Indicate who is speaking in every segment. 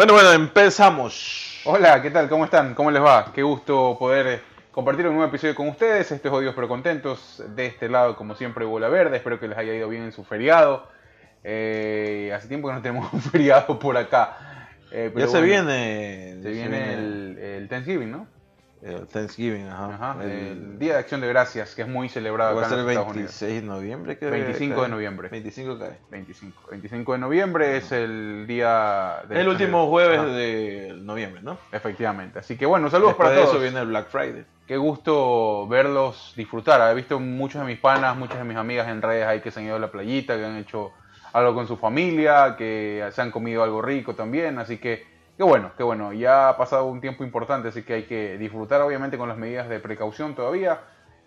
Speaker 1: Bueno, bueno, empezamos.
Speaker 2: Hola, ¿qué tal? ¿Cómo están? ¿Cómo les va? Qué gusto poder eh, compartir un nuevo episodio con ustedes. Estos odios pero contentos. De este lado, como siempre, Bola Verde. Espero que les haya ido bien en su feriado. Eh, hace tiempo que no tenemos un feriado por acá.
Speaker 1: Eh, pero ya se viene.
Speaker 2: Se, viene, El, el Thanksgiving, ¿no?
Speaker 1: El Thanksgiving, ajá.
Speaker 2: el, Día de Acción de Gracias, que es muy celebrado
Speaker 1: acá
Speaker 2: en
Speaker 1: el 26 de noviembre.
Speaker 2: 25 de noviembre.
Speaker 1: 25 cae.
Speaker 2: 25. 25 de noviembre es el día...
Speaker 1: El último jueves de noviembre, ¿no?
Speaker 2: Efectivamente. Así que bueno, saludos para todos.
Speaker 1: eso viene el Black Friday.
Speaker 2: Qué gusto verlos disfrutar. He visto muchos de mis panas, muchas de mis amigas en redes ahí que se han ido a la playita, que han hecho algo con su familia, que se han comido algo rico también. Así que Qué bueno, qué bueno. Ya ha pasado un tiempo importante, así que hay que disfrutar obviamente con las medidas de precaución todavía.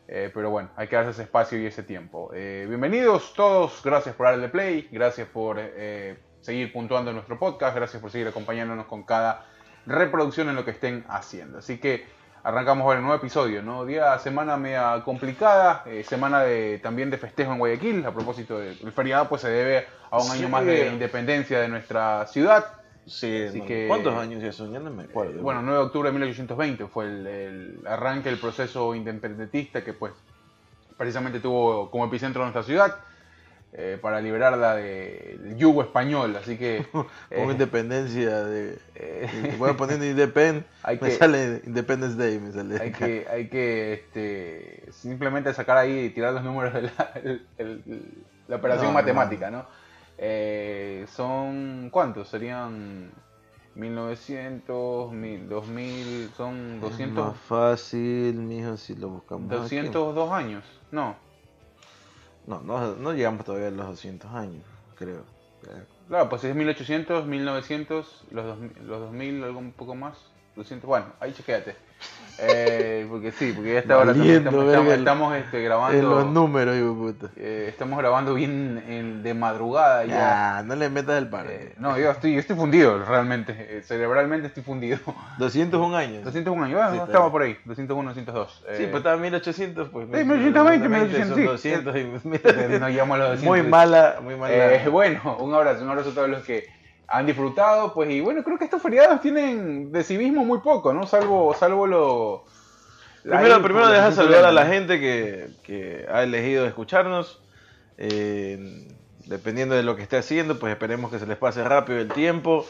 Speaker 2: Eh, pero bueno, hay que darse ese espacio y ese tiempo. Eh, bienvenidos todos, gracias por darle play, gracias por eh, seguir puntuando en nuestro podcast, gracias por seguir acompañándonos con cada reproducción en lo que estén haciendo. Así que arrancamos ahora el nuevo episodio, ¿no? Día, semana media complicada, semana de, también de festejo en Guayaquil, a propósito del feriado, pues se debe a un año más de independencia de nuestra ciudad.
Speaker 1: Sí, ¿cuántos años ya son? Ya no me acuerdo.
Speaker 2: bueno, 9 de octubre de 1820 fue el, arranque del proceso independentista que pues precisamente tuvo como epicentro nuestra ciudad eh, para liberarla del yugo español, así que...
Speaker 1: Como eh, independencia de... voy a poner independ, me sale Independence Day, me sale.
Speaker 2: Hay que, hay que este, simplemente sacar ahí y tirar los números de la, la operación matemática, ¿no? Eh, son, ¿cuántos? Serían 1900, 2000, son 200.
Speaker 1: más fácil, mijo, si lo buscamos.
Speaker 2: 202 años, no.
Speaker 1: No, no, no llegamos todavía a los 200 años, creo.
Speaker 2: Claro, pues es 1800, 1900, los, 2000, los 2000, algo un poco más. 200, bueno, ahí chequéate. Eh, porque sí, porque ya está ahora estamos, estamos, este, grabando.
Speaker 1: En los números, hijo puta.
Speaker 2: Eh, estamos grabando bien de madrugada
Speaker 1: ya. Ah, no le metas el par.
Speaker 2: Eh, no, yo estoy, yo estoy fundido, realmente. Eh, cerebralmente estoy fundido.
Speaker 1: 201 años.
Speaker 2: 201 años, bueno, estamos por ahí. 201, 202.
Speaker 1: Sí, pues estaba 1800, pues.
Speaker 2: Sí, 1820, 1800.
Speaker 1: 200
Speaker 2: y. No llegamos a los 200.
Speaker 1: Muy mala, muy mala.
Speaker 2: bueno, un abrazo, un abrazo a todos los que han disfrutado, pues, y bueno, creo que estos feriados tienen de civismo muy poco, ¿no? Salvo, salvo lo...
Speaker 1: Primero, primero deja saludar a la gente que, que ha elegido escucharnos. Eh, dependiendo de lo que esté haciendo, pues esperemos que se les pase rápido el tiempo.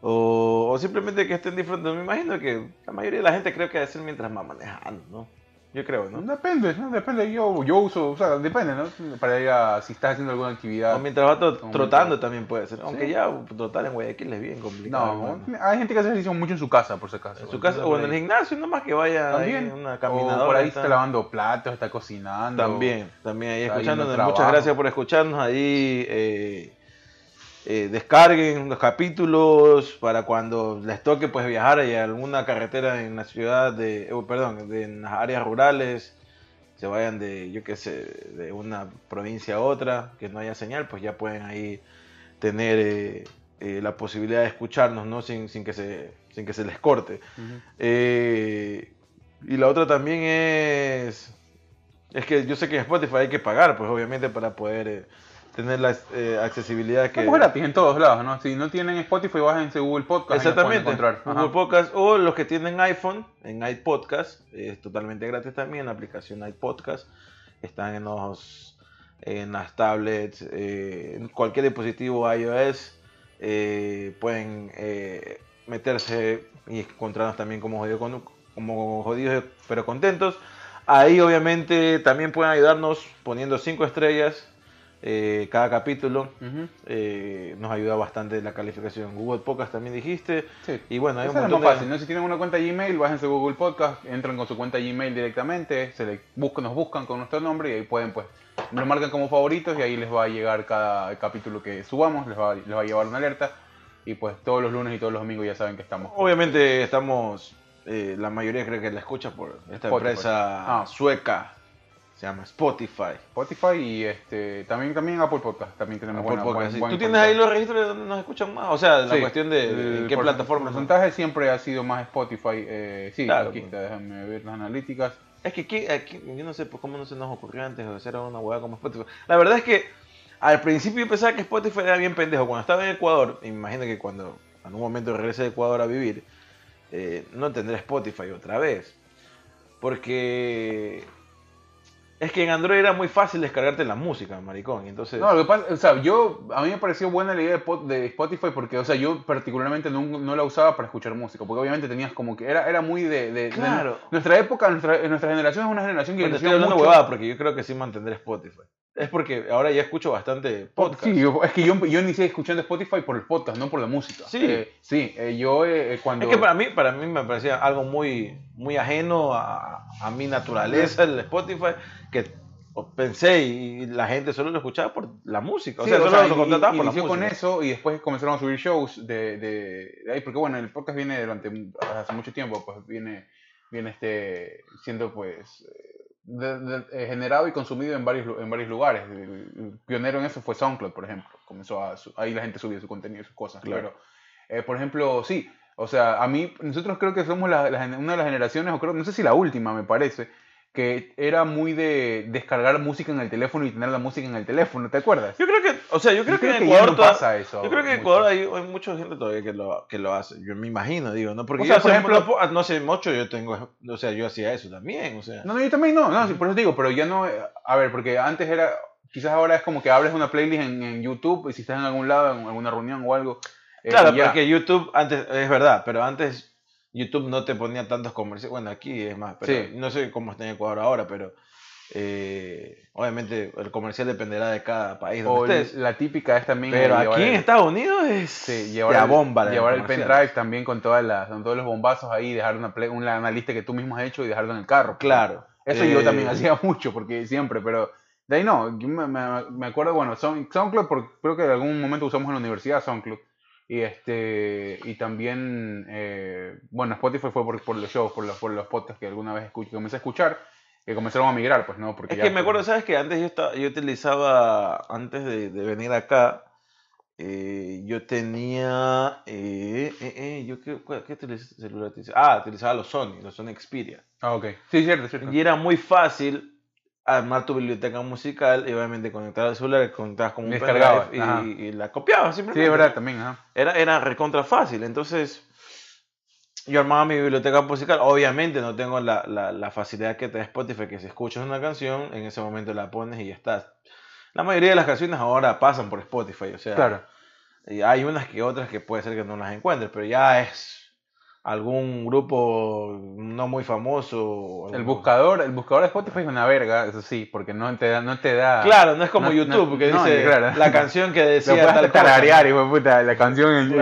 Speaker 1: O, o simplemente que estén disfrutando. Me imagino que la mayoría de la gente creo que va a ser mientras va manejando, ¿no? Yo creo, ¿no?
Speaker 2: Depende, ¿no? Depende. Yo, yo uso, o sea, depende, ¿no? Para ir a, si estás haciendo alguna actividad.
Speaker 1: O mientras va trotando también puede ser. Aunque ya trotar en Guayaquil es bien complicado.
Speaker 2: No, hay gente que hace ejercicio mucho en su casa, por si acaso.
Speaker 1: En su casa, o en el gimnasio, nomás que vaya también. una caminadora.
Speaker 2: O por ahí está lavando platos, está cocinando.
Speaker 1: También, también ahí escuchándonos. Muchas gracias por escucharnos ahí. Eh, eh, descarguen los capítulos para cuando les toque pues viajar a alguna carretera en la ciudad de, oh, perdón, de, en las áreas rurales, se vayan de, yo qué sé, de una provincia a otra, que no haya señal, pues ya pueden ahí tener eh, eh, la posibilidad de escucharnos, ¿no? Sin, sin, que, se, sin que se les corte. y la otra también es, es que yo sé que en Spotify hay que pagar, pues obviamente para poder tener la eh, accesibilidad que...
Speaker 2: Es gratis en todos lados, ¿no? Si no tienen Spotify, bájense Google Podcast.
Speaker 1: Exactamente. Google Podcast o los que tienen iPhone, en iPodcast, es totalmente gratis también, la aplicación iPodcast, están en los en las tablets, eh, en cualquier dispositivo iOS, eh, pueden meterse y encontrarnos también como jodidos, como jodidos pero contentos. Ahí obviamente también pueden ayudarnos poniendo 5 estrellas eh, cada capítulo. Eh, nos ayuda bastante la calificación. Google Podcast también dijiste. Y bueno, hay un
Speaker 2: es fácil. ¿no? Si tienen una cuenta Gmail, bájense Google Podcast, entran con su cuenta Gmail directamente, se le buscan, nos buscan con nuestro nombre y ahí pueden, pues, lo marcan como favoritos y ahí les va a llegar cada capítulo que subamos, les va, les va a llevar una alerta. Y pues todos los lunes y todos los domingos ya saben que estamos.
Speaker 1: Obviamente estamos, eh, la mayoría cree que la escucha por esta empresa ah. sueca se llama Spotify.
Speaker 2: Spotify y este también también Apple Podcast. También tenemos Apple
Speaker 1: Podcast, ¿Tú tienes ahí los registros de donde nos escuchan más? O sea, la cuestión de qué plataforma.
Speaker 2: El porcentaje siempre ha sido más Spotify. Eh, sí, aquí está, déjame ver las analíticas.
Speaker 1: Es que aquí, yo no sé cómo no se nos ocurrió antes de hacer una hueá como Spotify. La verdad es que al principio yo pensaba que Spotify era bien pendejo. Cuando estaba en Ecuador, imagino que cuando en un momento regrese de Ecuador a vivir, eh, no tendré Spotify otra vez. Porque es que en Android era muy fácil descargarte la música, maricón. Y entonces...
Speaker 2: No, lo que pasa, o sea, yo, a mí me pareció buena la idea de, Spotify porque, o sea, yo particularmente no, no, la usaba para escuchar música, porque obviamente tenías como que, era, era muy de...
Speaker 1: claro.
Speaker 2: nuestra época, nuestra, nuestra generación es una generación que...
Speaker 1: Pero estoy hablando mucho... huevada porque yo creo que sí mantendré Spotify. Es porque ahora ya escucho bastante podcast.
Speaker 2: Sí, es que yo, yo inicié escuchando Spotify por el podcast, no por la música.
Speaker 1: Sí,
Speaker 2: eh, sí eh, yo eh, cuando...
Speaker 1: Es que para mí, para mí me parecía algo muy, muy ajeno a, a mi naturaleza el Spotify, que pensé y la gente solo lo escuchaba por la música. O sea, solo lo contrataba por la música.
Speaker 2: con eso y después comenzaron a subir shows de, de, ahí, porque bueno, el podcast viene durante hace mucho tiempo, pues viene, viene este, siendo pues eh, generado y consumido en varios, en varios lugares. El, pionero en eso fue SoundCloud, por ejemplo. Comenzó a, ahí la gente subía su contenido y sus cosas. Pero, eh, por ejemplo, sí, o sea, a mí, nosotros creo que somos una de las generaciones, o creo, no sé si la última, me parece, que era muy de descargar música en el teléfono y tener la música en el teléfono, ¿te acuerdas?
Speaker 1: Yo creo que, o sea, yo creo que, en Ecuador pasa eso. Yo creo que en Ecuador hay, mucha gente todavía que lo, que lo hace. Yo me imagino, digo, ¿no? Porque yo, por ejemplo, no, sé mucho, yo tengo, o sea, yo hacía eso también, o sea.
Speaker 2: No, no, yo también no, no, por eso digo, pero ya no, a ver, porque antes era, quizás ahora es como que abres una playlist en, en YouTube y si estás en algún lado, en alguna reunión o algo.
Speaker 1: Eh, claro, porque YouTube antes, es verdad, pero antes YouTube no te ponía tantos comerciales. Bueno, aquí es más, pero no sé cómo está en Ecuador ahora, pero eh, obviamente el comercial dependerá de cada país donde estés.
Speaker 2: La típica es también.
Speaker 1: Pero aquí en Estados Unidos es
Speaker 2: llevar la bomba. llevar el pendrive también con, todas las, con todos los bombazos ahí, dejar una, una, lista que tú mismo has hecho y dejarlo en el carro.
Speaker 1: Claro.
Speaker 2: Eso yo también eh, hacía mucho, porque siempre, pero de ahí no. me, me, acuerdo, bueno, SoundCloud, creo que en algún momento usamos en la universidad SoundCloud. Y este y también, eh, bueno, Spotify fue por, por los shows, por los, por los podcasts que alguna vez escuché, comencé a escuchar, que comenzaron a migrar, pues no, porque
Speaker 1: es que me acuerdo, ¿sabes? Que antes yo, estaba, yo utilizaba, antes de, de venir acá, eh, yo tenía, eh, eh, yo qué, qué celular Ah, utilizaba los Sony, los Sony Xperia.
Speaker 2: Ah, ok. Sí, cierto, cierto.
Speaker 1: Y era muy fácil armar tu biblioteca musical y obviamente conectar al celular, conectabas como un y, y, la copiabas simplemente.
Speaker 2: Sí, es verdad, también.
Speaker 1: Era, era recontra fácil. Entonces, yo armaba mi biblioteca musical. Obviamente no tengo la, la, la, facilidad que te da Spotify, que si escuchas una canción, en ese momento la pones y ya estás. La mayoría de las canciones ahora pasan por Spotify, o sea.
Speaker 2: Claro.
Speaker 1: Y hay unas que otras que puede ser que no las encuentres, pero ya es algún grupo no muy famoso.
Speaker 2: El buscador, el buscador de Spotify es una verga, eso sí, porque no te da, no te da.
Speaker 1: Claro, no es como YouTube que dice la canción que decía
Speaker 2: tal tararear, hijo puta, la canción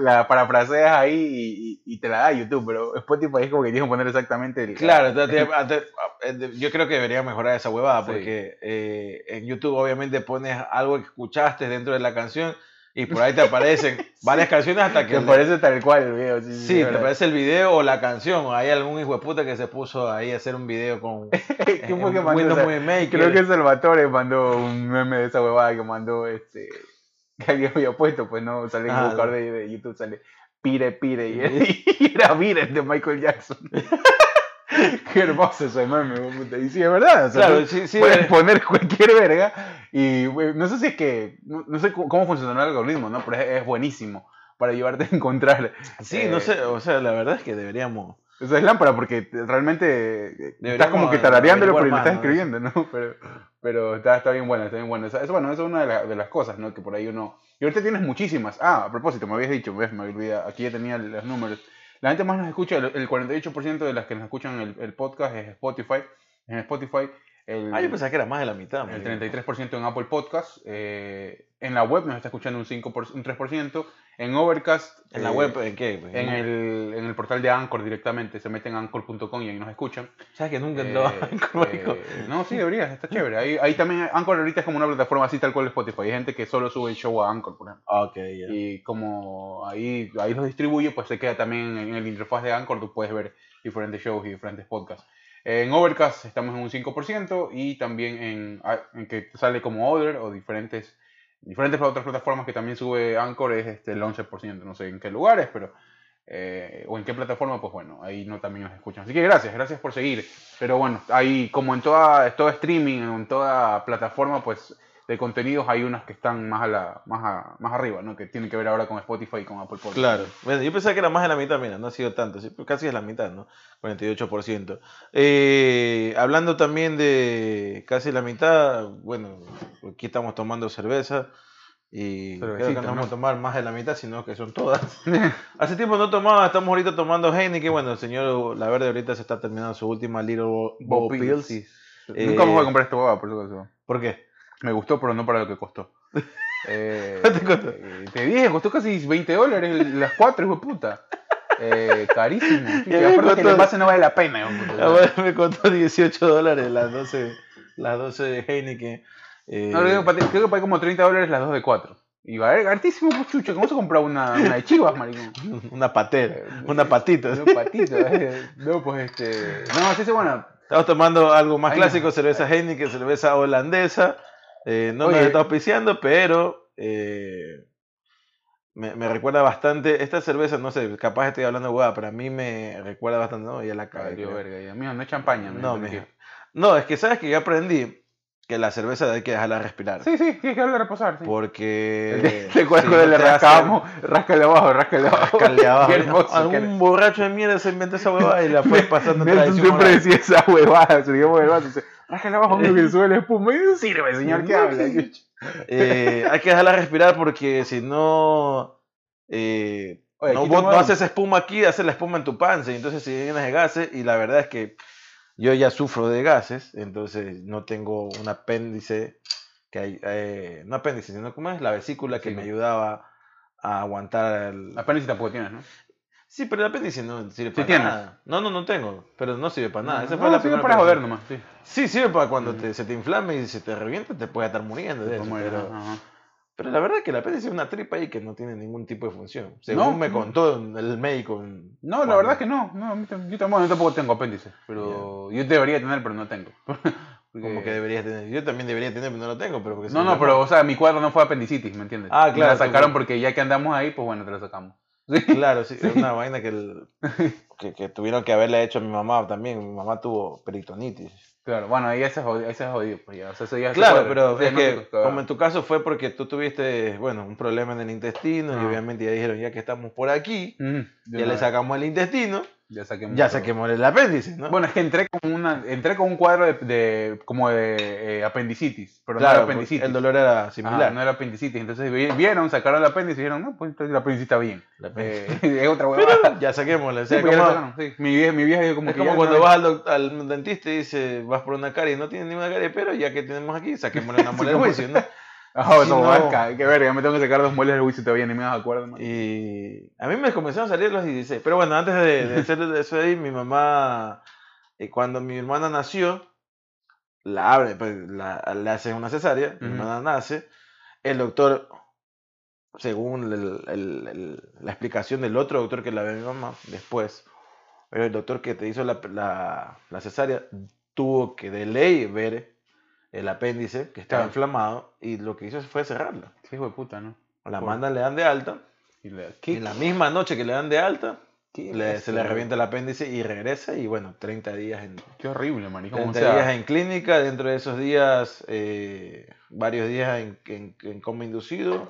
Speaker 2: la, parafraseas ahí y, te la da YouTube, pero Spotify es como que tienes que poner exactamente el.
Speaker 1: Claro, yo creo que debería mejorar esa huevada porque eh, en YouTube obviamente pones algo que escuchaste dentro de la canción y por ahí te aparecen varias canciones hasta que...
Speaker 2: Te aparece tal cual el video.
Speaker 1: Sí, sí, te aparece el video o la canción. O hay algún hijo de puta que se puso ahí a hacer un video con
Speaker 2: ¿Quién fue que mandó Windows Movie Maker. Creo que Salvatore mandó un meme de esa huevada que mandó este... Que alguien había puesto, pues no, sale en el buscador de, YouTube, sale Pire Pire. Y, y era Pire de Michael Jackson. Qué hermoso ese meme, Y sí, es verdad.
Speaker 1: claro, sí, sí,
Speaker 2: puedes poner cualquier verga. Y no sé si es que. No, sé cómo funciona el algoritmo, ¿no? Pero es, buenísimo para ayudarte a encontrar.
Speaker 1: Sí, no eh, sé. O sea, la verdad es que deberíamos.
Speaker 2: Eso es lámpara porque realmente estás como que tarareándolo pero lo estás escribiendo, ¿no? Pero, pero está, está bien bueno, está bien bueno. Eso, bueno, eso es una de, de, las cosas, ¿no? Que por ahí uno... Y ahorita tienes muchísimas. Ah, a propósito, me habías dicho, ves, me olvidé, aquí ya tenía los números. La gente más nos escucha, el 48% de las que nos escuchan el, el podcast es Spotify. En Spotify.
Speaker 1: El, ah, yo pensaba que era más de la mitad.
Speaker 2: El 33% en Apple Podcast. Eh, en la web nos está escuchando un, 5 un 3%. En Overcast.
Speaker 1: ¿En la web en qué?
Speaker 2: En el, en el portal de Anchor directamente. Se meten a anchor.com y ahí nos escuchan.
Speaker 1: ¿Sabes que nunca entró eh, Anchor?
Speaker 2: Eh, no, sí, deberías, está chévere. Ahí, ahí también, Anchor ahorita es como una plataforma así tal cual Spotify. Hay gente que solo sube el show a Anchor, por ejemplo.
Speaker 1: Ah, ok,
Speaker 2: Y como ahí, ahí los distribuye, pues se queda también en el interfaz de Anchor. Tú puedes ver diferentes shows y diferentes podcasts. En Overcast estamos en un 5% y también en, ah, en que sale como Other o diferentes diferentes otras plataformas que también sube Anchor es este, el 11%, no sé en qué lugares, pero eh, o en qué plataforma, pues bueno, ahí no también nos escuchan. Así que gracias, gracias por seguir. Pero bueno, ahí como en toda, todo streaming, en toda plataforma, pues de contenidos hay unas que están más a la más a- más arriba, ¿no? Que tienen que ver ahora con Spotify y con Apple Podcast.
Speaker 1: Claro. Bueno, yo pensaba que era más de la mitad, mira, no ha sido tanto, sí, casi es la mitad, ¿no? 48%. Eh, hablando también de casi la mitad, bueno, aquí estamos tomando cerveza y creo que no vamos a tomar más de la mitad, sino que son todas. Hace tiempo no tomaba, estamos ahorita tomando Heineken, bueno, el señor La Verde ahorita se está terminando su última Little Bow Pills.
Speaker 2: Pills.
Speaker 1: Eh,
Speaker 2: Nunca voy a comprar esta por.
Speaker 1: ¿Por qué?
Speaker 2: Me gustó, pero no para lo que costó. Eh,
Speaker 1: ¿Cuánto costó?
Speaker 2: eh, te dije, costó casi 20 dólares las cuatro, hijo de puta. Eh, carísimo. Y
Speaker 1: me
Speaker 2: aparte que
Speaker 1: costó.
Speaker 2: el envase no vale la pena, hijo de puta.
Speaker 1: Ah, me costó 18 dólares las 12, las 12 de Heineken. Eh,
Speaker 2: No, creo, creo que pagué como 30 dólares las dos de 4. Y va a hartísimo, pues chucha. ¿Cómo se compraba una, una de chivas, maricón?
Speaker 1: Una patera, una patita.
Speaker 2: Una patita. eh. No, pues este. No, sí, sí, bueno.
Speaker 1: Estamos tomando algo más
Speaker 2: Ay,
Speaker 1: clásico, cerveza Heineken, cerveza holandesa. Eh, no
Speaker 2: Oye.
Speaker 1: nos está auspiciando, pero eh, me, me recuerda bastante. Esta cerveza, no sé, capaz estoy hablando hueá, pero a mí me recuerda bastante. No, ya la cagué,
Speaker 2: verga. ya. No es champaña.
Speaker 1: No. No, es que sabes que yo aprendí que la cerveza hay que dejarla respirar.
Speaker 2: Sí, sí, tienes que darle a reposar. Sí.
Speaker 1: Porque.
Speaker 2: ¿Te acuerdas cuando le rascábamos? Ráscale abajo, ráscale abajo.
Speaker 1: Rascarle abajo.
Speaker 2: Hermoso.
Speaker 1: Algún borracho de mierda se inventó esa huevada y la fue pasando
Speaker 2: Nelson siempre decía esa huevada, se digamos el vaso, ráscale abajo, amigo, que sube la espuma. Y sirve, señor, ¿qué habla?
Speaker 1: Eh, hay que dejarla respirar porque si no, eh,
Speaker 2: Oye,
Speaker 1: no, vos no haces espuma aquí, haces la espuma en tu panza y entonces si llenas de gases y la verdad es que yo ya sufro de gases, entonces no tengo un apéndice que hay, eh, no apéndice, sino como es la vesícula que me ayudaba a aguantar el...
Speaker 2: Si tampoco tienes, ¿no?
Speaker 1: Sí, pero el apéndice no sirve para
Speaker 2: tienes.
Speaker 1: nada. No, no, no tengo, pero no sirve para nada. Esa
Speaker 2: no,
Speaker 1: fue la
Speaker 2: sirve
Speaker 1: primera
Speaker 2: para joder nomás, sí.
Speaker 1: Sí, sirve para cuando te- se te inflame y se te revienta, te puedes estar muriendo de eso. Pero, pero la verdad es que el apéndice es una tripa ahí que no tiene ningún tipo de función. Según
Speaker 2: No,
Speaker 1: me
Speaker 2: no.
Speaker 1: contó el médico.
Speaker 2: No, la
Speaker 1: cuando-
Speaker 2: verdad es que no. no yo, tampoco, yo tampoco tengo apéndice. Pero yo debería tener, pero no tengo. Porque-
Speaker 1: Como que deberías tener. Yo también debería tener, pero no lo tengo. Pero porque
Speaker 2: No, no, pero o sea, mi cuadro no fue apendicitis, ¿me entiendes?
Speaker 1: Ah, claro,
Speaker 2: la sacaron
Speaker 1: tú-
Speaker 2: porque ya que andamos ahí, pues bueno, te la sacamos. Sí.
Speaker 1: Claro, sí, es una vaina que, el- que, que tuvieron que haberle hecho a mi mamá también. Mi mamá tuvo peritonitis.
Speaker 2: Claro, bueno, ahí ese es jodido, ese es jodido, pues ya. O sea, eso ya se
Speaker 1: Claro, pero es que, como en tu caso fue porque tú tuviste, bueno, un problema en el intestino y obviamente ya dijeron, ya que estamos por aquí,
Speaker 2: de
Speaker 1: ya le sacamos el intestino.
Speaker 2: Ya saqué
Speaker 1: ya el apéndice, ¿no?
Speaker 2: Bueno, es que entré con una, entré con un cuadro de, de- como de eh, apendicitis, pero no
Speaker 1: claro,
Speaker 2: era
Speaker 1: porque
Speaker 2: apendicitis.
Speaker 1: el dolor era
Speaker 2: Ajá,
Speaker 1: similar.
Speaker 2: no era apendicitis. Entonces vi- vieron, sacaron el apéndice y dijeron, no, pues entonces el apéndice está bien.
Speaker 1: Apéndice.
Speaker 2: Eh, es otra huevada.
Speaker 1: Ya o sea, como-
Speaker 2: sacaron, sí. Mi vieja, mi vieja dijo como
Speaker 1: es
Speaker 2: que
Speaker 1: como
Speaker 2: ya
Speaker 1: cuando
Speaker 2: no-
Speaker 1: vas al, dentista y dice, vas por una no ninguna pero ya que tenemos aquí, saquémosle una
Speaker 2: Sí,
Speaker 1: muela del
Speaker 2: como-
Speaker 1: juicio, ¿no?
Speaker 2: Ah,
Speaker 1: Si
Speaker 2: no,
Speaker 1: no-
Speaker 2: vasca, qué verga, me tengo que sacar dos muelas del juicio todavía, ni me das acuerdo, man.
Speaker 1: Y a mí me comenzaron a salir los 16. Pero bueno, antes de, de hacer eso ahí, mi mamá, eh, cuando mi hermana nació, la abre, pues, la, le hacen una cesárea, mi
Speaker 2: Ujú.
Speaker 1: hermana nace, el doctor, según el- el- el- la explicación del otro doctor que la ve a mi mamá, después, el doctor que te hizo la, la, la cesárea tuvo que de ley ver el apéndice que estaba
Speaker 2: Claro.
Speaker 1: inflamado y lo que hizo fue cerrarla.
Speaker 2: Hijo de puta, ¿no?
Speaker 1: La
Speaker 2: Por-
Speaker 1: mandan, le dan de alta
Speaker 2: Y le-
Speaker 1: y
Speaker 2: ¿Qué,
Speaker 1: en la misma noche que le dan de alta, le- se le revienta el apéndice y regresa y bueno, 30 días en,
Speaker 2: Qué horrible, maricón. O
Speaker 1: 30
Speaker 2: sea,
Speaker 1: días en clínica, dentro de esos días, eh, varios días en, en, en coma inducido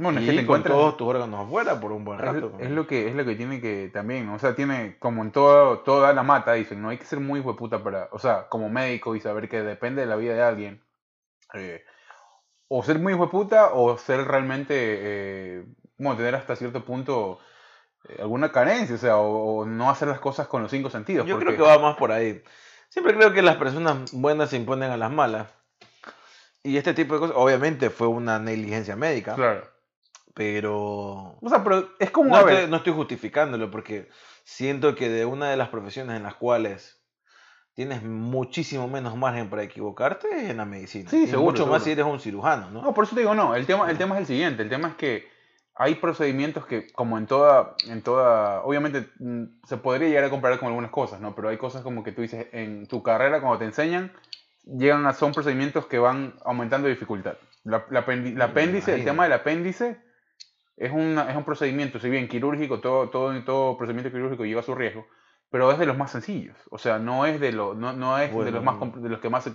Speaker 2: bueno, es
Speaker 1: y
Speaker 2: que te encuentras...
Speaker 1: todos tus órganos afuera por un buen
Speaker 2: Es,
Speaker 1: rato.
Speaker 2: es lo que es lo que tiene que también, o sea, tiene como en todo toda la mata dicen, no hay que ser muy hueputa para, o sea, como médico y saber que depende de la vida de alguien. eh, o ser muy hueputa o ser realmente eh, bueno, tener hasta cierto punto eh, alguna carencia, o sea, o, o no hacer las cosas con los cinco sentidos.
Speaker 1: Yo
Speaker 2: porque-
Speaker 1: creo que va más por ahí. Siempre creo que las personas buenas se imponen a las malas. Y este tipo de cosas, obviamente fue una negligencia médica,
Speaker 2: Claro.
Speaker 1: Pero
Speaker 2: O sea, pero es como,
Speaker 1: no
Speaker 2: a
Speaker 1: estoy,
Speaker 2: ver,
Speaker 1: no estoy justificándolo porque siento que de una de las profesiones en las cuales tienes muchísimo menos margen para equivocarte es en la medicina.
Speaker 2: Sí, seguro,
Speaker 1: mucho más si eres un cirujano, ¿no?
Speaker 2: No, por eso te digo, no. El tema, el tema es el siguiente. El tema es que hay procedimientos que, como en toda, en toda, obviamente mm, se podría llegar a comparar con algunas cosas, ¿no? Pero hay cosas como que tú dices, en tu carrera, cuando te enseñan, llegan a, son procedimientos que van aumentando de dificultad. La, apéndice, el tema del apéndice es, una, es un procedimiento, si bien quirúrgico, todo, todo, todo procedimiento quirúrgico lleva su riesgo, pero es de los más sencillos. O sea, no es de, lo, no, no es de,
Speaker 1: Bueno,
Speaker 2: los más, de los que más se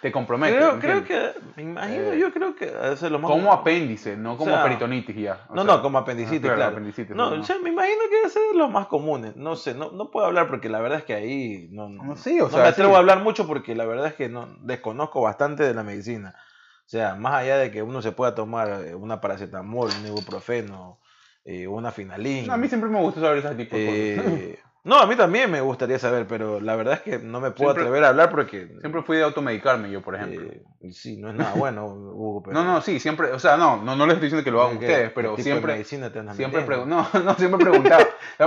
Speaker 2: te compromete.
Speaker 1: Creo,
Speaker 2: ¿me
Speaker 1: creo que, me imagino,
Speaker 2: Eh,
Speaker 1: yo creo que es lo más...
Speaker 2: Como apéndice, no como
Speaker 1: sea,
Speaker 2: peritonitis ya. O
Speaker 1: No,
Speaker 2: sea,
Speaker 1: no, como apendicitis,
Speaker 2: ah,
Speaker 1: claro.
Speaker 2: apendicitis,
Speaker 1: no,
Speaker 2: no.
Speaker 1: o sea, me imagino que ser de los más comunes. No sé, no, no puedo hablar porque la verdad es que ahí no,
Speaker 2: No, sí, o
Speaker 1: no
Speaker 2: sea,
Speaker 1: me atrevo
Speaker 2: sí.
Speaker 1: a hablar mucho porque la verdad es que no desconozco bastante de la medicina. O sea, más allá de que uno se pueda tomar eh, una paracetamol, un ibuprofeno, eh, una finalín.
Speaker 2: No, a mí siempre me gusta saber ese tipo de cosas.
Speaker 1: eh, no, a mí también me gustaría saber, pero la verdad es que no me puedo
Speaker 2: Siempre-
Speaker 1: atrever a hablar porque...
Speaker 2: Siempre fui de automedicarme yo, por ejemplo.
Speaker 1: eh, sí, no es nada bueno, Hugo. Pero,
Speaker 2: no, no, sí, siempre, o sea, no, no, no les estoy diciendo que lo hagan
Speaker 1: ¿qué-
Speaker 2: ustedes, pero siempre,
Speaker 1: medicina te andas
Speaker 2: siempre no, no, siempre preguntaba.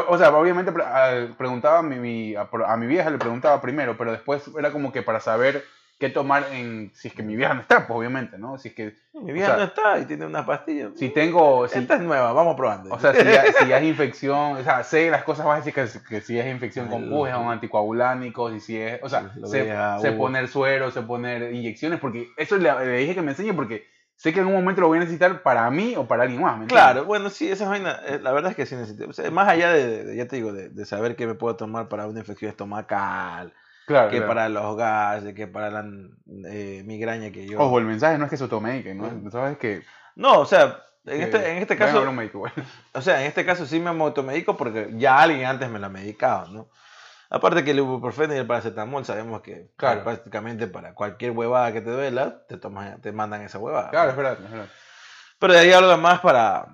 Speaker 2: o sea, obviamente pre- preguntaba a mi, mi- a, a mi vieja, le preguntaba primero, pero después era como que para saber qué tomar en, si es que mi vieja no está, pues obviamente, ¿no? Si es que,
Speaker 1: Mi vieja
Speaker 2: o sea,
Speaker 1: no está y tiene unas pastillas.
Speaker 2: si tengo, si,
Speaker 1: Esta es nueva, vamos probando.
Speaker 2: o sea, si ya, si ya es infección, o sea, sé las cosas básicas, que si es infección con pus, es un anticoagulánico, si, si es, o sea, sé, sé poner suero, sé poner inyecciones, porque eso le, le dije que me enseñe porque sé que en un momento lo voy a necesitar para mí o para alguien más, ¿me?
Speaker 1: Claro, bueno, sí, esa vaina, eh, la verdad es que sí necesito. o sea, más allá de, de- ya te digo, de, de saber qué me puedo tomar para una infección estomacal,
Speaker 2: Claro,
Speaker 1: que
Speaker 2: claro.
Speaker 1: para los gases, que para la eh, migraña que yo.
Speaker 2: Ojo, el mensaje no es que se automediquen, ¿no? Sabes que...
Speaker 1: No, o sea, en este, en este caso,
Speaker 2: médico, bueno.
Speaker 1: o sea, en este caso sí me automedico porque ya alguien antes me lo ha medicado, ¿no? Aparte que el ibuprofeno y el paracetamol sabemos que
Speaker 2: Claro.
Speaker 1: prácticamente para cualquier huevada que te duela, te tomas, te mandan esa huevada.
Speaker 2: Claro, es verdad, es verdad.
Speaker 1: Pero de ahí algo más para,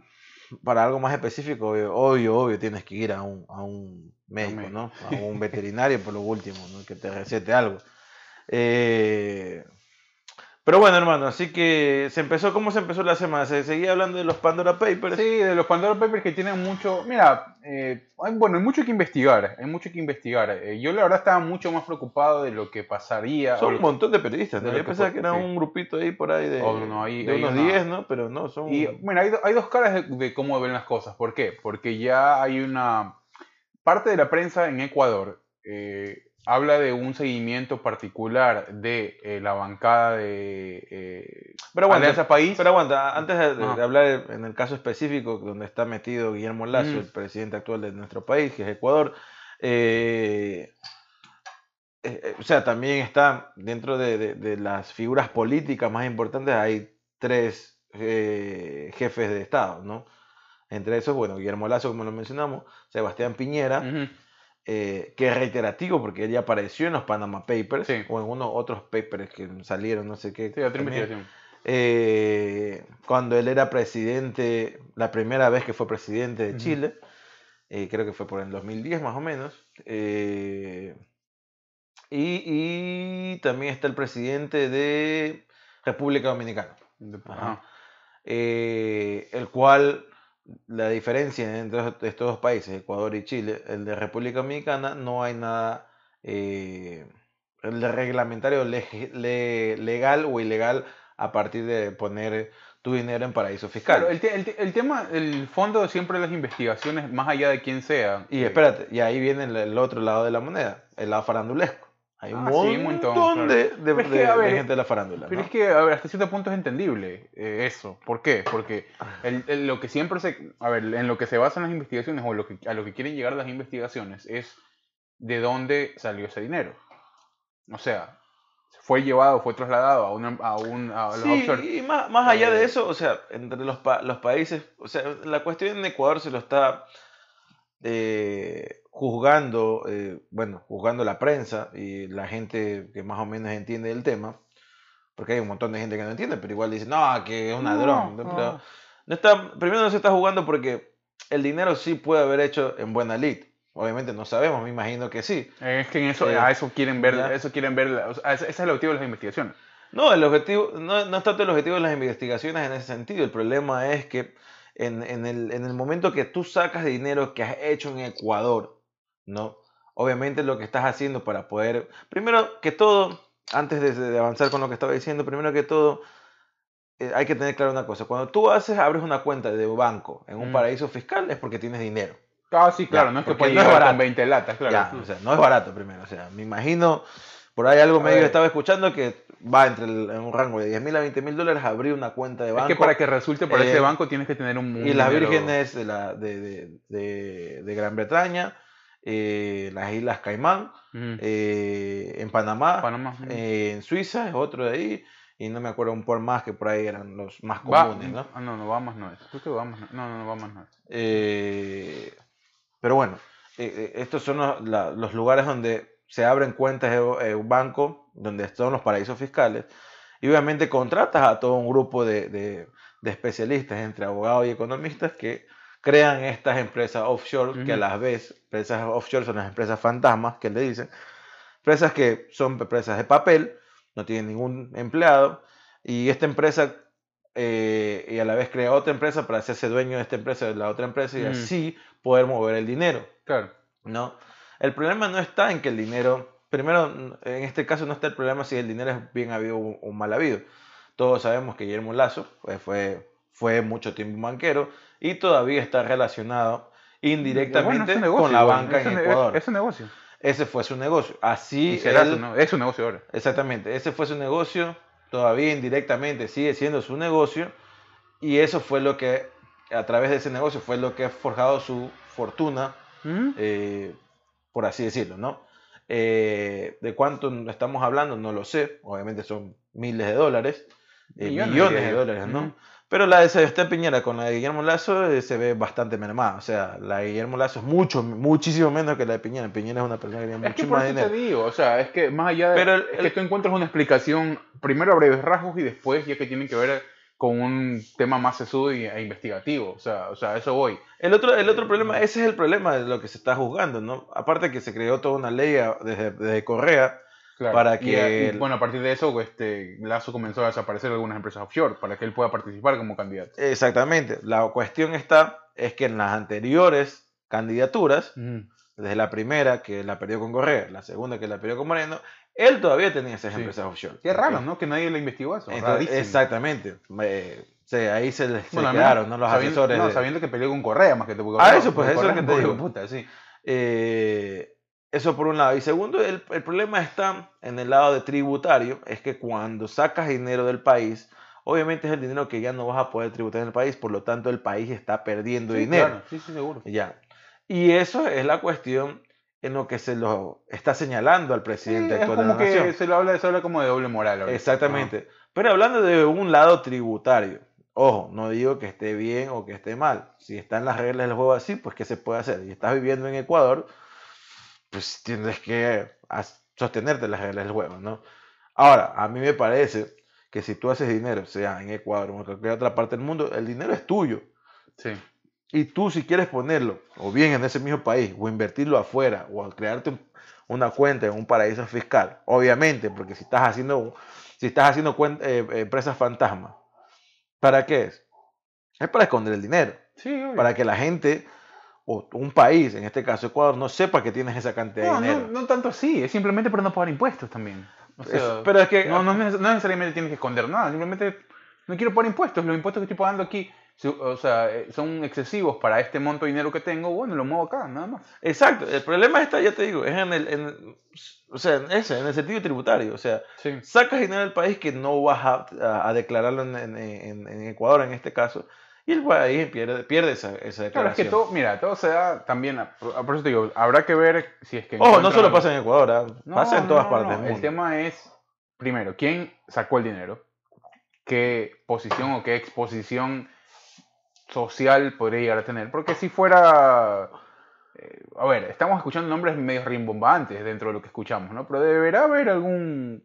Speaker 1: para algo más específico, obvio, obvio, obvio, tienes que ir a un, a un médico. ¿no? A un veterinario por lo último, ¿no? Que te recete algo. Eh, pero bueno, hermano, así que se empezó, ¿cómo se empezó la semana? Se seguía hablando de los Pandora Papers.
Speaker 2: Sí, de los Pandora Papers que tienen mucho... Mira, eh, hay- bueno, hay mucho que investigar, hay mucho que investigar. Eh, yo la verdad estaba mucho más preocupado de lo que pasaría.
Speaker 1: Son un montón de periodistas, ¿no?
Speaker 2: de
Speaker 1: Yo pensaba que era
Speaker 2: sí.
Speaker 1: un grupito ahí por ahí de,
Speaker 2: Oh, no, no, ahí-
Speaker 1: de
Speaker 2: ahí
Speaker 1: unos
Speaker 2: una-
Speaker 1: 10, ¿no? Pero no, son...
Speaker 2: Y bueno, hay, do- hay dos caras de, de cómo ven las cosas. ¿Por qué? Porque ya hay una parte de la prensa en Ecuador eh, habla de un seguimiento particular de eh, la bancada de eh,
Speaker 1: Pero aguanta,
Speaker 2: Alianza País.
Speaker 1: Pero aguanta, antes de, hablar en el caso específico donde está metido Guillermo Lazo,
Speaker 2: Mm.
Speaker 1: el presidente actual de nuestro país, que es Ecuador, eh, o sea, también está dentro de, de- de las figuras políticas más importantes, hay tres jefes de Estado, ¿no? Entre esos, bueno, Guillermo Lazo, como lo mencionamos, Sebastián Piñera, eh, que es reiterativo porque él ya apareció en los Panama Papers
Speaker 2: Sí.
Speaker 1: o en unos otros papers que salieron, no sé qué.
Speaker 2: Sí, otra investigación.
Speaker 1: Eh, cuando él era presidente, la primera vez que fue presidente de. Chile, eh, creo que fue por el 2010 más o menos. eh, y, y también está el presidente de República Dominicana,
Speaker 2: Ajá.
Speaker 1: El cual la diferencia entre estos- dos países, Ecuador y Chile, el de República Dominicana, no hay nada eh, el de reglamentario lege- le- legal o ilegal a partir de poner tu dinero en paraísos fiscales.
Speaker 2: Claro, el, te- el te- el tema, el fondo siempre de las investigaciones, más allá de quién sea.
Speaker 1: Y
Speaker 2: eh,
Speaker 1: espérate, y ahí viene el, el otro lado de la moneda, el lado farandulesco. Hay un
Speaker 2: Ah, sí, un
Speaker 1: montón,
Speaker 2: montón,
Speaker 1: de,
Speaker 2: claro.
Speaker 1: de-
Speaker 2: Pero es que,
Speaker 1: de- de
Speaker 2: ver,
Speaker 1: gente de la farándula.
Speaker 2: Pero
Speaker 1: ¿no?
Speaker 2: es que, a ver, hasta cierto punto es entendible eh, eso. ¿Por qué? Porque
Speaker 1: Ah.
Speaker 2: el- el- lo que siempre se. A ver, en lo que se basan las investigaciones o lo que, a lo que quieren llegar las investigaciones es de dónde salió ese dinero. O sea, fue llevado, fue trasladado a, una, a, un, a los
Speaker 1: Sí,
Speaker 2: offshore.
Speaker 1: y más, más allá de
Speaker 2: Eh,
Speaker 1: eso, o sea, entre los, pa- los países, o sea, la cuestión en Ecuador se lo está eh, juzgando, eh, bueno, juzgando la prensa y la gente que más o menos entiende el tema, porque hay un montón de gente que no entiende, pero igual dice, no, que es una
Speaker 2: No,
Speaker 1: dron. ¿no?
Speaker 2: no.
Speaker 1: No está, primero no se está jugando porque el dinero sí puede haber hecho en buena lid. Obviamente no sabemos, me imagino que sí.
Speaker 2: Es que en eso,
Speaker 1: Eh,
Speaker 2: a eso quieren ver, eso quieren ver, o sea, ese ese es el objetivo de las investigaciones.
Speaker 1: No, el objetivo, no, no es tanto el objetivo de las investigaciones en ese sentido. El problema es que en, en el, en el momento que tú sacas dinero que has hecho en Ecuador, ¿no? Obviamente lo que estás haciendo para poder, primero que todo, antes de, avanzar con lo que estaba diciendo, primero que todo, eh, hay que tener claro una cosa. Cuando tú haces, abres una cuenta de banco en un
Speaker 2: Mm.
Speaker 1: paraíso fiscal, es porque tienes dinero.
Speaker 2: Ah, sí, claro,
Speaker 1: Ya,
Speaker 2: no es que
Speaker 1: porque
Speaker 2: puede
Speaker 1: no es
Speaker 2: llegar con
Speaker 1: barato.
Speaker 2: 20 latas, claro.
Speaker 1: Ya, o sea, no es barato primero. O sea, me imagino, por ahí algo medio estaba escuchando que va entre el- en un rango de 10 mil a 20 mil dólares abrir una cuenta de
Speaker 2: es
Speaker 1: banco.
Speaker 2: que para que resulte para
Speaker 1: eh,
Speaker 2: ese banco tienes que tener un, un
Speaker 1: y las
Speaker 2: dinero-
Speaker 1: vírgenes de, la, de, de, de- de Gran Bretaña eh, las Islas Caimán,
Speaker 2: Ujú.
Speaker 1: eh, en Panamá,
Speaker 2: Panamá.
Speaker 1: eh, en Suiza es otro de ahí, y no me acuerdo un por más que por ahí eran los más comunes, ¿no?
Speaker 2: Ah, no, no, Bahamas no es. Creo que Bahamas no. No, no, Bahamas no es.
Speaker 1: Eh, pero bueno, eh, eh, estos son los, la- los lugares donde se abren cuentas de eh, un banco, donde son los paraísos fiscales, y obviamente contratas a todo un grupo de, de- de especialistas entre abogados y economistas que crean estas empresas offshore, que a las vez, empresas offshore son las empresas fantasmas, que le dicen, empresas que son empresas de papel, no tienen ningún empleado, y esta empresa eh, y a la vez crea otra empresa para hacerse dueño de esta empresa, de la otra empresa, y
Speaker 2: Mm.
Speaker 1: así poder mover el dinero,
Speaker 2: Claro.
Speaker 1: ¿no? El problema no está en que el dinero, primero, en este caso no está el problema si el dinero es bien habido o mal habido. Todos sabemos que Guillermo Lazo pues, fue, fue mucho tiempo banquero y todavía está relacionado indirectamente
Speaker 2: Bueno, es negocio,
Speaker 1: con la banca
Speaker 2: es
Speaker 1: en Ecuador.
Speaker 2: Es un negocio.
Speaker 1: Ese fue su negocio. Así
Speaker 2: será
Speaker 1: él-
Speaker 2: su es su negocio ahora.
Speaker 1: Exactamente, ese fue su negocio, todavía indirectamente sigue siendo su negocio y eso fue lo que, a través de ese negocio, fue lo que ha forjado su fortuna,
Speaker 2: Ujú.
Speaker 1: eh, por así decirlo, ¿no? Eh, de cuánto estamos hablando, no lo sé, obviamente son miles de dólares, eh,
Speaker 2: Millones,
Speaker 1: millones, de dólares, ¿no?
Speaker 2: Ujú.
Speaker 1: Pero la de Sebastián Piñera con la de Guillermo Lazo eh, se ve bastante mermada, o sea, la de Guillermo Lazo es mucho, muchísimo menos que la de Piñera, Piñera es una persona que tiene
Speaker 2: Es que
Speaker 1: mucho
Speaker 2: por
Speaker 1: más
Speaker 2: eso
Speaker 1: dinero.
Speaker 2: te digo, o sea, es que más allá de...
Speaker 1: Pero el-
Speaker 2: es que
Speaker 1: el-
Speaker 2: tú encuentras una explicación, primero a breves rasgos y después ya que tienen que ver con un tema más sesudo e investigativo. O sea, o sea, eso voy.
Speaker 1: El otro, el otro problema, ese es el problema de lo que se está juzgando, ¿no? Aparte que se creó toda una ley desde, desde Correa,
Speaker 2: Claro.
Speaker 1: Para
Speaker 2: Y,
Speaker 1: que
Speaker 2: y,
Speaker 1: el-
Speaker 2: bueno, a partir de eso, este, Lazo comenzó a desaparecer de algunas empresas offshore para que él pueda participar como candidato.
Speaker 1: exactamente. La cuestión está, es que en las anteriores candidaturas,
Speaker 2: Ujú.
Speaker 1: desde la primera que la perdió con Correa, la segunda que la perdió con Moreno, él todavía tenía esas
Speaker 2: Sí.
Speaker 1: empresas offshore.
Speaker 2: Qué raro, ¿no? Que nadie le investigó eso.
Speaker 1: Entonces, exactamente. Eh, sí, ahí se les
Speaker 2: Bueno,
Speaker 1: quedaron, ¿no? Los
Speaker 2: sabiendo,
Speaker 1: asesores.
Speaker 2: no,
Speaker 1: de-
Speaker 2: sabiendo que peleó con Correa más que te
Speaker 1: Ah, eso, pues, eso es lo que te digo.
Speaker 2: Puta, sí.
Speaker 1: Eh, eso por un lado. Y segundo, el, el problema está en el lado de tributario, es que cuando sacas dinero del país, obviamente es el dinero que ya no vas a poder tributar en el país, por lo tanto el país está perdiendo
Speaker 2: Sí,
Speaker 1: dinero.
Speaker 2: claro, sí, sí, seguro.
Speaker 1: Ya. Y eso es la cuestión en lo que se lo está señalando al
Speaker 2: Sí,
Speaker 1: presidente
Speaker 2: es
Speaker 1: actual de la
Speaker 2: que
Speaker 1: nación.
Speaker 2: se lo habla, se habla como de doble moral. ahorita.
Speaker 1: Exactamente. Pero hablando de un lado tributario, ojo, no digo que esté bien o que esté mal. Si están las reglas del juego así, pues ¿qué se puede hacer? Y estás viviendo en Ecuador, pues tienes que sostenerte las reglas del juego, ¿no? Ahora, a mí me parece que si tú haces dinero, sea en Ecuador o en cualquier otra parte del mundo, el dinero es tuyo.
Speaker 2: Sí.
Speaker 1: Y tú si quieres ponerlo, o bien en ese mismo país, o invertirlo afuera, o crearte un- una cuenta en un paraíso fiscal, obviamente, porque si estás haciendo, si estás haciendo eh, empresas fantasmas, ¿para qué es? Es para esconder el dinero,
Speaker 2: Sí,
Speaker 1: para que la gente, o un país, en este caso Ecuador, no sepa que tienes esa cantidad
Speaker 2: no,
Speaker 1: de
Speaker 2: no,
Speaker 1: dinero.
Speaker 2: no tanto así, es simplemente para no pagar impuestos también. O sea,
Speaker 1: Es- pero es que,
Speaker 2: no, no, no necesariamente tienes que esconder nada, simplemente no quiero pagar impuestos. Los impuestos que estoy pagando aquí o sea, eh, son excesivos para este monto de dinero que tengo, bueno, lo muevo acá, nada más.
Speaker 1: exacto, el problema está, ya te digo, es en el, en- o sea, en ese, en el sentido tributario, o sea,
Speaker 2: Sí.
Speaker 1: sacas dinero del país que no vas a, a- declararlo en- en Ecuador en este caso, y el país pierde, pierde esa, esa
Speaker 2: Claro, es que
Speaker 1: declaración.
Speaker 2: todo, mira, todo se da también, a- por por eso te digo, habrá que ver si es que...
Speaker 1: Ojo, no solo pasa en Ecuador, ¿ah?
Speaker 2: No,
Speaker 1: pasa en todas
Speaker 2: no,
Speaker 1: partes
Speaker 2: no. El tema es, primero, ¿quién sacó el dinero? ¿Qué posición o qué exposición social podría llegar a tener? Porque si fuera... eh, a ver, estamos escuchando nombres medio rimbombantes dentro de lo que escuchamos, ¿no? Pero deberá haber algún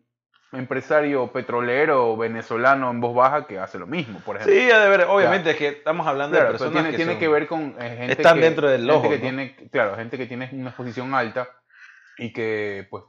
Speaker 2: empresario petrolero venezolano en voz baja que hace lo mismo, por ejemplo.
Speaker 1: Sí, de ver, obviamente es que estamos hablando
Speaker 2: Claro,
Speaker 1: de personas
Speaker 2: tiene,
Speaker 1: que,
Speaker 2: tiene
Speaker 1: son-
Speaker 2: que ver con eh, gente
Speaker 1: están
Speaker 2: que,
Speaker 1: dentro del
Speaker 2: gente
Speaker 1: ojo,
Speaker 2: que
Speaker 1: ¿no?
Speaker 2: tiene, claro, gente que tiene una exposición alta y que, pues,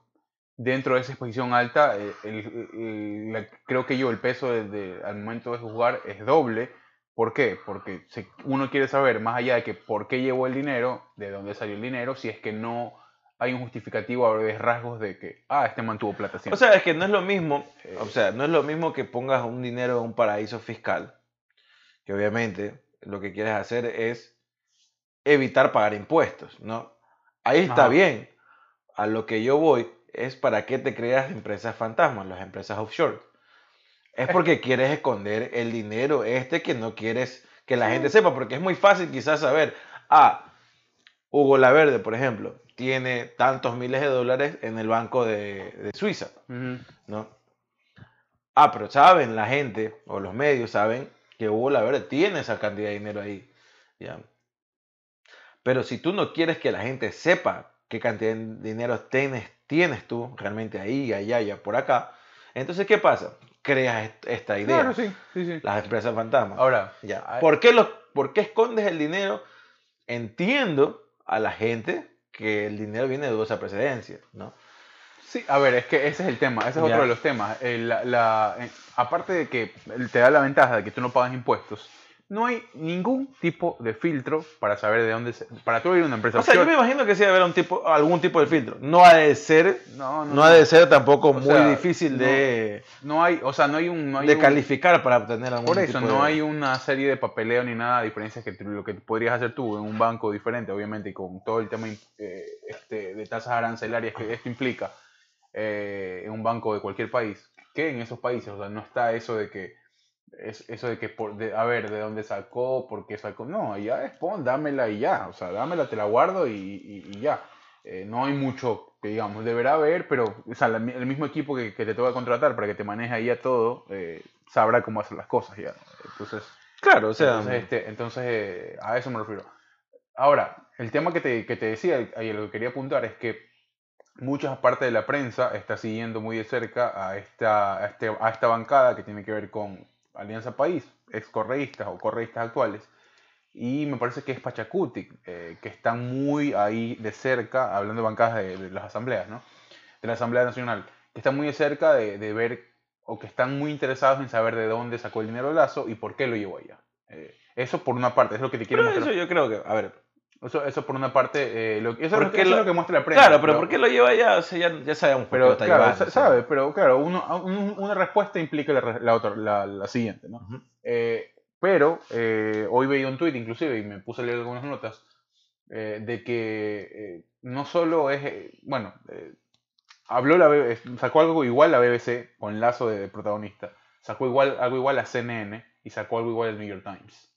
Speaker 2: dentro de esa exposición alta, eh, el- el- la- creo que yo el peso al momento de juzgar es doble. ¿Por qué? Porque uno quiere saber, más allá de que por qué llevó el dinero, de dónde salió el dinero, si es que no hay un justificativo a breves rasgos de que, ah, este mantuvo plata
Speaker 1: O
Speaker 2: siempre.
Speaker 1: sea, es que no es lo mismo,
Speaker 2: Eh,
Speaker 1: o sea, no es lo mismo que pongas un dinero en un paraíso fiscal, que obviamente lo que quieres hacer es evitar pagar impuestos, ¿no? Ahí está
Speaker 2: Ajá.
Speaker 1: bien. A lo que yo voy es para qué te creas empresas fantasmas, las empresas offshore. Es porque quieres esconder el dinero este que no quieres que la gente sepa, porque es muy fácil quizás saber, ah, Hugo Laverde, por ejemplo, tiene tantos miles de dólares en el banco de, de Suiza. ¿no? Ah, pero saben, la gente o los medios saben que Hugo Laverde tiene esa cantidad de dinero ahí, ¿ya? Pero si tú no quieres que la gente sepa qué cantidad de dinero tienes, tienes tú realmente ahí, allá, ya por acá, entonces, ¿qué pasa? Creas est- esta idea.
Speaker 2: Claro, sí, sí, sí.
Speaker 1: Las empresas fantasmas.
Speaker 2: Ahora,
Speaker 1: Ya. ¿Por qué, los, ¿Por qué escondes el dinero? Entiendo a la gente que el dinero viene de dudosa precedencia, ¿no?
Speaker 2: Sí, a ver, es que ese es el tema, ese es
Speaker 1: Ya.
Speaker 2: otro de los temas. Eh, la- la- eh, aparte de que te da la ventaja de que tú no pagas impuestos, no hay ningún tipo de filtro para saber de dónde se, para tú abrir una empresa
Speaker 1: O sea, yo me imagino que sí debe haber un tipo, algún tipo de filtro. No ha de ser,
Speaker 2: no, no,
Speaker 1: no ha de ser tampoco muy
Speaker 2: sea,
Speaker 1: difícil
Speaker 2: no
Speaker 1: de,
Speaker 2: no hay, o sea, no hay un, no hay
Speaker 1: de
Speaker 2: un-
Speaker 1: calificar para obtener algún
Speaker 2: por eso
Speaker 1: tipo
Speaker 2: no
Speaker 1: de-
Speaker 2: hay una serie de papeleo ni nada, a diferencia que lo que podrías hacer tú en un banco diferente, obviamente, y con todo el tema eh, este, de tasas arancelarias que esto implica eh, en un banco de cualquier país, que en esos países, o sea, no está eso de que es eso de que por de, a ver de dónde sacó, por qué sacó, no, ya es pon, dámela y ya, o sea, dámela, te la guardo y, y- y ya. Eh, no hay mucho que digamos, deberá haber, pero o sea, la- el mismo equipo que, que te toca contratar para que te maneje ahí a todo, eh, sabrá cómo hacer las cosas ya. Entonces,
Speaker 1: Claro, o sea,
Speaker 2: entonces, este, entonces eh, a eso me refiero. Ahora, el tema que te, que te decía y lo que quería apuntar es que muchas partes de la prensa está siguiendo muy de cerca a esta, a, este- a esta bancada que tiene que ver con Alianza País, ex correístas o correístas actuales. Y me parece que es Pachacutic, eh, que están muy ahí de cerca, hablando de bancadas de, de las asambleas, ¿no? De la Asamblea Nacional, que están muy de cerca de, de ver o que están muy interesados en saber de dónde sacó el dinero Lazo y por qué lo llevó allá. Eh, eso por una parte, es lo que te quiero
Speaker 1: pero
Speaker 2: mostrar.
Speaker 1: eso yo creo que, a ver,
Speaker 2: Eso, eso por una parte, eh, lo, eso, es
Speaker 1: ¿Por
Speaker 2: lo, que- es
Speaker 1: lo-
Speaker 2: que muestra la prensa.
Speaker 1: claro, pero ¿por qué lo lleva allá? O sea, ya, ya sabemos por qué lo
Speaker 2: Pero
Speaker 1: está
Speaker 2: claro,
Speaker 1: llevando,
Speaker 2: sabe, pero claro, uno, un- una respuesta implica la, otra, la, la siguiente, ¿no? Eh, pero eh, hoy veía un tweet inclusive y me puse a leer algunas notas de que no solo es, bueno, habló la B- eh, sacó algo igual la BBC con lazo de protagonista, sacó igual algo igual a CNN y sacó algo igual al New York Times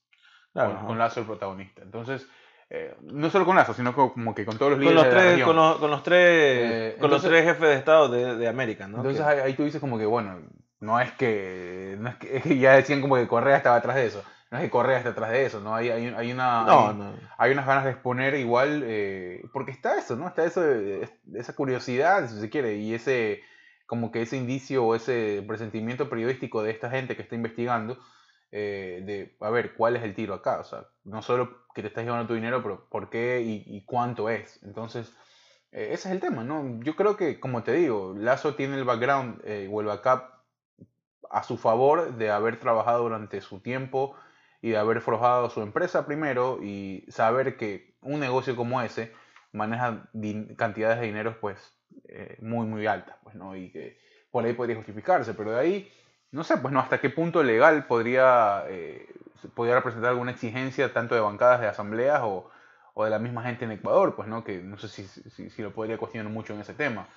Speaker 1: Claro,
Speaker 2: con, lazo del protagonista. Entonces, eh, no solo con lazo, sino co- como que con todos los
Speaker 1: con
Speaker 2: líderes
Speaker 1: los
Speaker 2: de la
Speaker 1: tres,
Speaker 2: región.
Speaker 1: con los, con los tres,
Speaker 2: Eh,
Speaker 1: con los
Speaker 2: entonces-
Speaker 1: tres jefes de Estado de, de América, ¿no?
Speaker 2: Entonces
Speaker 1: Que-
Speaker 2: ahí, tú dices como que, bueno, no es que, no es que, es que ya decían como que Correa estaba atrás de eso. No es que Correa esté atrás de eso, ¿no? Hay, hay, hay una...
Speaker 1: no,
Speaker 2: hay,
Speaker 1: no.
Speaker 2: hay unas ganas de exponer igual, eh, porque está eso, ¿no? Está eso, esa curiosidad, si se quiere, y ese, como que ese indicio o ese presentimiento periodístico de esta gente que está investigando, eh, de, a ver, ¿cuál es el tiro acá? O sea, no solo que te estás llevando tu dinero, pero ¿por qué y, cuánto es? Entonces, eh, ese es el tema, ¿no? Yo creo que, como te digo, Lazo tiene el background eh, o el backup a su favor de haber trabajado durante su tiempo y de haber forjado su empresa primero y saber que un negocio como ese maneja cantidades de dinero pues eh, muy muy altas pues no y que por ahí podría justificarse pero de ahí no sé pues no hasta qué punto legal podría eh, podría representar alguna exigencia tanto de bancadas de asambleas o, o de la misma gente en Ecuador pues no que no sé si, si, si lo podría cuestionar mucho en ese tema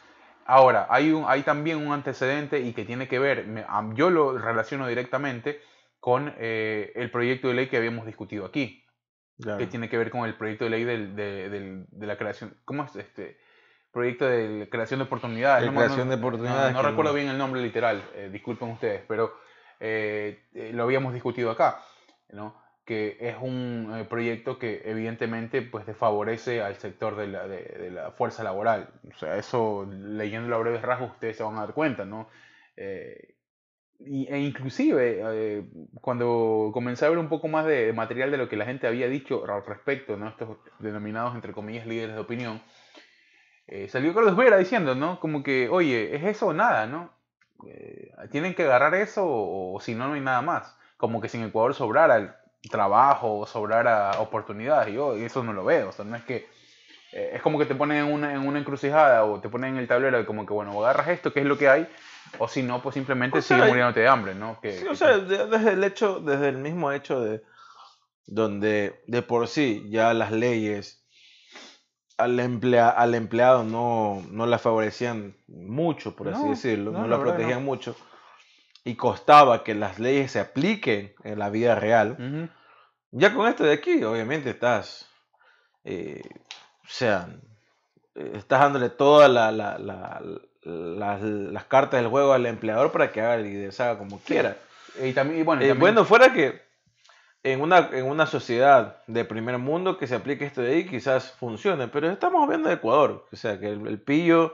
Speaker 2: Ahora, hay, un, hay también un antecedente y que tiene que ver, me- yo lo relaciono directamente con eh, el proyecto de ley que habíamos discutido aquí,
Speaker 1: Claro.
Speaker 2: que tiene que ver con el proyecto de ley del- de, del- de la creación, ¿cómo es este? Proyecto de creación de oportunidades.
Speaker 1: De
Speaker 2: No
Speaker 1: creación
Speaker 2: no-
Speaker 1: de oportunidades
Speaker 2: No, no recuerdo bien el nombre literal, eh, disculpen ustedes, pero eh, eh, lo habíamos discutido acá, ¿no? que es un eh, proyecto que evidentemente pues desfavorece al sector de la, de, de la fuerza laboral. O sea, eso leyendo a breves rasgos ustedes se van a dar cuenta, ¿no? Eh, e inclusive eh, cuando comencé a ver un poco más de material de lo que la gente había dicho al respecto, ¿no? estos denominados entre comillas líderes de opinión, eh, salió Carlos Vera diciendo, ¿no? Como que, oye, ¿es eso o nada, no? Eh, ¿Tienen que agarrar eso o, o si no, no hay nada más? Como que si en Ecuador sobrara el trabajo o sobrara oportunidades, y yo eso no lo veo, o sea, no es que... eh, es como que te ponen en una, en una encrucijada o te ponen en el tablero de como que, bueno, agarras esto, que es lo que hay, o si no, pues simplemente
Speaker 1: O sea,
Speaker 2: sigue muriéndote de hambre, ¿no? Que,
Speaker 1: Sí,
Speaker 2: que-
Speaker 1: o sea, de- desde el hecho, desde el mismo hecho de donde de por sí ya las leyes al, emplea- al empleado no, no la favorecían mucho, por así decirlo,
Speaker 2: no,
Speaker 1: no,
Speaker 2: la
Speaker 1: protegían
Speaker 2: no.
Speaker 1: mucho, y costaba que las leyes se apliquen en la vida real. Ya con esto de aquí, obviamente estás, eh, O sea, estás dándole todas la, la- la- las- las cartas del juego al empleador para que haga y deshaga como quiera.
Speaker 2: Y también, y bueno, y
Speaker 1: Eh,
Speaker 2: también-
Speaker 1: bueno, fuera que en una, en una sociedad de primer mundo que se aplique esto de ahí, quizás funcione, pero estamos hablando de Ecuador, o sea que el, el pillo,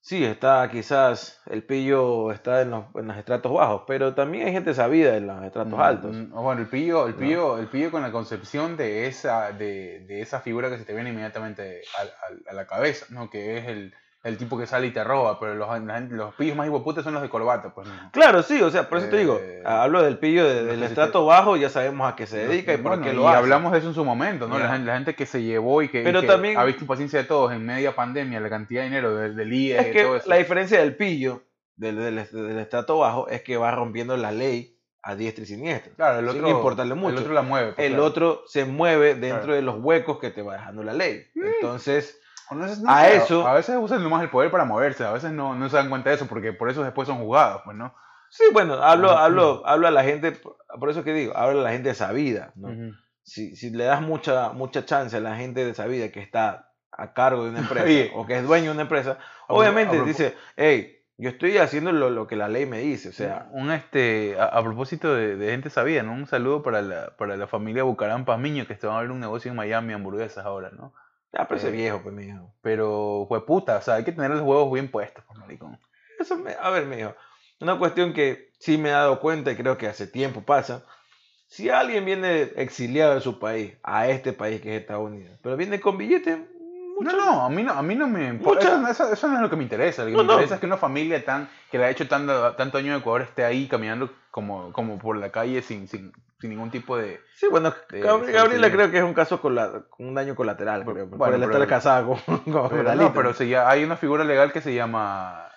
Speaker 1: sí, está quizás, el pillo está en los, en los estratos bajos, pero también hay gente sabida en los estratos
Speaker 2: Mm,
Speaker 1: altos.
Speaker 2: mm, Bueno, el pillo, el
Speaker 1: ¿no?
Speaker 2: pillo, el pillo con la concepción de esa, de, de esa figura que se te viene inmediatamente al- a, la cabeza, ¿no? Que es el, el tipo que sale y te roba, pero los, los pillos más hijueputas son los de corbata, pues.
Speaker 1: Claro, sí, o sea, por eso te digo,
Speaker 2: Eh,
Speaker 1: hablo del pillo de-
Speaker 2: no
Speaker 1: del
Speaker 2: si
Speaker 1: estrato bajo, ya sabemos a qué se dedica y por
Speaker 2: Bueno,
Speaker 1: qué
Speaker 2: y
Speaker 1: lo hace.
Speaker 2: hablamos de eso en su momento, ¿no? La, gente, la gente que se llevó y que, y
Speaker 1: Pero
Speaker 2: que
Speaker 1: también-
Speaker 2: ha visto impaciencia de todos en media pandemia, la cantidad de dinero del, del IE
Speaker 1: Es
Speaker 2: y
Speaker 1: que
Speaker 2: todo eso.
Speaker 1: la diferencia del pillo, del, del, del estrato bajo, es que va rompiendo la ley a diestra y siniestra.
Speaker 2: Claro, el
Speaker 1: sin
Speaker 2: otro,
Speaker 1: importarle mucho.
Speaker 2: El otro la mueve. pues,
Speaker 1: el
Speaker 2: claro.
Speaker 1: otro se mueve dentro
Speaker 2: Claro.
Speaker 1: de los huecos que te va dejando la ley. Entonces,
Speaker 2: O no no
Speaker 1: a eso-
Speaker 2: A veces usan nomás el poder para moverse, a veces no, no se dan cuenta de eso, porque por eso después son juzgados, pues, ¿no?
Speaker 1: sí, bueno, hablo, hablo, hablo a la gente, por eso que digo, hablo a la gente sabida. ¿no? Si, si le das mucha, mucha chance a la gente de sabida que está a cargo de una empresa o que es dueño de una empresa, obviamente dice, hey, yo estoy haciendo lo, lo que la ley me dice. O sea,
Speaker 2: un este a, a propósito de, de gente sabida, ¿no? Un saludo para la, para la familia Bucaram Pazmiño que se van a abrir un negocio en Miami, hamburguesas ahora, ¿no?
Speaker 1: Ya, pero ese
Speaker 2: Eh,
Speaker 1: viejo, pues, mijo.
Speaker 2: Pero fue puta, o sea, hay que tener los huevos bien puestos, pues, maricón.
Speaker 1: Eso me- a ver, mijo, una cuestión que sí me he dado cuenta y creo que hace tiempo pasa. Si alguien viene exiliado de su país a este país que es Estados Unidos, pero viene con billete,
Speaker 2: No, no, a mí no, a mí no me importa. Eso, no- eso- eso no es lo que me interesa. Lo que
Speaker 1: No,
Speaker 2: me
Speaker 1: no.
Speaker 2: interesa es que una familia tan que le ha hecho tanto, tanto daño a Ecuador esté ahí caminando como, como por la calle sin, sin, sin ningún tipo de.
Speaker 1: Sí, bueno,
Speaker 2: de
Speaker 1: Gabri- Gabriela creo que es un caso con, la, con un daño colateral, creo, por
Speaker 2: bueno,
Speaker 1: el
Speaker 2: pero-
Speaker 1: estar casada con, con
Speaker 2: Pero, no, pero se llama- hay una figura legal que se llama.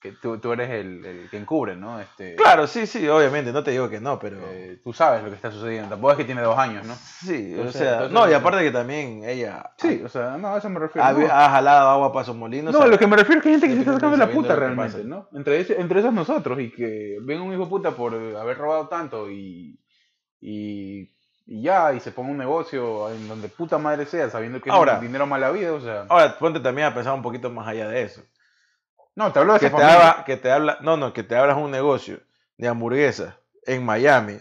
Speaker 2: Que tú, tú eres el, el que encubre, ¿no? Este,
Speaker 1: Claro, sí, sí, obviamente, no te digo que no, pero...
Speaker 2: eh, tú sabes lo que está sucediendo. Tampoco es que tiene dos años, ¿no?
Speaker 1: sí, o sea,
Speaker 2: entonces-
Speaker 1: no, y aparte que también ella
Speaker 2: Sí, o sea, no, a eso me refiero.
Speaker 1: ha-
Speaker 2: no.
Speaker 1: ha jalado agua para sus molinos.
Speaker 2: No,
Speaker 1: o sea,
Speaker 2: lo que me refiero es que hay gente que se está sacando la puta realmente. ¿no? Entre, entre esos nosotros y que venga un hijo puta por haber robado tanto y, y, y ya, y se ponga un negocio en donde puta madre sea, sabiendo que
Speaker 1: Ahora-
Speaker 2: es un dinero mala vida, o sea...
Speaker 1: Ahora, ponte también a pensar un poquito más allá de eso.
Speaker 2: No, te hablo de
Speaker 1: Que
Speaker 2: esa
Speaker 1: te, abra- que te habla, no, no, que te abras un negocio de hamburguesas en Miami.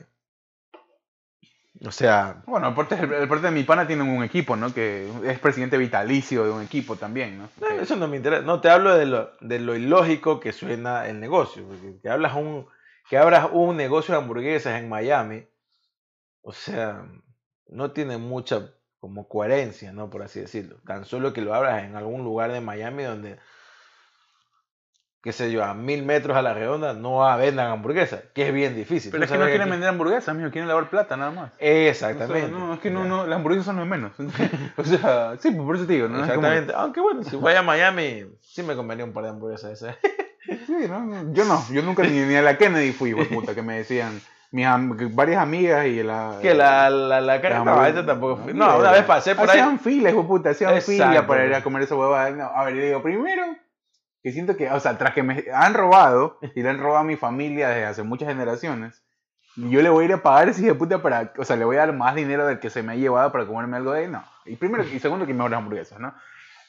Speaker 1: O sea,
Speaker 2: Bueno, aparte, el parte de mi pana tiene un equipo, ¿no? Que es presidente vitalicio de un equipo también, ¿no?
Speaker 1: no, eso no me interesa. No, te hablo de lo, de lo ilógico que suena el negocio. porque que, hablas un, que abras un negocio de hamburguesas en Miami, o sea, no tiene mucha como coherencia, ¿no? Por así decirlo. Tan solo que lo abras en algún lugar de Miami donde, qué sé yo, a mil metros a la redonda no vendan hamburguesas, que es bien difícil.
Speaker 2: Pero es que no quieren
Speaker 1: aquí-
Speaker 2: vender hamburguesas, mijo, quieren lavar plata nada más.
Speaker 1: Exactamente.
Speaker 2: O sea, no, es que no, no, las hamburguesas son lo de menos. o sea, sí, pues por eso te digo, ¿no? Es como-
Speaker 1: Exactamente. Aunque bueno, si voy a Miami, sí me comería un par de hamburguesas esas.
Speaker 2: Sí, ¿no? Yo no, yo nunca ni, ni a la Kennedy fui, de puta, que me decían mis am- que varias amigas y la...
Speaker 1: que la, la, la cara. No, esa tampoco fui.
Speaker 2: no,
Speaker 1: una vez pasé por ahí.
Speaker 2: Hacían fila, hijo puta, hacían
Speaker 1: Exacto.
Speaker 2: fila para ir a comer esa huevada. No, a ver, yo digo, primero, que siento que, o sea, tras que me han robado, y le han robado a mi familia desde hace muchas generaciones, yo le voy a ir a pagar ese hijo de puta para, o sea, le voy a dar más dinero del que se me ha llevado para comerme algo de ahí, no. Y primero, y segundo, que mejores hamburguesas, ¿no?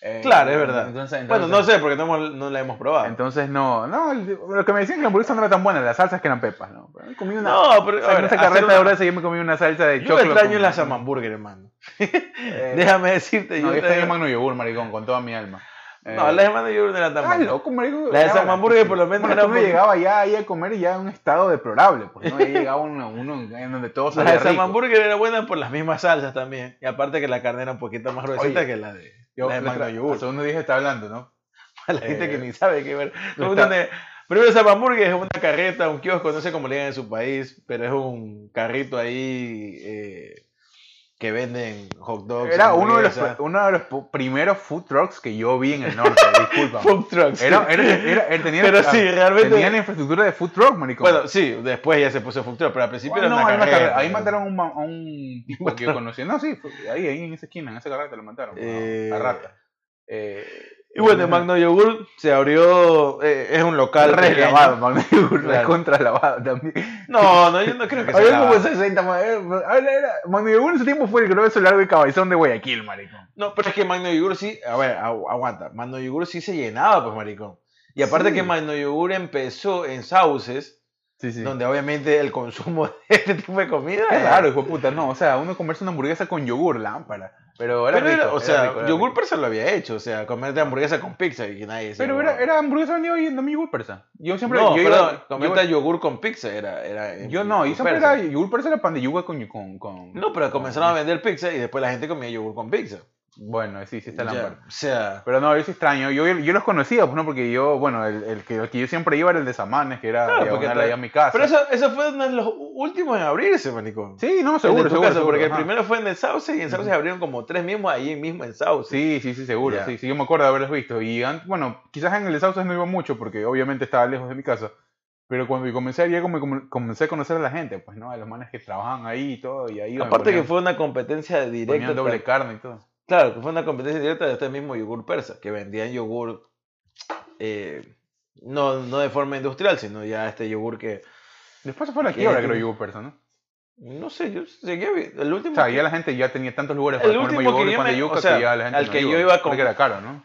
Speaker 2: Eh,
Speaker 1: Claro, es verdad.
Speaker 2: Entonces,
Speaker 1: Bueno, no
Speaker 2: entonces-
Speaker 1: sé, porque no, hemos- no la hemos probado.
Speaker 2: entonces no, no, el- lo que me decían que la hamburguesa no era tan buena, las salsas que eran pepas, ¿no? Pero comí una,
Speaker 1: no, pero
Speaker 2: o sea,
Speaker 1: a
Speaker 2: en
Speaker 1: ver,
Speaker 2: esa carreta
Speaker 1: una-
Speaker 2: de horas yo me comí una salsa de
Speaker 1: Yo
Speaker 2: choclo.
Speaker 1: extraño
Speaker 2: con-
Speaker 1: las hamburguesas, hermano.
Speaker 2: Eh,
Speaker 1: Déjame decirte,
Speaker 2: no,
Speaker 1: yo
Speaker 2: yo extraño
Speaker 1: extraño-
Speaker 2: Magno Yogur, maricón, con toda mi alma. Eh,
Speaker 1: No, las de Mano Yogur no eran tan
Speaker 2: Ah,
Speaker 1: buenas.
Speaker 2: loco, maricón.
Speaker 1: La de San. Hamburgues por lo menos
Speaker 2: Bueno,
Speaker 1: era
Speaker 2: uno
Speaker 1: un poquito-
Speaker 2: llegaba ya ahí a comer ya en un estado deplorable, pues, ¿no? Ya llegaba uno, uno en donde todo
Speaker 1: La
Speaker 2: salía
Speaker 1: de San
Speaker 2: rico.
Speaker 1: Hamburger era buena por las mismas salsas también. Y aparte que la carne era un poquito más gruesita que la de,
Speaker 2: Yo,
Speaker 1: la de Magno
Speaker 2: nuestra-
Speaker 1: Yogur.
Speaker 2: Hace unos días está hablando, ¿no?
Speaker 1: Para la gente
Speaker 2: eh,
Speaker 1: que ni sabe qué ver.
Speaker 2: no
Speaker 1: de- Primero San Hamburger es una carreta, un kiosco, no sé cómo le digan en su país, pero es un carrito ahí eh, que venden hot dogs.
Speaker 2: Era uno de, los, uno de los primeros food trucks que yo vi en el norte, disculpa.
Speaker 1: Food trucks.
Speaker 2: Era, era, era, era- tenía,
Speaker 1: Pero sí, realmente-
Speaker 2: Tenía la infraestructura de food truck, maricón.
Speaker 1: Bueno, sí, después ya se puso food truck, pero al principio
Speaker 2: Bueno,
Speaker 1: era
Speaker 2: no,
Speaker 1: una
Speaker 2: ahí,
Speaker 1: carreta.
Speaker 2: mataron, ahí mataron a un, a un tipo que yo conocí. No, sí, ahí, ahí en esa esquina, en esa carreta lo mataron.
Speaker 1: Eh,
Speaker 2: a rata. Eh,
Speaker 1: Y bueno, el Magno Yogur se abrió, eh, es un local
Speaker 2: Re
Speaker 1: pequeño.
Speaker 2: lavado, Magno Yogur,
Speaker 1: Claro.
Speaker 2: recontra lavado también.
Speaker 1: No, no, yo no creo que sea
Speaker 2: Había como
Speaker 1: lavado.
Speaker 2: 60 ma- eh, Magno Yogur en ese tiempo fue el grueso largo y cabezón de Guayaquil, maricón.
Speaker 1: No, pero es que Magno Yogur sí, a ver, agu- aguanta. Magno Yogur sí se llenaba, pues, maricón. Y aparte
Speaker 2: Sí.
Speaker 1: que Magno Yogur empezó en sauces,
Speaker 2: Sí, sí.
Speaker 1: donde obviamente el consumo de este tipo de comida
Speaker 2: raro, hijo de puta, no, o sea, uno comerse una hamburguesa con yogur, lámpara. Pero era
Speaker 1: Pero era-
Speaker 2: rico,
Speaker 1: o
Speaker 2: era
Speaker 1: sea,
Speaker 2: rico,
Speaker 1: yogur
Speaker 2: rico.
Speaker 1: persa lo había hecho, o sea, comerte hamburguesa con pizza y nadie decía,
Speaker 2: Pero era, era hamburguesa en día yogur persa. Yo siempre.
Speaker 1: no,
Speaker 2: yo iba-
Speaker 1: comerte
Speaker 2: yo,
Speaker 1: yogur con pizza era... era
Speaker 2: yo no, y siempre
Speaker 1: persa.
Speaker 2: era yogur persa era pan de yuca con. con, con
Speaker 1: No, pero comenzaron a vender pizza y después la gente comía yogur con pizza.
Speaker 2: Bueno, sí, sí está
Speaker 1: Ya,
Speaker 2: lámpara.
Speaker 1: o sea,
Speaker 2: Pero no, yo sí extraño. Yo, yo los conocía, pues no, porque yo, bueno, el, el que, el que yo siempre iba era el de Samanes, que era
Speaker 1: Claro, porque
Speaker 2: allá a mi casa.
Speaker 1: pero eso, eso fue uno de los últimos en abrirse, manicón.
Speaker 2: Sí, no,
Speaker 1: El
Speaker 2: seguro, seguro,
Speaker 1: casa,
Speaker 2: seguro,
Speaker 1: porque el
Speaker 2: ajá.
Speaker 1: primero fue en el Sauce y en Sauce abrieron como tres mismos ahí mismo en Sauce.
Speaker 2: Sí, sí, sí, seguro.
Speaker 1: Ya.
Speaker 2: Sí, sí, yo me acuerdo de haberlos visto. Y bueno, quizás en el de Sauces no iba mucho porque obviamente estaba lejos de mi casa. Pero cuando comencé a ir, como, comencé a conocer a la gente, pues, ¿no? A los manes que trabajan ahí y todo. Y ahí
Speaker 1: Aparte que
Speaker 2: ponían-
Speaker 1: fue una competencia directa.
Speaker 2: ponían doble carne y todo.
Speaker 1: Claro, que fue una competencia directa de este mismo yogur persa, que vendían yogur eh, no, no de forma industrial, sino ya este yogur que,
Speaker 2: Después se fue a la quiebra, creo yo, persa, ¿no?
Speaker 1: no sé, yo seguía, el último...
Speaker 2: O sea,
Speaker 1: que-
Speaker 2: ya la gente ya tenía tantos lugares
Speaker 1: El
Speaker 2: para comer
Speaker 1: último
Speaker 2: yogur
Speaker 1: que
Speaker 2: y
Speaker 1: yo me-
Speaker 2: yuca
Speaker 1: o sea,
Speaker 2: que ya la gente
Speaker 1: al
Speaker 2: no
Speaker 1: que
Speaker 2: iba,
Speaker 1: yo iba con-
Speaker 2: Porque era caro, ¿no?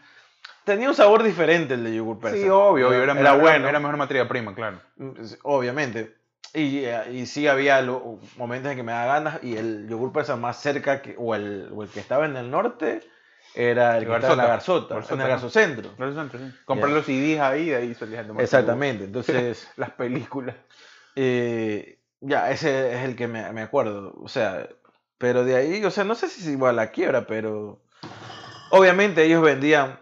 Speaker 1: Tenía un sabor diferente el de yogur persa.
Speaker 2: Sí, obvio, obvio, era,
Speaker 1: Era bueno.
Speaker 2: Era mejor materia prima, claro.
Speaker 1: Mm, Obviamente. Y, eh, y sí había lo- momentos en que me daba ganas y el yogur persa más cerca que, o, el, o el que estaba en el norte era el,
Speaker 2: El
Speaker 1: que estaba en la
Speaker 2: Garzota.
Speaker 1: Garzota, en
Speaker 2: Garzota,
Speaker 1: el. Garzocentro.
Speaker 2: Eso, entonces, Comprar los CDs ahí, de ahí salías a tomar
Speaker 1: Exactamente. Entonces.
Speaker 2: Las películas.
Speaker 1: eh, ya, ese es el que me, me acuerdo. O sea, pero de ahí, o sea, no sé si es igual a la quiebra, pero obviamente ellos vendían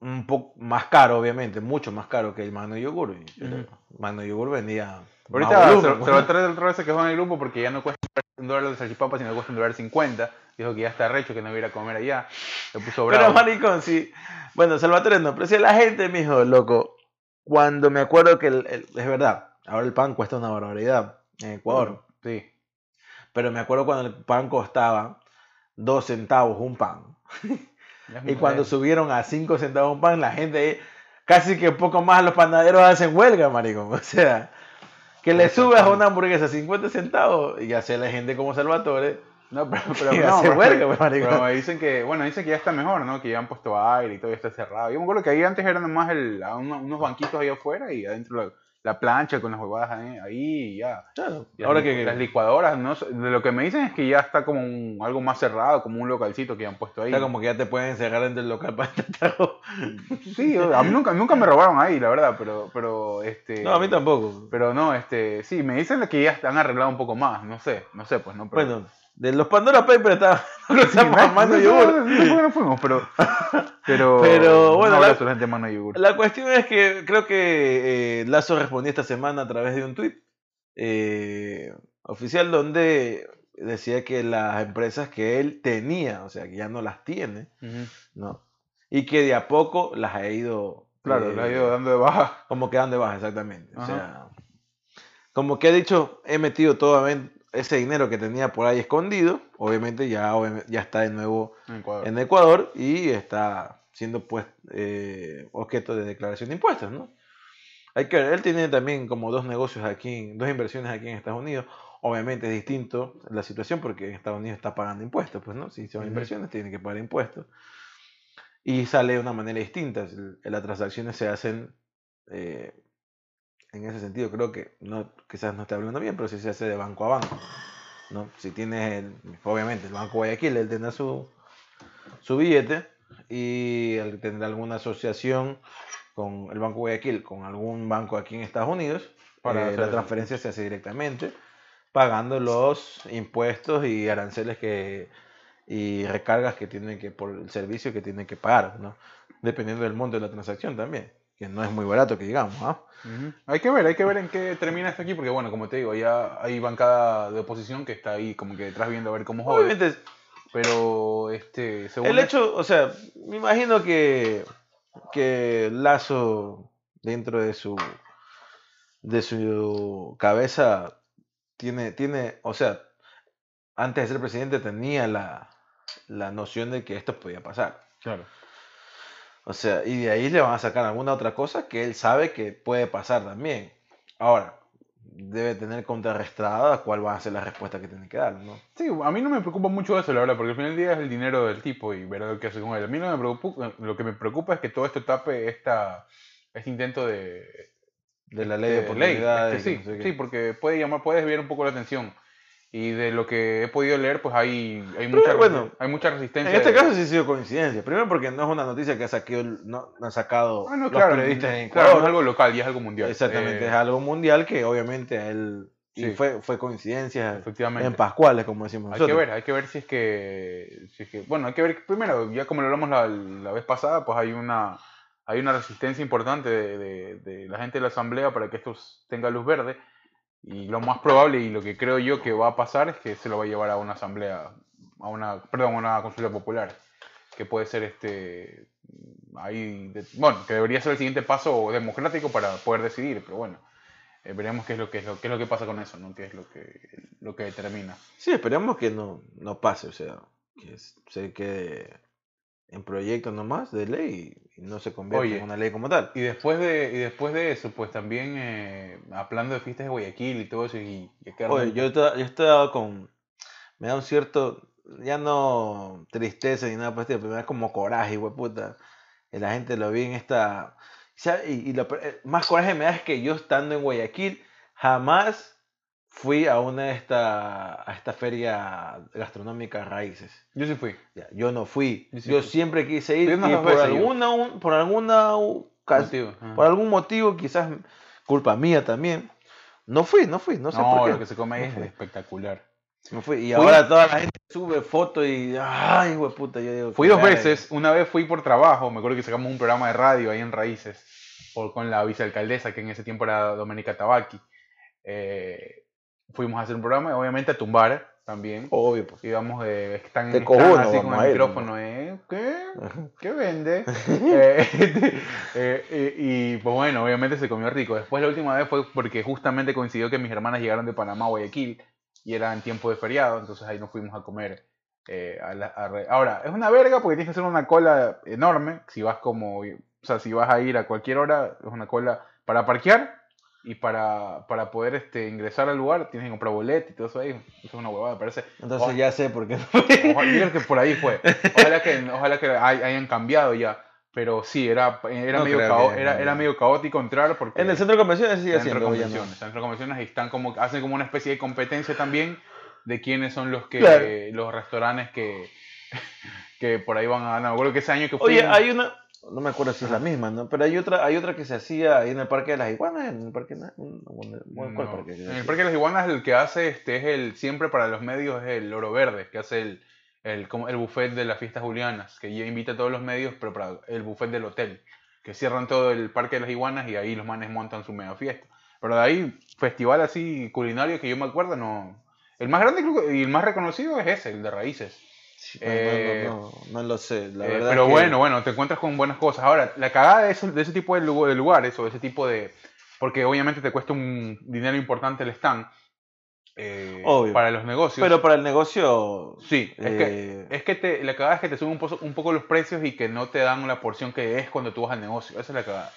Speaker 1: un poco más caro, obviamente, mucho más caro que el Magno Yogur. y-
Speaker 2: Ujú.
Speaker 1: Magno Yogur vendía.
Speaker 2: Ahorita
Speaker 1: volumen,
Speaker 2: se,
Speaker 1: ¿no?
Speaker 2: se va a traer el en el grupo porque ya no cuesta un dólar de salchipapa, sino cuesta un dólar cincuenta. Dijo que ya está recho, que no iba a comer allá. Se puso bravo.
Speaker 1: Pero maricón, sí. Bueno, Salvatore no, pero si la gente, mijo, loco, cuando me acuerdo que el- el- es verdad, ahora el pan cuesta una barbaridad en Ecuador.
Speaker 2: Sí.
Speaker 1: Pero me acuerdo cuando el pan costaba dos centavos un pan. Y cuando subieron a cinco centavos un pan, la gente casi que un poco más los panaderos hacen huelga, maricón. O sea, que le subas a una hamburguesa 50 centavos y ya sea la gente como Salvatore.
Speaker 2: No, pero, pero no,
Speaker 1: hace
Speaker 2: pero-
Speaker 1: huelga, pues,
Speaker 2: pero me dicen que, bueno, dicen que ya está mejor, ¿no? Que ya han puesto aire y todo ya está cerrado. Yo me acuerdo que ahí antes eran nomás el, a uno- unos banquitos ahí afuera y adentro la, la plancha con las huevadas ahí, ahí y ya.
Speaker 1: Claro,
Speaker 2: Y
Speaker 1: ahora que...
Speaker 2: las licuadoras, no sé, de lo que me dicen es que ya está como un- algo más cerrado, como un localcito que ya han puesto ahí.
Speaker 1: Está como que ya te pueden encerrar dentro del local para intentar
Speaker 2: Sí, a mí nunca, nunca me robaron ahí, la verdad, pero, pero este.
Speaker 1: No, a mí tampoco.
Speaker 2: Pero no, este, sí, me dicen que ya han arreglado un poco más, no sé, no sé, pues no. Pero,
Speaker 1: Bueno, de los Pandora Papers estaba
Speaker 2: Sí,
Speaker 1: mano
Speaker 2: no,
Speaker 1: yogur.
Speaker 2: no, no, fuimos, pero, pero,
Speaker 1: Pero, bueno, la-
Speaker 2: mano
Speaker 1: cuestión es que creo que eh, Lazo respondió esta semana a través de un tweet oficial donde decía que las empresas que él tenía, o sea, que ya no las tiene. ¿no? Y que de a poco las ha ido...
Speaker 2: Claro,
Speaker 1: eh,
Speaker 2: le ha ido dando de baja.
Speaker 1: Como quedan de baja, exactamente. O sea, como que ha dicho, he metido todo ese dinero que tenía por ahí escondido, obviamente ya, ya está de nuevo
Speaker 2: En Ecuador.
Speaker 1: en Ecuador y está siendo pues eh, objeto de declaración de impuestos, ¿no? Hay que ver, él tiene también como dos negocios aquí, dos inversiones aquí en Estados Unidos. Obviamente es distinto la situación porque en Estados Unidos está pagando impuestos, pues, ¿no? Si son inversiones, tiene que pagar impuestos. Y sale de una manera distinta. Las transacciones se hacen eh, en ese sentido, creo que no, quizás no esté hablando bien, pero sí se hace de banco a banco. ¿no? Si tienes, el- obviamente, el Banco Guayaquil, él tendrá su, su billete y él tendrá alguna asociación con el Banco Guayaquil, con algún banco aquí en Estados Unidos,
Speaker 2: Para
Speaker 1: eh, la transferencia se hace directamente, pagando los impuestos y aranceles que y recargas que tienen que por el servicio que tienen que pagar, ¿no? Dependiendo del monto de la transacción también, que no es muy barato que digamos, ¿ah?
Speaker 2: Hay que ver, hay que ver en qué termina esto aquí, porque bueno, como te digo, ya hay bancada de oposición que está ahí como que detrás viendo a ver cómo.
Speaker 1: Obviamente
Speaker 2: Pero, este, según
Speaker 1: El hecho, o sea, me imagino que, que Lazo, dentro de su, de su cabeza, tiene, tiene, o sea, antes de ser presidente tenía la, la noción de que esto podía pasar.
Speaker 2: Claro.
Speaker 1: O sea, y de ahí le van a sacar alguna otra cosa que él sabe que puede pasar también. Ahora, debe tener contrarrestada cuál va a ser la respuesta que tiene que dar, ¿no?
Speaker 2: Sí, a mí no me preocupa mucho eso, la verdad, porque al final del día es el dinero del tipo y ver lo que hace con él. A mí no me preocupa, lo que me preocupa es que todo esto tape esta, este intento de,
Speaker 1: De la ley de
Speaker 2: ley.
Speaker 1: oportunidades.
Speaker 2: Este, sí,
Speaker 1: no sé qué.
Speaker 2: sí, porque puede llamar, puede desviar un poco la atención. Y de lo que he podido leer, pues hay, hay,
Speaker 1: Pero,
Speaker 2: mucha,
Speaker 1: bueno,
Speaker 2: hay mucha resistencia.
Speaker 1: En este
Speaker 2: de-
Speaker 1: caso sí ha sido coincidencia. Primero porque no es una noticia que ha sacado, no, no han sacado
Speaker 2: Ah, no,
Speaker 1: los
Speaker 2: claro,
Speaker 1: periodistas en
Speaker 2: claro,
Speaker 1: Ecuador.
Speaker 2: es algo local y es algo mundial.
Speaker 1: Exactamente,
Speaker 2: Eh,
Speaker 1: es algo mundial que obviamente él y
Speaker 2: Sí.
Speaker 1: fue, fue coincidencia
Speaker 2: Efectivamente.
Speaker 1: en Pascuales, como decimos
Speaker 2: Hay
Speaker 1: nosotros.
Speaker 2: que ver, hay que ver si es que, si es que, bueno, hay que ver primero, ya como lo hablamos la, la vez pasada, pues hay una, hay una resistencia importante de, de- de la gente de la asamblea para que esto tenga luz verde y lo más probable y lo que creo yo que va a pasar es que se lo va a llevar a una asamblea, a una, perdón, a una consulta popular, que puede ser este, ahí, de- bueno, que debería ser el siguiente paso democrático para poder decidir, pero bueno. eh, veremos qué es lo que es lo, qué es lo que pasa con eso, ¿no? Qué es lo que lo que determina.
Speaker 1: Sí, esperemos que no, no pase, o sea, que se quede en proyecto nomás de ley y no se convierta
Speaker 2: Oye,
Speaker 1: en una ley como tal.
Speaker 2: Y después de, y después de eso, pues también eh, hablando de fiestas de Guayaquil y todo eso, y, y
Speaker 1: Oye, yo, yo estoy con. Me da un cierto. Ya no tristeza ni nada estilo, pero me da como coraje, güey, puta. Que la gente lo vi en esta. Y, y lo eh, más coraje me da es que yo estando en Guayaquil jamás fui a una de esta, a esta feria gastronómica Raíces.
Speaker 2: yo sí fui.
Speaker 1: Ya, yo no fui.
Speaker 2: Yo sí
Speaker 1: Yo
Speaker 2: fui.
Speaker 1: siempre quise ir y por alguna, un- por alguna
Speaker 2: Motivo,
Speaker 1: por algún motivo, quizás culpa mía también, no fui, no fui, no sé
Speaker 2: no,
Speaker 1: por qué.
Speaker 2: lo que se come ahí es
Speaker 1: No fui.
Speaker 2: espectacular.
Speaker 1: No fui. Y
Speaker 2: Fui-
Speaker 1: ahora toda la gente sube fotos y. ¡Ay, güey, puta! Yo digo,
Speaker 2: Fui dos veces, una vez fui por trabajo, me acuerdo que sacamos un programa de radio ahí en Raíces, por, con la vicealcaldesa, que en ese tiempo era Doménica Tabaqui. Eh, fuimos a hacer un programa, y obviamente a tumbar también.
Speaker 1: Obvio, pues.
Speaker 2: Íbamos de. Están,
Speaker 1: De
Speaker 2: están
Speaker 1: cojones
Speaker 2: así con el
Speaker 1: a ir,
Speaker 2: micrófono, ¿eh? ¿Qué? ¿Qué vende? Eh, eh, y, y, pues bueno, obviamente se comió rico. Después la última vez fue porque justamente coincidió que mis hermanas llegaron de Panamá a Guayaquil y era en tiempo de feriado, entonces ahí nos fuimos a comer. eh, a la- a re- Ahora, es una verga porque tienes que hacer una cola enorme. Si vas como, o sea, si vas a ir a cualquier hora, es una cola para parquear y para, para poder este, ingresar al lugar tienes que comprar boleto y todo eso ahí. Eso es una huevada, parece.
Speaker 1: Entonces
Speaker 2: Ojalá-
Speaker 1: ya sé por qué.
Speaker 2: Ojalá, que por ahí fue. Ojalá que, ojalá que hay- hayan cambiado ya. Pero sí, era, era,
Speaker 1: No
Speaker 2: medio, cao- era, era medio caótico entrar porque...
Speaker 1: En el centro de convenciones sigue
Speaker 2: centro de
Speaker 1: siendo. no.
Speaker 2: convenciones. Centro de convenciones están como, hacen como una especie de competencia también de quiénes son los que
Speaker 1: Claro.
Speaker 2: los restaurantes que, que por ahí van a ganar. Me acuerdo que ese año que fui...
Speaker 1: Oye, hay una. No me acuerdo si es la misma, ¿no? Pero hay otra, hay otra que se hacía ahí en el Parque de las Iguanas. En el Parque. na- ¿Cuál
Speaker 2: No,
Speaker 1: parque?
Speaker 2: en el Parque de las Iguanas el que hace este es el siempre para los medios es el Oro Verde, que hace el, el, el buffet de las fiestas julianas, que ya invita a todos los medios, pero para el buffet del hotel, que cierran todo el Parque de las Iguanas y ahí los manes montan su mega fiesta. Pero de ahí, festival así culinario que yo me acuerdo, no. El más grande y el más reconocido es ese, el de Raíces.
Speaker 1: Sí, no, no,
Speaker 2: Eh,
Speaker 1: no, no, lo sé. La
Speaker 2: Eh,
Speaker 1: verdad
Speaker 2: pero
Speaker 1: que-
Speaker 2: bueno, bueno, te encuentras con buenas cosas. Ahora, la cagada de ese, de ese tipo de, lugar, de lugares o de ese tipo de... Porque obviamente te cuesta un dinero importante el stand eh,
Speaker 1: Obvio.
Speaker 2: para los negocios.
Speaker 1: Pero para el negocio.
Speaker 2: sí, es que,
Speaker 1: eh,
Speaker 2: es que te, la cagada es que te suben un, poco- un poco los precios y que no te dan la porción que es cuando tú vas al negocio. Esa es la cagada.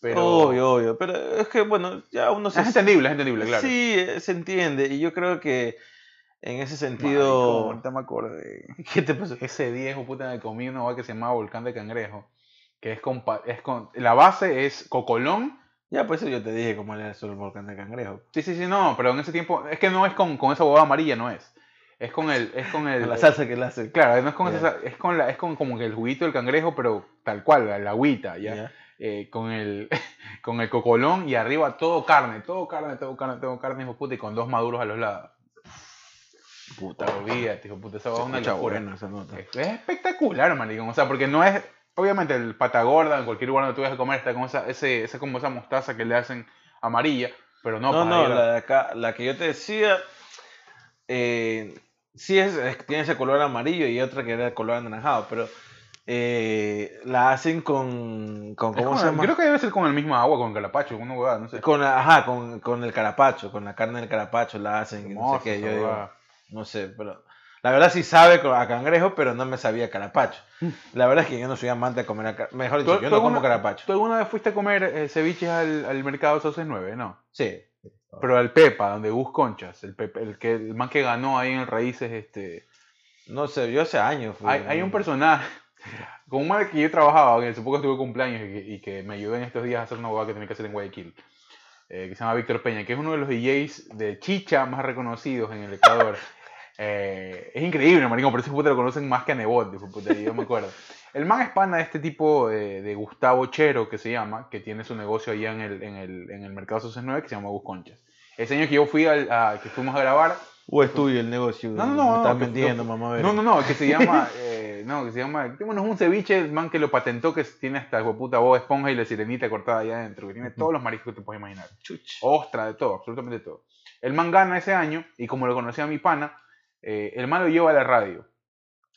Speaker 2: Pero
Speaker 1: Obvio, obvio. Pero es que, bueno, ya uno se.
Speaker 2: es entendible, es entendible, claro.
Speaker 1: Sí, eh, se entiende. Y yo creo que en ese
Speaker 2: Marico,
Speaker 1: sentido.
Speaker 2: ahorita me acordé.
Speaker 1: ¿Qué te pasó?
Speaker 2: Ese día, hijo de puta, me comí una hueá que se llama Volcán de Cangrejo. Que es con, es con... La base es cocolón
Speaker 1: Ya, pues eso yo te dije cómo era el volcán de cangrejo.
Speaker 2: Sí, sí, sí, no, pero en ese tiempo, es que no es con, con esa huevada amarilla, no es. Es con el, es con el.
Speaker 1: La salsa que le hace.
Speaker 2: Claro, no es con
Speaker 1: Ya.
Speaker 2: esa, es con la, es con como que el juguito del cangrejo, pero tal cual, la, la agüita, ya.
Speaker 1: Ya.
Speaker 2: Eh, con el, con el cocolón y arriba todo carne, todo carne, todo carne, todo carne, hijo puta, y con dos maduros a los lados.
Speaker 1: Puta,
Speaker 2: Olvídate, hijo puta, esa va una locura.
Speaker 1: bueno esa nota.
Speaker 2: Es, es espectacular, maricón. O sea, porque no es. Obviamente, el pata gorda, en cualquier lugar donde tú vayas a comer, está con esa, ese, esa, como esa mostaza que le hacen amarilla, pero no,
Speaker 1: No,
Speaker 2: para
Speaker 1: no,
Speaker 2: ir a-
Speaker 1: la de acá, la que yo te decía, eh, sí es, es- tiene ese color amarillo y otra que era de color anaranjado, pero eh, la hacen con, con ¿cómo
Speaker 2: con-
Speaker 1: se llama?
Speaker 2: Creo que debe ser con el mismo agua, con calapacho, una huevada, no sé.
Speaker 1: Con, la- ajá, con, con el carapacho, con la carne del carapacho la hacen, no sé qué, yo digo. No sé, pero la verdad sí sabe a cangrejo, pero no me sabía carapacho. La verdad es que yo no soy amante de comer, a ca- mejor dicho,
Speaker 2: ¿Tú-
Speaker 1: yo no como carapacho.
Speaker 2: ¿Tú alguna vez fuiste a comer eh, ceviches al, al mercado Sauces 9? No.
Speaker 1: Sí,
Speaker 2: Pero el Pepa, donde Gus Conchas, el, Pepe- el, que, el man que ganó ahí en Raíces, este...
Speaker 1: No sé, yo hace años. fui.
Speaker 2: Hay, hay un personaje, con un man que yo trabajaba, que supongo que tuve cumpleaños y que, y que me ayudó en estos días a hacer una boda que tenía que hacer en Guayaquil, eh, que se llama Víctor Peña, que es uno de los DJs de chicha más reconocidos en el Ecuador. Eh, es increíble, maricón, pero ese puta lo conocen más que a Nebot, de puta, yo me acuerdo. El man es pana de este tipo eh, de Gustavo Chero, que se llama, que tiene su negocio allá en el, en el, en el Mercado Social 9, que se llama Gus Conchas. Ese año que yo fui, al, a- que fuimos a grabar,
Speaker 1: ¿O es tuyo el negocio?
Speaker 2: No, no, no, no,
Speaker 1: estás vendiendo,
Speaker 2: no,
Speaker 1: mamá.
Speaker 2: no, no, no, que se llama, eh, no, que se llama, bueno, es un ceviche, el man que lo patentó, que tiene hasta puta Bob Esponja y la sirenita cortada allá adentro, que tiene todos los mariscos que te puedes imaginar.
Speaker 1: Chuch.
Speaker 2: Ostra, de todo, absolutamente todo. El man gana ese año, y como lo conocía mi pana, eh, el man lo lleva a la radio.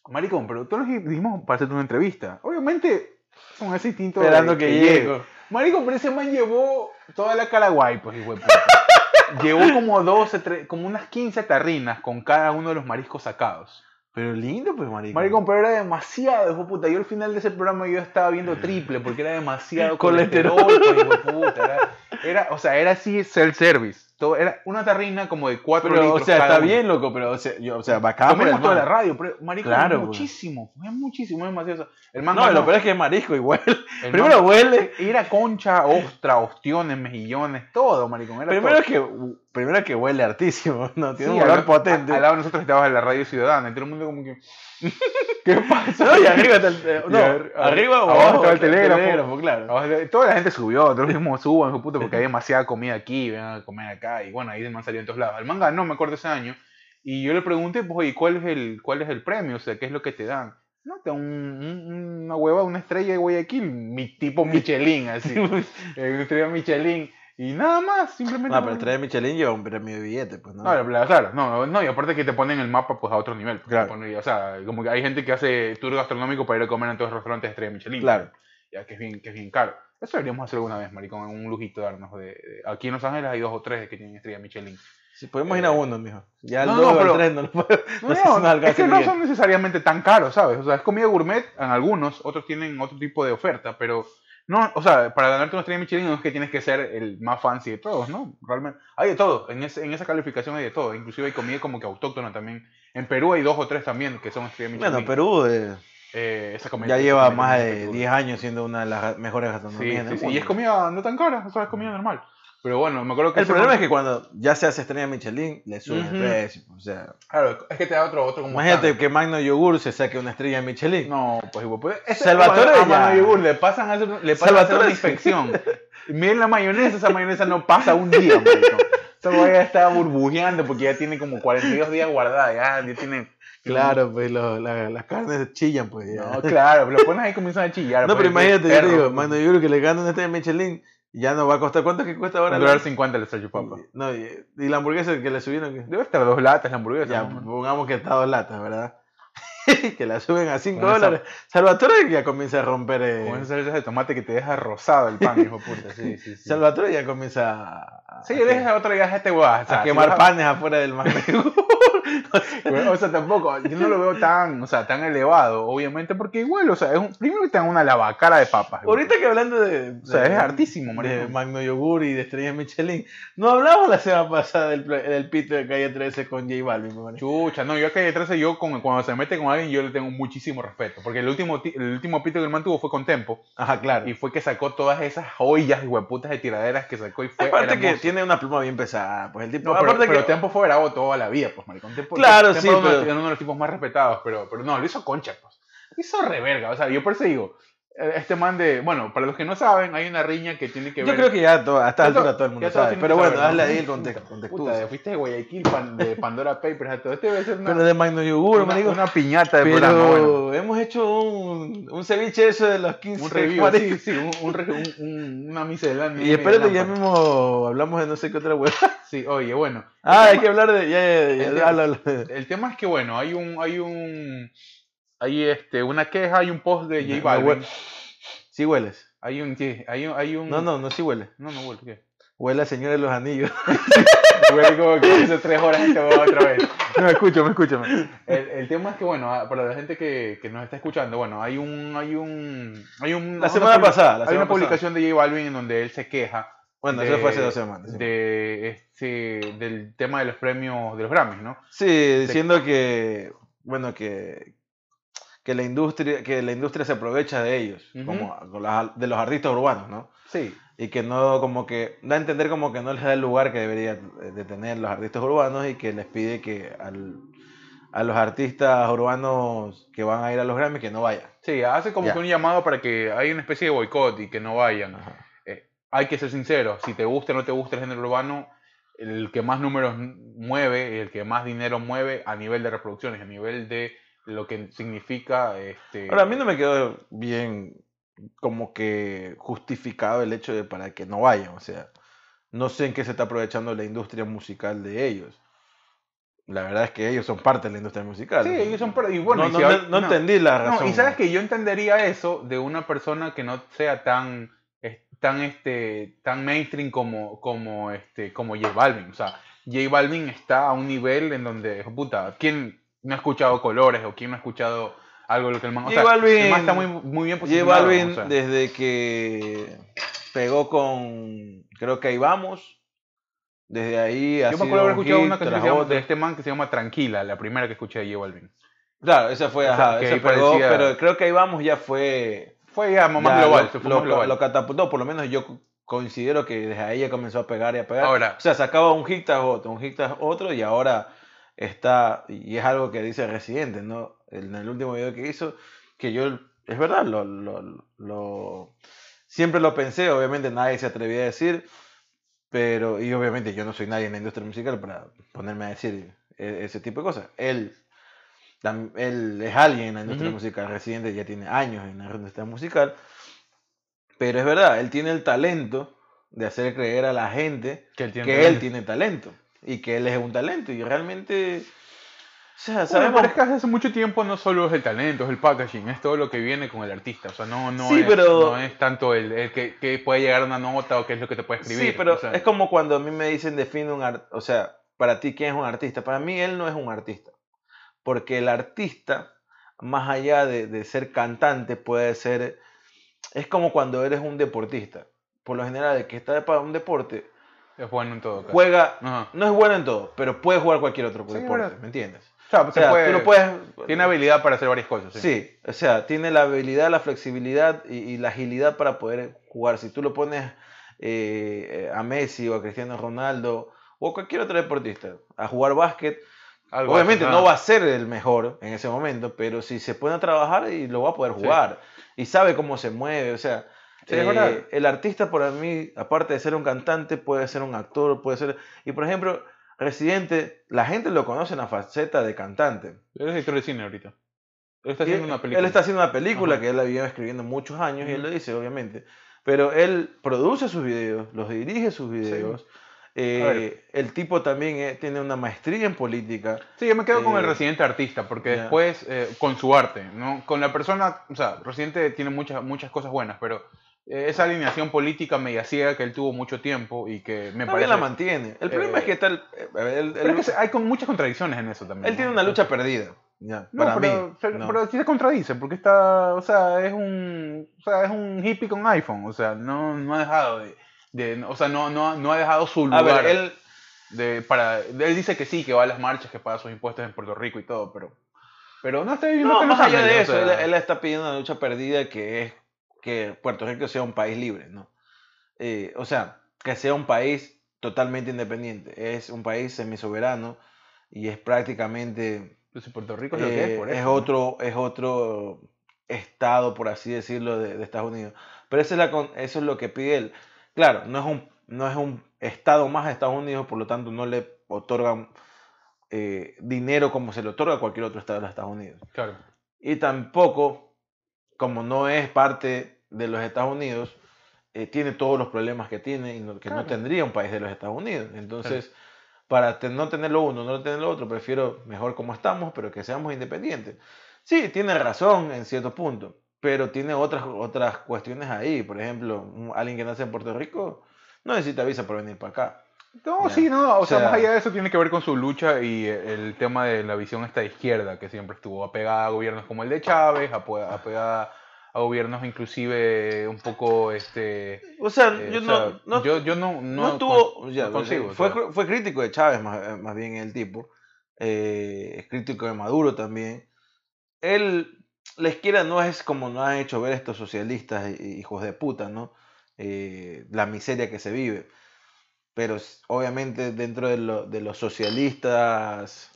Speaker 2: Maricón, pero todos nos dijimos para hacerte una entrevista. Obviamente, son ese instinto de-
Speaker 1: Esperando que llegue.
Speaker 2: Maricón, pero ese man llevó toda la cara guay, pues, hijo de puta. Llevó como 12, tre- como unas 15 tarrinas con cada uno de los mariscos sacados.
Speaker 1: Pero lindo, pues, marico.
Speaker 2: Maricón, pero era demasiado, hijo de puta. Yo al final de ese programa yo estaba viendo triple porque era demasiado
Speaker 1: Colesterol.
Speaker 2: colesterol, pues, hijo de puta. Era, era- o sea, era así self-service. Todo, era una tarrina como de 4
Speaker 1: Pero,
Speaker 2: litros
Speaker 1: o sea,
Speaker 2: cada
Speaker 1: está
Speaker 2: uno.
Speaker 1: bien, loco, pero, o sea, yo, o sea, bacán
Speaker 2: Comimos toda la radio, pero maricón,
Speaker 1: Claro,
Speaker 2: es
Speaker 1: pues.
Speaker 2: muchísimo, es muchísimo, es demasiado. El man
Speaker 1: No,
Speaker 2: ganó.
Speaker 1: lo peor es que es marisco, igual. Primero
Speaker 2: man-
Speaker 1: huele.
Speaker 2: Era concha, ostra, ostiones, mejillones, todo, maricón. Era
Speaker 1: Primero
Speaker 2: todo.
Speaker 1: que, primero que huele hartísimo, ¿no? Tiene
Speaker 2: Sí,
Speaker 1: un olor potente.
Speaker 2: Al lado de nosotros estabas en la radio ciudadana y todo el mundo como que... ¿Qué pasa?
Speaker 1: No, y arriba está el, eh, no,
Speaker 2: Y ar-
Speaker 1: arriba o
Speaker 2: abajo
Speaker 1: abajo
Speaker 2: estaba el telégrafo.
Speaker 1: claro.
Speaker 2: Abajo Toda la gente subió, todos mismos suban, puta, porque hay demasiada comida aquí, vengan a comer acá. Y bueno, ahí el man salió en todos lados. El man ganó, me acuerdo ese año. Y yo le pregunté, pues, oye, ¿cuál es el, cuál es el premio? O sea, ¿qué es lo que te dan? No, te un- un- una hueva, una estrella de Guayaquil, mi tipo Michelin, así. Eh, una estrella Michelin. Y nada más, simplemente.
Speaker 1: No, pero el tren de Michelin lleva un premio de billete, pues, ¿no?
Speaker 2: No, la- claro, no, no, y aparte que te ponen el mapa pues a otro nivel. pues,
Speaker 1: Claro.
Speaker 2: ponen- o sea, como que hay gente que hace tour gastronómico para ir a comer en todos los restaurantes de estrella Michelin.
Speaker 1: Claro.
Speaker 2: Ya que es bien, que es bien caro. Eso deberíamos hacer alguna vez, maricón, un lujito darnos de, de- Aquí en Los Ángeles hay dos o tres que tienen estrella Michelin.
Speaker 1: Si podemos ir a uno, mijo. Ya el
Speaker 2: no, no,
Speaker 1: o el
Speaker 2: pero-
Speaker 1: tres no lo puedo.
Speaker 2: No,
Speaker 1: No
Speaker 2: no, es que no son necesariamente tan caros, ¿sabes? O sea, es comida gourmet en algunos, otros tienen otro tipo de oferta, pero no, o sea, para ganarte una estrella Michelin no es que tienes que ser el más fancy de todos, ¿no? Realmente hay de todo, en, ese- en esa calificación hay de todo, inclusive hay comida como que autóctona también. En Perú hay dos o tres también que son estrella Michelin.
Speaker 1: Bueno, Perú eh,
Speaker 2: Eh, esa comida-
Speaker 1: ya lleva más
Speaker 2: es
Speaker 1: de
Speaker 2: espectacular.
Speaker 1: 10 años siendo una de las mejores gastronomías
Speaker 2: sí, sí. Y es comida no tan cara, o sea, es comida normal. Pero bueno, me acuerdo que
Speaker 1: El problema es que cuando ya se hace estrella Michelin, le suben
Speaker 2: Ujú.
Speaker 1: el precio. O sea,
Speaker 2: Claro, es que te da otro, otro como
Speaker 1: imagínate
Speaker 2: estándar.
Speaker 1: que Magno Yogur se saque una estrella Michelin.
Speaker 2: No, pues igual. Pues, ese-
Speaker 1: Salvatore
Speaker 2: a
Speaker 1: ya.
Speaker 2: Mano Yogur le pasan a hacer, le pasan a hacer una inspección. Miren la mayonesa, esa mayonesa no pasa un día, marico. Esa ya está burbujeando porque ya tiene como 42 días guardada, ya, ya tiene...
Speaker 1: Claro, pues lo- la- las carnes chillan, pues. ya.
Speaker 2: No, claro, lo pones ahí y comienzan a chillar.
Speaker 1: No, pero
Speaker 2: pues,
Speaker 1: imagínate, yo te digo, Magno Yogur que le gana una estrella Michelin, ya no va a costar. ¿Cuánto es que cuesta ahora?
Speaker 2: Un dólar 50 el Sergio Papa.
Speaker 1: No, y, y la hamburguesa que le subieron. que-
Speaker 2: Debe estar dos latas la hamburguesa.
Speaker 1: Ya,
Speaker 2: ¿no?
Speaker 1: pongamos que está a dos latas, ¿verdad? que la suben a 5
Speaker 2: Con esa-
Speaker 1: dólares. Salvatore ya comienza a romper. eh,
Speaker 2: Con esa salsa de tomate que te deja rosado el pan, hijo puta. Sí, sí, sí.
Speaker 1: Salvatore ya comienza a, a-
Speaker 2: Sí, deja esa otra ya este hueá.
Speaker 1: a quemar panes afuera del mar.
Speaker 2: O sea, tampoco, yo no lo veo tan, o sea, tan elevado, obviamente, porque igual, o sea, es un, primero que te dan una lavacara de papas.
Speaker 1: Ahorita que hablando de.
Speaker 2: O sea,
Speaker 1: de-
Speaker 2: es hartísimo,
Speaker 1: De
Speaker 2: maricón.
Speaker 1: Magno Yogur y de Estrellas Michelin. No hablamos la semana pasada del, del pito de calle 13 con J Balvin, man.
Speaker 2: Chucha, no, yo a calle 13, yo con- cuando se mete con alguien, yo le tengo muchísimo respeto. Porque el último, ti- el último pito que el man tuvo fue con Tempo.
Speaker 1: Ajá, claro.
Speaker 2: Y fue que sacó todas esas joyas y hueputas de tiraderas que sacó y fue.
Speaker 1: aparte que tiene una pluma bien pesada. Pues el tipo.
Speaker 2: No, pero,
Speaker 1: aparte
Speaker 2: pero
Speaker 1: que.
Speaker 2: Tempo fue bravo toda la vida, pues, maricón.
Speaker 1: Claro, sí,
Speaker 2: era uno,
Speaker 1: pero-
Speaker 2: uno de los tipos más respetados, pero, pero no, lo hizo concha, pues. Lo hizo reverga, o sea, yo por eso digo, este man de, bueno, para los que no saben, hay una riña que tiene que ver...
Speaker 1: Yo creo que ya to- a esta altura todo el mundo sabe. Pero bueno, hazle ahí el contexto.
Speaker 2: Puta, fuiste de Guayaquil, de Pandora Papers, a todo. Este debe ser una,
Speaker 1: Pero de Magno Yogur,
Speaker 2: una,
Speaker 1: marico.
Speaker 2: una piñata de
Speaker 1: Pero hemos hecho un, un ceviche eso de los 15
Speaker 2: Un review, sí, sí, un, una miscelánea.
Speaker 1: Y espérate, ya mismo hablamos de no sé qué otra hueá.
Speaker 2: Sí, oye, bueno.
Speaker 1: Ah, hay que hablar de. Ya, ya, ya.
Speaker 2: El tema es que, bueno, hay un, hay un, hay este, una queja, hay un post de
Speaker 1: No,
Speaker 2: J
Speaker 1: no
Speaker 2: Balvin.
Speaker 1: huele. Sí hueles.
Speaker 2: Hay un, sí, hay un, hay un...
Speaker 1: No, no, no sí huele.
Speaker 2: No, no, bueno, ¿qué?
Speaker 1: Huele a Señor de los Anillos.
Speaker 2: Güey, como que hace tres horas este va otra vez. No, escúchame, escúchame. El, el tema es que, bueno, ah, para la gente que, que nos está escuchando, bueno, hay un, hay un, hay un,
Speaker 1: La
Speaker 2: una
Speaker 1: semana
Speaker 2: publi-
Speaker 1: pasada. La
Speaker 2: hay
Speaker 1: semana
Speaker 2: una publicación de J Balvin en donde él se queja
Speaker 1: Bueno,
Speaker 2: de-
Speaker 1: eso fue hace dos semanas. sí.
Speaker 2: de este, del tema de los premios de los Grammys, ¿no?
Speaker 1: Sí, diciendo que, bueno, que, que la industria, que la industria se aprovecha de ellos,
Speaker 2: Ujú.
Speaker 1: como con las- de los artistas urbanos, ¿no?
Speaker 2: Sí.
Speaker 1: Y que no, como que, da a entender como que no les da el lugar que debería de tener los artistas urbanos y que les pide que al, a los artistas urbanos que van a ir a los Grammys que no vayan.
Speaker 2: Sí, hace como
Speaker 1: Ya.
Speaker 2: que un llamado para que hay una especie de boicot y que no vayan. Eh, hay que ser sincero, si te gusta o no te gusta el género urbano, el que más números mueve y el que más dinero mueve a nivel de reproducciones, a nivel de lo que significa este
Speaker 1: Ahora, a mí no me quedó bien como que justificado el hecho de para que no vayan, o sea, no sé en qué se está aprovechando la industria musical de ellos. La verdad es que ellos son parte de la industria musical.
Speaker 2: Sí, ellos son per- y bueno,
Speaker 1: no,
Speaker 2: y
Speaker 1: no,
Speaker 2: si
Speaker 1: no-
Speaker 2: hab-
Speaker 1: no
Speaker 2: no.
Speaker 1: entendí la razón.
Speaker 2: Y sabes que yo entendería eso de una persona que no sea tan tan este tan mainstream como como este como J Balvin, o sea, J Balvin está a un nivel en donde puta, quién no ha escuchado colores o quién no ha escuchado algo de lo que el man, o
Speaker 1: J
Speaker 2: sea,
Speaker 1: Balvin-
Speaker 2: el man está muy muy bien posicionado,
Speaker 1: Balvin,
Speaker 2: o sea.
Speaker 1: desde que pegó con, creo que ahí vamos, desde ahí ha
Speaker 2: Yo me acuerdo haber escuchado
Speaker 1: hit
Speaker 2: una canción llama- de este man que se llama Tranquila, la primera que escuché de J Balvin.
Speaker 1: Claro, esa fue, ajá, esa pegó,
Speaker 2: parecía-
Speaker 1: pero creo que ahí vamos ya fue
Speaker 2: Fue ya más
Speaker 1: Ya,
Speaker 2: global,
Speaker 1: lo,
Speaker 2: se fue
Speaker 1: lo-
Speaker 2: más global.
Speaker 1: lo catapultó, por lo menos yo co- considero que desde ahí ya comenzó a pegar y a pegar.
Speaker 2: Ahora-
Speaker 1: o sea, sacaba un hit tras otro, un hit tras otro y ahora está, y es algo que dice Residente, ¿no? En el último video que hizo, que yo, es verdad, lo, lo, lo- siempre lo pensé, obviamente nadie se atrevía a decir, pero, y obviamente yo no soy nadie en la industria musical para ponerme a decir e- ese tipo de cosas. Él, él es alguien en la industria musical, Residente ya tiene años en la industria musical, pero es verdad, él tiene el talento de hacer creer a la gente
Speaker 2: que él tiene
Speaker 1: que
Speaker 2: talento.
Speaker 1: él tiene talento y que él es un talento y realmente, o sea,
Speaker 2: Bueno,
Speaker 1: sabemos...
Speaker 2: que hace mucho tiempo no solo es el talento, es el packaging, es todo lo que viene con el artista. O sea, no, no,
Speaker 1: Sí,
Speaker 2: es,
Speaker 1: pero-
Speaker 2: no es tanto el, el que, que puede llegar a una nota o qué es lo que te puede escribir.
Speaker 1: Sí, pero
Speaker 2: o sea,
Speaker 1: es como cuando a mí me dicen define un art, o sea, para ti quién es un artista. Para mí él no es un artista, porque el artista, más allá de, de ser cantante, puede ser, es como cuando eres un deportista. Por lo general, el que está para un deporte
Speaker 2: es bueno en todo caso.
Speaker 1: juega,
Speaker 2: Ajá.
Speaker 1: no es bueno en todo, pero puede jugar cualquier otro
Speaker 2: Sí,
Speaker 1: deporte,
Speaker 2: verdad.
Speaker 1: ¿me entiendes?
Speaker 2: O sea,
Speaker 1: O
Speaker 2: se
Speaker 1: sea,
Speaker 2: puede-
Speaker 1: tú lo puedes,
Speaker 2: tiene habilidad para hacer varias cosas. Sí.
Speaker 1: Sí, o sea, tiene la habilidad, la flexibilidad y, y la agilidad para poder jugar. Si tú lo pones eh, a Messi o a Cristiano Ronaldo o a cualquier otro deportista a jugar básquet,
Speaker 2: Algo
Speaker 1: obviamente
Speaker 2: así,
Speaker 1: no va a ser el mejor en ese momento, pero si se pone a trabajar y lo va a poder jugar y sabe cómo se mueve, o sea,
Speaker 2: Sí,
Speaker 1: eh, el artista para mí, aparte de ser un cantante, puede ser un actor, puede ser... Y por ejemplo, Residente, la gente lo conoce en la faceta de cantante.
Speaker 2: Él es director de cine ahorita. Él está haciendo una película.
Speaker 1: Él está haciendo una película
Speaker 2: Ajá.
Speaker 1: que él la viene escribiendo muchos años y él lo dice, obviamente. Pero él produce sus videos, los dirige sus videos. eh,
Speaker 2: A ver.
Speaker 1: el tipo también eh, tiene una maestría en política.
Speaker 2: Sí, yo me quedo con el
Speaker 1: Eh,
Speaker 2: residente artista, porque
Speaker 1: ya.
Speaker 2: después, eh, con su arte, ¿no? Con la persona, o sea, residente tiene muchas, muchas cosas buenas, pero eh, esa alineación política media ciega que él tuvo mucho tiempo y que me
Speaker 1: Todavía
Speaker 2: parece...
Speaker 1: la mantiene. El problema
Speaker 2: eh,
Speaker 1: es que eh, a ver, él,
Speaker 2: Pero
Speaker 1: él-
Speaker 2: es que hay con muchas contradicciones en eso también.
Speaker 1: él
Speaker 2: ¿no?
Speaker 1: tiene una lucha perdida. Ya,
Speaker 2: No,
Speaker 1: para
Speaker 2: pero,
Speaker 1: mí. no.
Speaker 2: pero sí se contradice, porque está, o sea, es un, o sea, es un hippie con iPhone, o sea, no, no ha dejado de, de- o sea, no, no, no ha dejado su
Speaker 1: a
Speaker 2: lugar.
Speaker 1: ver, él,
Speaker 2: de, para, él dice que sí, que va a las marchas, que paga sus impuestos en Puerto Rico y todo, pero, pero no está viviendo
Speaker 1: no, más allá de eso,
Speaker 2: o
Speaker 1: él,
Speaker 2: sea,
Speaker 1: él está pidiendo una lucha perdida que es que Puerto Rico sea un país libre, ¿no? Eh, o sea, que sea un país totalmente independiente. Es un país semisoberano y es prácticamente
Speaker 2: pues, Puerto Rico es lo que es,
Speaker 1: eh, es
Speaker 2: eso. ¿no?
Speaker 1: otro es otro estado por así decirlo de, de Estados Unidos pero esa es la eso es lo que pide él claro no es un no es un estado más de Estados Unidos por lo tanto no le otorgan eh, dinero como se le otorga a cualquier otro estado de los Estados Unidos
Speaker 2: Claro.
Speaker 1: y tampoco como no es parte de los Estados Unidos eh, tiene todos los problemas que tiene y no- que no tendría un país de los Estados Unidos entonces para no tener lo uno, no tener lo otro, prefiero mejor como estamos, pero que seamos independientes. Sí, tiene razón en cierto punto, pero tiene otras, otras cuestiones ahí. Por ejemplo, alguien que nace en Puerto Rico no necesita visa para venir para acá.
Speaker 2: No, sí, no, o,
Speaker 1: O
Speaker 2: sea,
Speaker 1: sea-
Speaker 2: más allá de eso tiene que ver con su lucha y eh, el tema de la visión esta izquierda que siempre estuvo apegada a gobiernos como el de Chávez, apegada a gobiernos inclusive un poco este
Speaker 1: O sea,
Speaker 2: eh,
Speaker 1: yo,
Speaker 2: o
Speaker 1: no,
Speaker 2: sea,
Speaker 1: no,
Speaker 2: yo, yo no, no,
Speaker 1: no estuvo.
Speaker 2: con-
Speaker 1: ya,
Speaker 2: no consigo, o
Speaker 1: fue,
Speaker 2: sea.
Speaker 1: fue crítico de Chávez, más, más bien el tipo. eh, es crítico de Maduro también. Él, la izquierda no es como nos han hecho ver estos socialistas hijos de puta, ¿no? Eh, la miseria que se vive. Pero obviamente dentro de, lo- de los socialistas,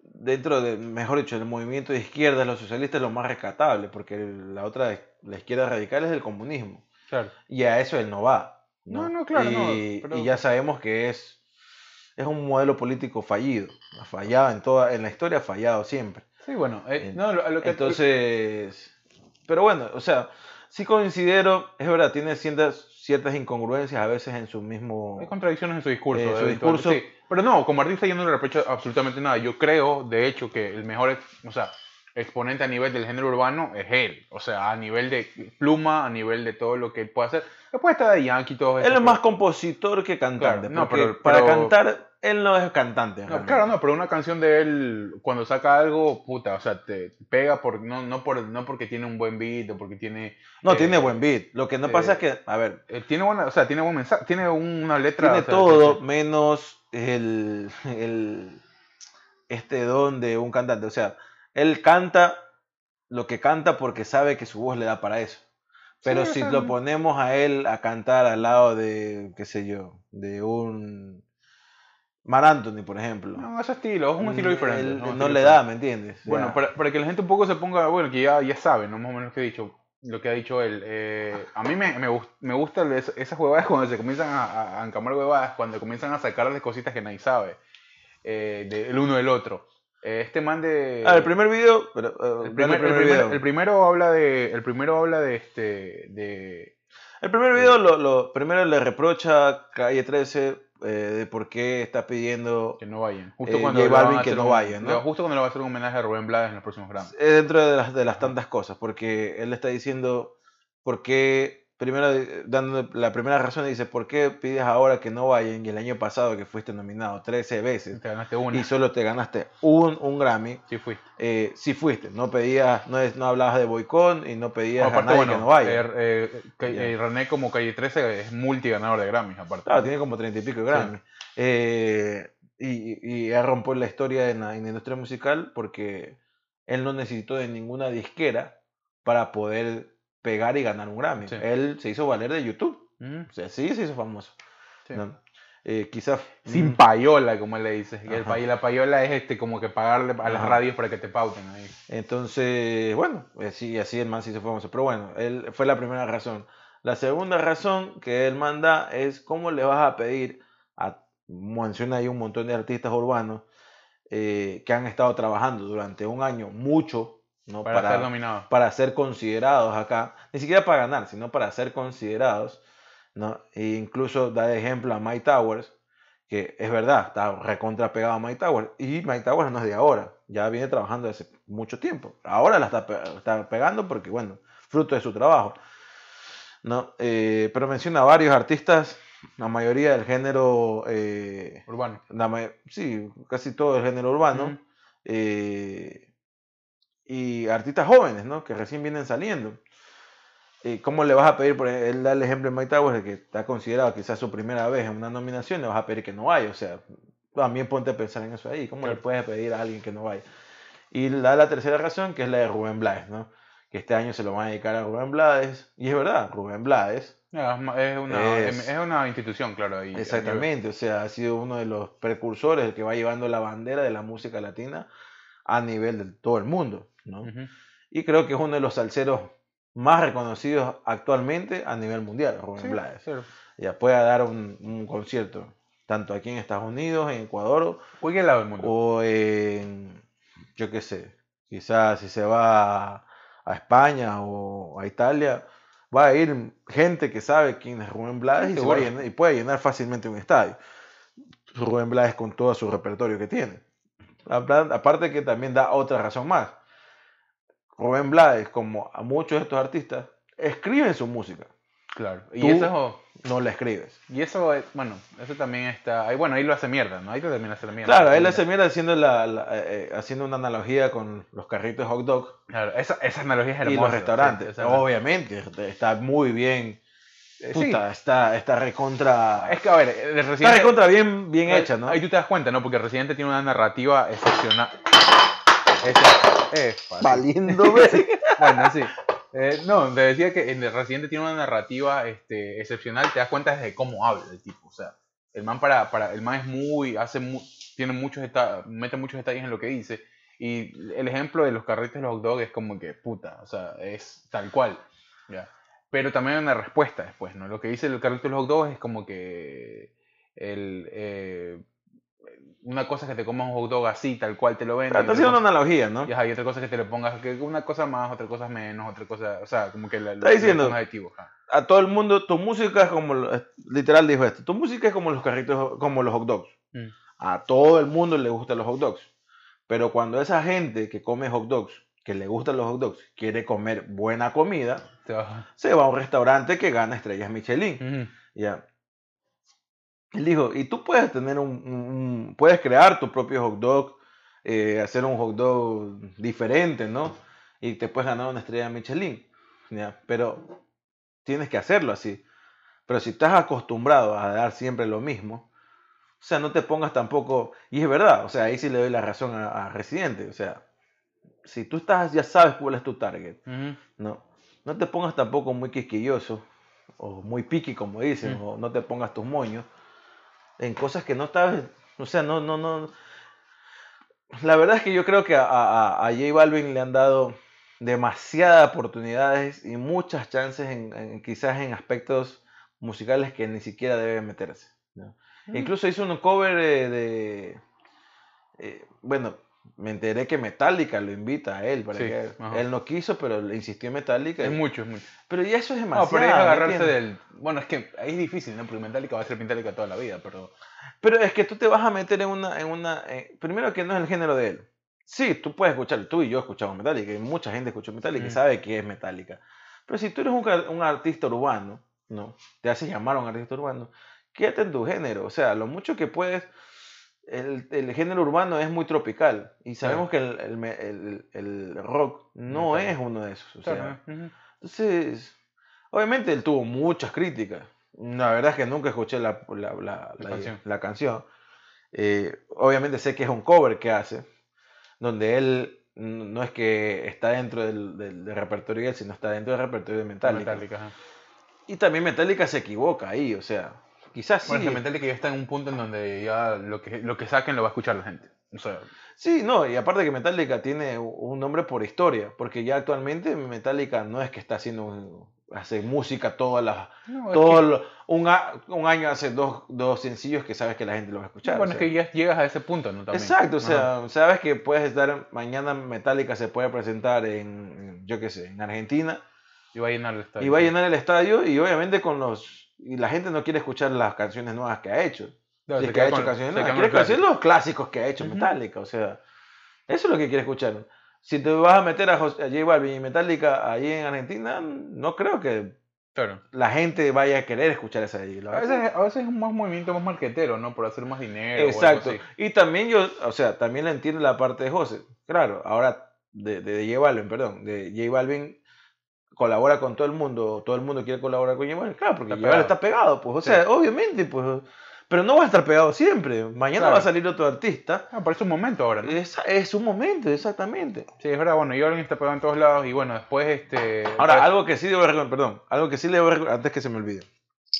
Speaker 1: dentro de, mejor dicho, del movimiento de izquierda, los socialistas es lo más rescatable, porque la otra, la izquierda radical es el comunismo.
Speaker 2: Claro.
Speaker 1: Y a eso él no va.
Speaker 2: No, no, claro, no,
Speaker 1: y,
Speaker 2: pero-
Speaker 1: y ya sabemos que es, es un modelo político fallido. Ha fallado en toda, en la historia ha fallado siempre.
Speaker 2: Sí, bueno, eh,
Speaker 1: En-
Speaker 2: no, lo, lo que
Speaker 1: Entonces, pero bueno, o sea, sí considero, es verdad, tiene ciertas, ciertas incongruencias a veces en su mismo...
Speaker 2: Hay contradicciones en su discurso.
Speaker 1: Eh, su discurso-
Speaker 2: sí. Pero no, como artista yo no le reprocho absolutamente nada. Yo creo, de hecho, que el mejor o sea, exponente a nivel del género urbano es él. O sea, a nivel de pluma, a nivel de todo lo que él puede hacer. Después está de Yankee y todo eso.
Speaker 1: Él es más compositor que cantante.
Speaker 2: Claro, no, pero-
Speaker 1: para
Speaker 2: pero-
Speaker 1: cantar, él no es cantante.
Speaker 2: No, claro, no, pero una canción de él, cuando saca algo, puta, o sea, te pega por, no, no, por, no porque tiene un buen beat o porque tiene...
Speaker 1: No,
Speaker 2: eh,
Speaker 1: tiene buen beat. Lo que no
Speaker 2: eh,
Speaker 1: pasa es que, a ver,
Speaker 2: eh, tiene buena, o sea, tiene buen mensaje, tiene una letra...
Speaker 1: tiene
Speaker 2: o sea,
Speaker 1: todo
Speaker 2: que-
Speaker 1: menos el, el este don de un cantante. O sea, él canta lo que canta porque sabe que su voz le da para eso. Pero
Speaker 2: Sí, o
Speaker 1: si
Speaker 2: sea,
Speaker 1: lo ponemos a él a cantar al lado de, qué sé yo, de un Mar Anthony, por ejemplo.
Speaker 2: No, ese estilo, es un estilo
Speaker 1: mm,
Speaker 2: diferente.
Speaker 1: él
Speaker 2: es un
Speaker 1: no
Speaker 2: estilo
Speaker 1: le
Speaker 2: diferente.
Speaker 1: da, ¿me entiendes?
Speaker 2: Bueno, para, para que la gente un poco se ponga, bueno, que ya, ya sabe, ¿no? Más o menos lo que he dicho, lo que ha dicho él. eh, a mí me, me, me gustan es- esas huevadas cuando se comienzan a, a, a encamar huevadas, cuando comienzan a sacarles cositas que nadie sabe, eh, del uno del otro. Eh, este man de...
Speaker 1: Ah, el primer video, pero, eh,
Speaker 2: el, primer- el primer-
Speaker 1: video.
Speaker 2: el primero habla de... El primero habla de este... De,
Speaker 1: El primer video lo, lo- primero le reprocha Calle 13 eh, de por qué está pidiendo
Speaker 2: que no vayan.
Speaker 1: Eh,
Speaker 2: Justo cuando
Speaker 1: J
Speaker 2: le a
Speaker 1: Balvin que no
Speaker 2: un-
Speaker 1: vayan, ¿no?
Speaker 2: le- Justo cuando le va a hacer un homenaje a Rubén Blades en los próximos Grammys.
Speaker 1: es dentro de las, de las tantas cosas, porque él está diciendo por qué, primero eh, dando la primera razón, dice, ¿por qué pides ahora que no vayan y el año pasado que fuiste nominado 13 veces
Speaker 2: Te ganaste una.
Speaker 1: y solo te ganaste un, un Grammy?
Speaker 2: Sí fuiste.
Speaker 1: Eh, sí fuiste, no pedías, no, no hablabas de boicot y no pedías a
Speaker 2: Aparte,
Speaker 1: nadie
Speaker 2: bueno,
Speaker 1: que no vaya.
Speaker 2: eh, eh, eh, René como Calle 13 es multiganador de Grammys, aparte.
Speaker 1: Claro, tiene como treinta y pico de Grammy. Eh, y, y él rompió la historia en la, en la industria musical porque él no necesitó de ninguna disquera para poder pegar y ganar un Grammy.
Speaker 2: Sí.
Speaker 1: Él se hizo valer de YouTube.
Speaker 2: Ujú,
Speaker 1: O sea, sí se hizo famoso.
Speaker 2: sí.
Speaker 1: ¿no? Eh, quizás
Speaker 2: Sin
Speaker 1: mm,
Speaker 2: payola, como él le dice. Y la payola es este como que pagarle a las
Speaker 1: Ajá.
Speaker 2: radios para que te pauten ahí.
Speaker 1: Entonces, bueno, así, así el man se fue famoso. Pero bueno, él fue la primera razón. La segunda razón que él manda es cómo le vas a pedir a, menciona ahí un montón de artistas urbanos eh, que han estado trabajando durante un año mucho, ¿no?
Speaker 2: Para, ser
Speaker 1: para ser considerados acá, ni siquiera para ganar, sino para ser considerados, ¿no? E incluso da de ejemplo a Mike Towers, que es verdad, está recontra pegado a Mike Towers, y Mike Towers no es de ahora, ya viene trabajando hace mucho tiempo. Ahora la está, pe- está pegando porque, bueno, fruto de su trabajo, ¿no? Eh, pero menciona varios artistas, la mayoría del género, eh,
Speaker 2: Urbano.
Speaker 1: la sí, casi todo el género urbano, eh, y artistas jóvenes, ¿no? Que recién vienen saliendo. Eh, ¿Cómo le vas a pedir? Por él da el ejemplo de Mike Towers, que está considerado quizás su primera vez en una nominación, le vas a pedir que no vaya. O sea, también ponte a pensar en eso ahí. ¿Cómo le puedes pedir a alguien que no vaya? Y da la tercera razón, que es la de Rubén Blades, ¿no? Que este año se lo van a dedicar a Rubén Blades. Y es verdad, Rubén Blades
Speaker 2: Ya, es una,
Speaker 1: Es-
Speaker 2: es una institución, claro. nivel-
Speaker 1: Exactamente, o sea, ha sido uno de los precursores, el que va llevando la bandera de la música latina a nivel de todo el mundo, ¿no?
Speaker 2: Ujú.
Speaker 1: Y creo que es uno de los salseros más reconocidos actualmente a nivel mundial, Rubén
Speaker 2: Sí,
Speaker 1: Blades.
Speaker 2: claro.
Speaker 1: Ya puede dar un, un concierto, tanto aquí en Estados Unidos, en Ecuador,
Speaker 2: Cualquier lado del mundo.
Speaker 1: o en, yo qué sé, quizás si se va a, a España o a Italia, va a ir gente que sabe quién es Rubén Blades
Speaker 2: Sí,
Speaker 1: y, se va a llenar- y puede llenar fácilmente un estadio. Rubén Blades con todo su repertorio que tiene. Apar- Aparte que también da otra razón más. Rubén Blades, como a muchos de estos artistas, escriben su música.
Speaker 2: Claro. Y
Speaker 1: Tú-
Speaker 2: eso es...
Speaker 1: no la escribes.
Speaker 2: Y eso, es- bueno, eso también está. Ahí, bueno, ahí lo hace mierda, ¿no? Ahí lo termina haciendo mierda.
Speaker 1: Claro, él hace mierda haciendo, la, la- eh, eh, haciendo una analogía con los carritos hot dog
Speaker 2: Claro, esa, esa analogía es hermosa.
Speaker 1: y los restaurantes.
Speaker 2: sí,
Speaker 1: Obviamente, está muy bien.
Speaker 2: Eh, sí.
Speaker 1: Puta, está, está recontra.
Speaker 2: Es que, a ver, el
Speaker 1: Está
Speaker 2: Residente.
Speaker 1: recontra bien, bien hecha, ¿no?
Speaker 2: Ahí tú te das cuenta, ¿no? Porque Residente tiene una narrativa excepcional. Esa- fácil.
Speaker 1: Valiendo.
Speaker 2: Bueno, sí. Eh, no, te decía que el Residente tiene una narrativa este, excepcional, te das cuenta desde cómo habla el tipo. O sea, el man para, para el man es muy, hace mu- tiene muchos mete muchos detalles en lo que dice. Y el ejemplo de los carritos de los hot dogs es como que puta, o sea, es tal cual. ¿ya? Pero también hay una respuesta después, ¿no? Lo que dice el carrito de los hot dogs es como que el, eh, una cosa es que te comas un hot dog así, tal cual te lo venden.
Speaker 1: Está
Speaker 2: y otra
Speaker 1: haciendo una
Speaker 2: cosa-
Speaker 1: analogía, ¿no?
Speaker 2: y ajá, y otra cosa que te le pongas, que una cosa más, otra cosa menos, otra cosa, o sea, como que la,
Speaker 1: Está diciendo-
Speaker 2: un adjetivo.
Speaker 1: A todo el mundo, tu música es como, lo- literal dijo esto, tu música es como los carritos, como los hot dogs.
Speaker 2: Mm.
Speaker 1: A todo el mundo le gustan los hot dogs. Pero cuando esa gente que come hot dogs, que le gustan los hot dogs, quiere comer buena comida, se va a un restaurante que gana estrellas Michelin.
Speaker 2: Ujú.
Speaker 1: Ya. Él dijo, y tú puedes tener un, puedes crear tu propio hot dog, eh, hacer un hot dog diferente, ¿no? Y te puedes ganar una estrella Michelin, ¿ya? Pero tienes que hacerlo así. Pero si estás acostumbrado a dar siempre lo mismo, o sea, no te pongas tampoco, y es verdad, o sea, ahí sí le doy la razón a, a Residente, o sea, si tú estás, ya sabes cuál es tu target, no, no te pongas tampoco muy quisquilloso o muy piqui, como dicen,
Speaker 2: Mm.
Speaker 1: o no te pongas tus moños en cosas que no sabes. O sea, no, no, no. La verdad es que yo creo que a, a, a J Balvin le han dado demasiadas oportunidades y muchas chances, en, en- quizás en aspectos musicales que ni siquiera debe meterse. ¿no? Incluso hizo un cover eh, de. eh, bueno, me enteré que Metallica lo invita a él. Para
Speaker 2: Sí,
Speaker 1: que,
Speaker 2: ajá.
Speaker 1: él no quiso, pero le insistió Metallica.
Speaker 2: Es mucho, es mucho.
Speaker 1: pero ya eso es demasiado.
Speaker 2: No, pero es
Speaker 1: ¿me
Speaker 2: agarrarse del... Bueno, es que ahí es difícil, ¿no? Porque Metallica va a ser Metallica toda la vida, pero...
Speaker 1: Pero es que tú te vas a meter en una. En una eh, primero que no es el género de él. Sí, tú puedes escuchar, tú y yo escuchamos Metallica, y mucha gente escucha Metallica y
Speaker 2: Mm.
Speaker 1: sabe que es Metallica. Pero si tú eres un, un artista urbano, ¿no? Te haces llamar a un artista urbano, quédate en tu género. O sea, lo mucho que puedes. El, el género urbano es muy tropical y sabemos que el, el el- rock no es uno de esos. O sea, entonces, obviamente él tuvo muchas críticas. La verdad es que nunca escuché la, la, la-
Speaker 2: La canción.
Speaker 1: canción. Eh, obviamente sé que es un cover que hace, donde él no es que está dentro del, del- del repertorio de él, sino está dentro del repertorio de Metallica.
Speaker 2: Metallica.
Speaker 1: Y también Metallica se equivoca ahí, o sea, quizás sí.
Speaker 2: Bueno, es que ya está en un punto en donde ya lo que, lo que saquen lo va a escuchar la gente. O sea,
Speaker 1: Sí, no, y aparte que Metallica tiene un nombre por historia, porque ya actualmente Metallica no es que está haciendo, un- hace música todas las
Speaker 2: no, es
Speaker 1: todo
Speaker 2: que-
Speaker 1: lo- un, a- un año hace dos, dos sencillos que sabes que la gente lo va a escuchar.
Speaker 2: bueno,
Speaker 1: o
Speaker 2: es que ya llegas a ese punto, ¿no? También.
Speaker 1: Exacto, o
Speaker 2: Ajá.
Speaker 1: sea, sabes que puedes estar, mañana Metallica se puede presentar en, en, yo qué sé, en Argentina,
Speaker 2: Y va a llenar el estadio.
Speaker 1: y va a llenar el estadio, y obviamente con los, y la gente no quiere escuchar las canciones nuevas que ha hecho.
Speaker 2: Claro,
Speaker 1: Si es que ha hecho
Speaker 2: con-
Speaker 1: canciones nuevas, quiere conocer los clásicos que ha hecho
Speaker 2: Ujú.
Speaker 1: Metallica, o sea, eso es lo que quiere escuchar. Si te vas a meter a, Jos- a J Balvin y Metallica ahí en Argentina, no creo que
Speaker 2: Claro.
Speaker 1: la gente vaya a querer escuchar esa de
Speaker 2: A veces, a veces es un más movimiento más marquetero, ¿no? Por hacer más dinero. o algo
Speaker 1: Exacto.
Speaker 2: así.
Speaker 1: Y también yo, o sea, también le entiendo la parte de José. Claro, ahora de, de, J Balvin, perdón, de J Balvin colabora con todo el mundo, todo el mundo quiere colaborar con Balvin. Claro, porque
Speaker 2: Está pegado.
Speaker 1: está pegado, pues, o
Speaker 2: Sí.
Speaker 1: sea, obviamente, pues, pero no va a estar pegado siempre. Mañana
Speaker 2: Claro.
Speaker 1: va a salir otro artista.
Speaker 2: Ah, pero es un momento ahora, ¿no?
Speaker 1: Es, es un momento, exactamente.
Speaker 2: Sí, es verdad, bueno, alguien está pegado en todos lados y bueno, después este...
Speaker 1: Ahora,
Speaker 2: pues,
Speaker 1: algo que sí debo reconocer, perdón, algo que sí le debo reconocer, antes que se me olvide,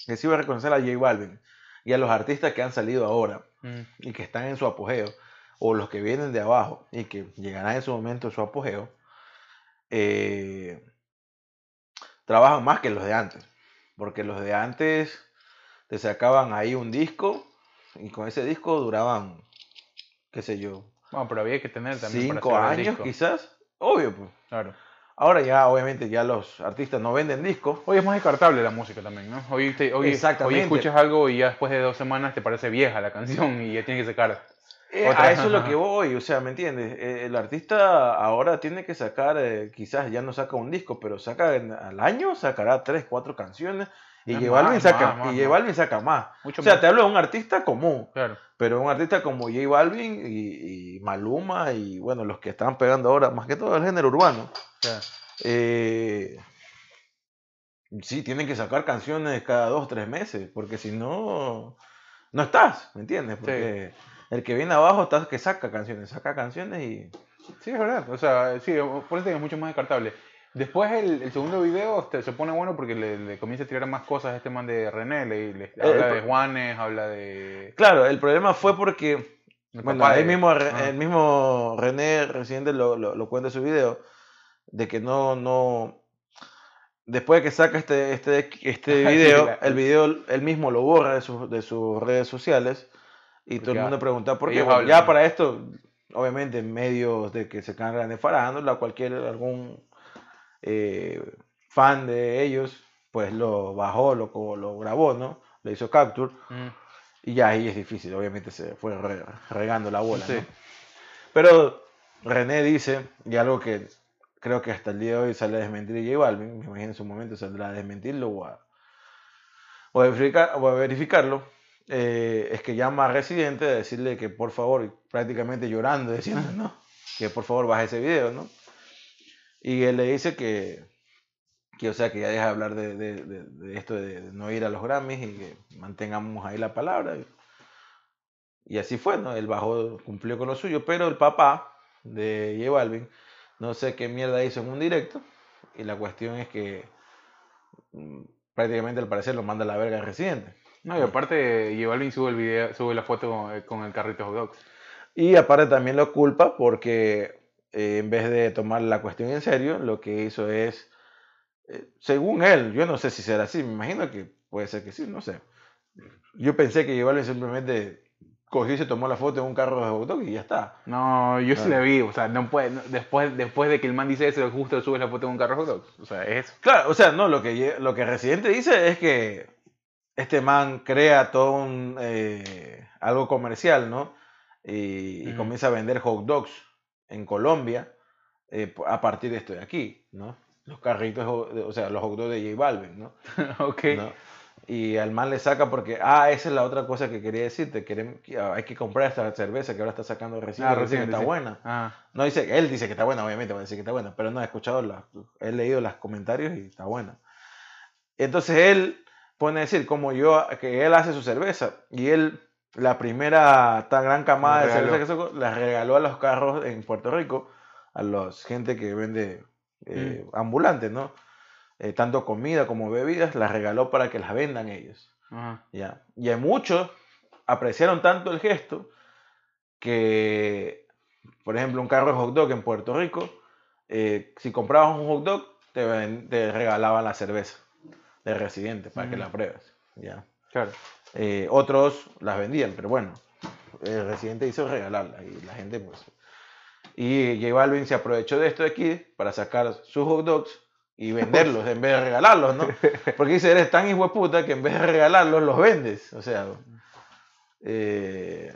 Speaker 1: que sí voy a reconocer a J Balvin y a los artistas que han salido ahora
Speaker 2: mm,
Speaker 1: y que están en su apogeo, o los que vienen de abajo y que llegarán en su momento a su apogeo, eh, trabajan más que los de antes. Porque los de antes te sacaban ahí un disco y con ese disco duraban, qué sé yo,
Speaker 2: Bueno, pero había que tener también para
Speaker 1: cinco
Speaker 2: el
Speaker 1: años
Speaker 2: disco.
Speaker 1: quizás. Obvio, pues.
Speaker 2: Claro.
Speaker 1: Ahora ya, obviamente, ya los artistas no venden discos.
Speaker 2: Hoy es más descartable la música también, ¿no? Hoy, te- hoy, hoy escuchas algo y ya después de dos semanas te parece vieja la canción y ya tienes que sacar.
Speaker 1: Eh, a eso es lo que voy, o sea, ¿me entiendes? Eh, el artista ahora tiene que sacar, eh, quizás ya no saca un disco, pero saca al año, sacará tres, cuatro canciones y
Speaker 2: más,
Speaker 1: Balvin saca,
Speaker 2: más,
Speaker 1: y J. Balvin saca más.
Speaker 2: Mucho
Speaker 1: o sea,
Speaker 2: más.
Speaker 1: te hablo de un artista común,
Speaker 2: Claro.
Speaker 1: pero un artista como J Balvin y, y Maluma y bueno, los que están pegando ahora, más que todo el género urbano,
Speaker 2: claro.
Speaker 1: eh, sí, tienen que sacar canciones cada dos, tres meses, porque si no, no estás, ¿me entiendes? Porque el que viene abajo está que saca canciones, saca canciones y...
Speaker 2: Sí, es verdad. O sea, sí, por eso es mucho más descartable. Después el, el segundo video este, se pone bueno porque le, le comienza a tirar más cosas a este man de René. Le, le- habla
Speaker 1: el-
Speaker 2: de Juanes, habla de...
Speaker 1: Claro, el problema fue porque,
Speaker 2: el
Speaker 1: bueno,
Speaker 2: de-
Speaker 1: mismo,
Speaker 2: Ah.
Speaker 1: el mismo René Residente lo, lo, lo cuenta en su video, de que no, no, después de que saca este, este, este video, el video él mismo lo borra de, sus- de sus redes sociales y todo el mundo pregunta por qué. Bueno, ya para esto, obviamente en medios de que se cargan de farándula, cualquier, algún eh, fan de ellos, pues lo bajó, lo, lo grabó, ¿no? Le hizo capture.
Speaker 2: Mm.
Speaker 1: Y ya ahí es difícil, obviamente se fue re- regando la bola.
Speaker 2: Sí.
Speaker 1: ¿no? Pero René dice, y algo que creo que hasta el día de hoy sale a desmentir J Balvin, me imagino en su momento saldrá a desmentirlo o a, o a verificar- o a verificarlo, eh, es que llama a Residente a decirle que por favor, prácticamente llorando, diciendo, ¿no? Que por favor baje ese video, ¿no? Y él le dice que, que o sea, que ya deja de hablar de, de- de- esto de, no ir a los Grammys y que mantengamos ahí la palabra. Y, y así fue, ¿no? Él bajó, cumplió con lo suyo, pero el papá de J Balvin, no sé qué mierda hizo en un directo, y la cuestión es que mm, prácticamente al parecer lo manda a la verga al residente.
Speaker 2: No, y aparte J Balvin sube el video, sube la foto con, con el carrito hot dogs.
Speaker 1: Y aparte también lo culpa porque eh, en vez de tomar la cuestión en serio, lo que hizo es, eh, según él, yo no sé si será así, me imagino que puede ser que sí, no sé. Yo pensé que Balvin simplemente cogió y se tomó la foto en un carro de hot dog y ya está.
Speaker 2: No, yo sí
Speaker 1: Claro.
Speaker 2: la vi, o sea, no puede, no- después, después de que el man dice eso, justo sube la foto de un carro hot dogs. O sea, es eso.
Speaker 1: Claro, o sea, no, lo que, lo que Residente dice es que este man crea todo un, eh, algo comercial, ¿no? Y, y comienza a vender hot dogs en Colombia eh, a partir de esto de aquí, ¿no? Los carritos, o sea, los hot dogs de J Balvin, ¿no?
Speaker 2: ok.
Speaker 1: ¿no? Y al man le saca porque, ah, esa es la otra cosa que quería decirte, que, ah, hay que comprar esta cerveza que ahora está sacando Residente,
Speaker 2: Ah,
Speaker 1: dice
Speaker 2: Residente,
Speaker 1: está
Speaker 2: sí.
Speaker 1: buena.
Speaker 2: Ah,
Speaker 1: No dice, él dice que está buena, obviamente va a decir que está buena, pero no he escuchado, las, he leído los comentarios y está buena. Entonces él pone a decir, como yo, que él hace su cerveza y él, la primera tan gran camada de cerveza que sacó, la regaló a los carros en Puerto Rico, a los gente que vende eh,
Speaker 2: Mm.
Speaker 1: ambulantes, ¿no? Eh, tanto comida como bebidas, las regaló para que las vendan ellos.
Speaker 2: ajá.
Speaker 1: ¿ya? Y hay muchos apreciaron tanto el gesto que, por ejemplo, un carro de hot dog en Puerto Rico, eh, si comprabas un hot dog, te, te regalaban la cerveza de residente para que la pruebes. ¿ya?
Speaker 2: Claro.
Speaker 1: Eh, otros las vendían, pero bueno, el residente hizo regalarla y la gente pues... Y J Balvin se aprovechó de esto de aquí para sacar sus hot dogs y venderlos en vez de regalarlos, ¿no? Porque dice, eres tan hijo de puta que en vez de regalarlos los vendes. O sea... eh,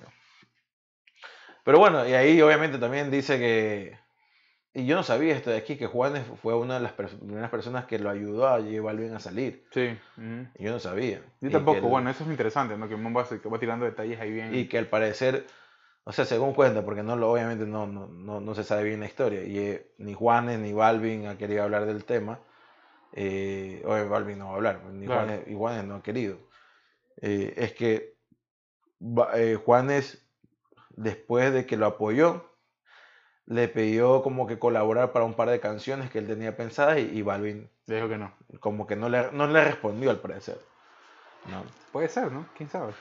Speaker 1: Pero bueno, y ahí obviamente también dice que... Y yo no sabía esto de aquí, que Juanes fue una de las pers- primeras personas que lo ayudó a J Balvin a salir.
Speaker 2: Sí. ujú.
Speaker 1: Y yo no sabía.
Speaker 2: Yo
Speaker 1: Y
Speaker 2: tampoco,
Speaker 1: el-
Speaker 2: bueno, eso es interesante, ¿no? Que va, que va tirando detalles ahí bien.
Speaker 1: y que al parecer, o sea, según cuenta, porque no lo, obviamente no, no, no, no se sabe bien la historia, y eh, ni Juanes ni Balvin ha querido hablar del tema, eh, o Balvin no va a hablar, ni
Speaker 2: Claro.
Speaker 1: Juanes, y Juanes no ha querido, Eh, es que eh, Juanes, después de que lo apoyó, le pidió como que colaborar para un par de canciones que él tenía pensadas y, y Balvin
Speaker 2: Le dijo que no.
Speaker 1: como que no le, no le respondió al parecer. ¿no?
Speaker 2: Puede ser, ¿no? ¿Quién sabe?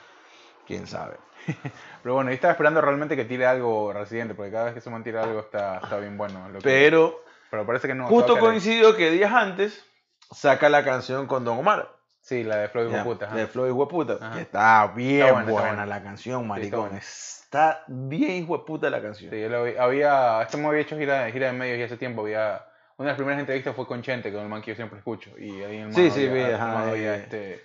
Speaker 1: ¿Quién sabe?
Speaker 2: Pero bueno, yo estaba esperando realmente que tire algo Residente, porque cada vez que se tira algo está, está bien bueno. lo que-
Speaker 1: Pero
Speaker 2: pero parece que no.
Speaker 1: Justo coincidió que días antes saca la canción con Don Omar.
Speaker 2: Sí, la de Floyd
Speaker 1: ya,
Speaker 2: Puta. ajá.
Speaker 1: de Floyd Hueputa. Está bien
Speaker 2: Está
Speaker 1: buena,
Speaker 2: buena, está buena.
Speaker 1: la canción, maricón. Está bien hueputa la canción.
Speaker 2: Sí, yo vi- había, este me había hecho gira, gira de medios y hace tiempo había, una de las primeras entrevistas fue con Chente, con el man que yo siempre escucho, y ahí el man
Speaker 1: Sí, sí,
Speaker 2: había,
Speaker 1: vi,
Speaker 2: el man había,
Speaker 1: eh.
Speaker 2: este,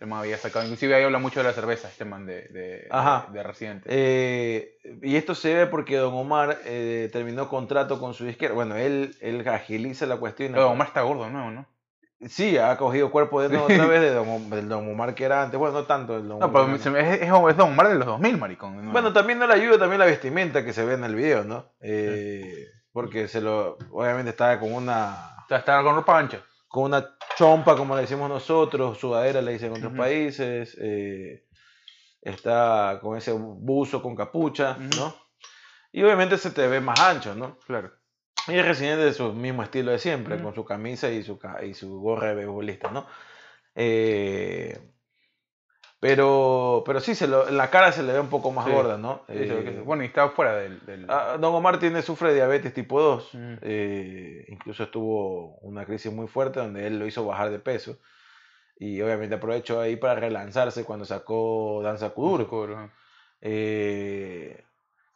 Speaker 2: el man había sacado. Inclusive ahí habla mucho de la cerveza, este man de, de,
Speaker 1: Ajá.
Speaker 2: de, de Residente.
Speaker 1: Eh, y esto se ve porque Don Omar eh, terminó contrato con su disquera. Bueno, él, él agiliza la cuestión.
Speaker 2: Pero Omar está gordo de nuevo, ¿no?
Speaker 1: Sí, ha cogido cuerpo de nuevo otra vez de Don, del Don Omar que era antes. Bueno, no tanto el Don
Speaker 2: No, pero es, es, Don Omar de los 2000, maricón.
Speaker 1: Bueno, también no le ayuda también la vestimenta que se ve en el video, ¿no? Eh, porque se lo, obviamente estaba con una,
Speaker 2: está con ropa ancha.
Speaker 1: con una chompa, como le decimos nosotros, sudadera le dicen en otros países, eh, está con ese buzo con capucha. ¿no? Y obviamente se te ve más ancho, ¿no?
Speaker 2: Claro.
Speaker 1: Y es residente de su mismo estilo de siempre, con su camisa y su, y su gorra de beisbolista, ¿no? Eh, pero, pero sí, se lo, en la cara se le ve un poco más
Speaker 2: Sí.
Speaker 1: gorda, ¿no?
Speaker 2: Sí,
Speaker 1: Eh.
Speaker 2: Bueno, y estaba fuera del. del-
Speaker 1: Ah, Don Omar tiene, sufre diabetes tipo 2.
Speaker 2: Ujú.
Speaker 1: eh, incluso estuvo una crisis muy fuerte donde él lo hizo bajar de peso. Y obviamente aprovechó ahí para relanzarse cuando sacó Danza Kuduro. Eh,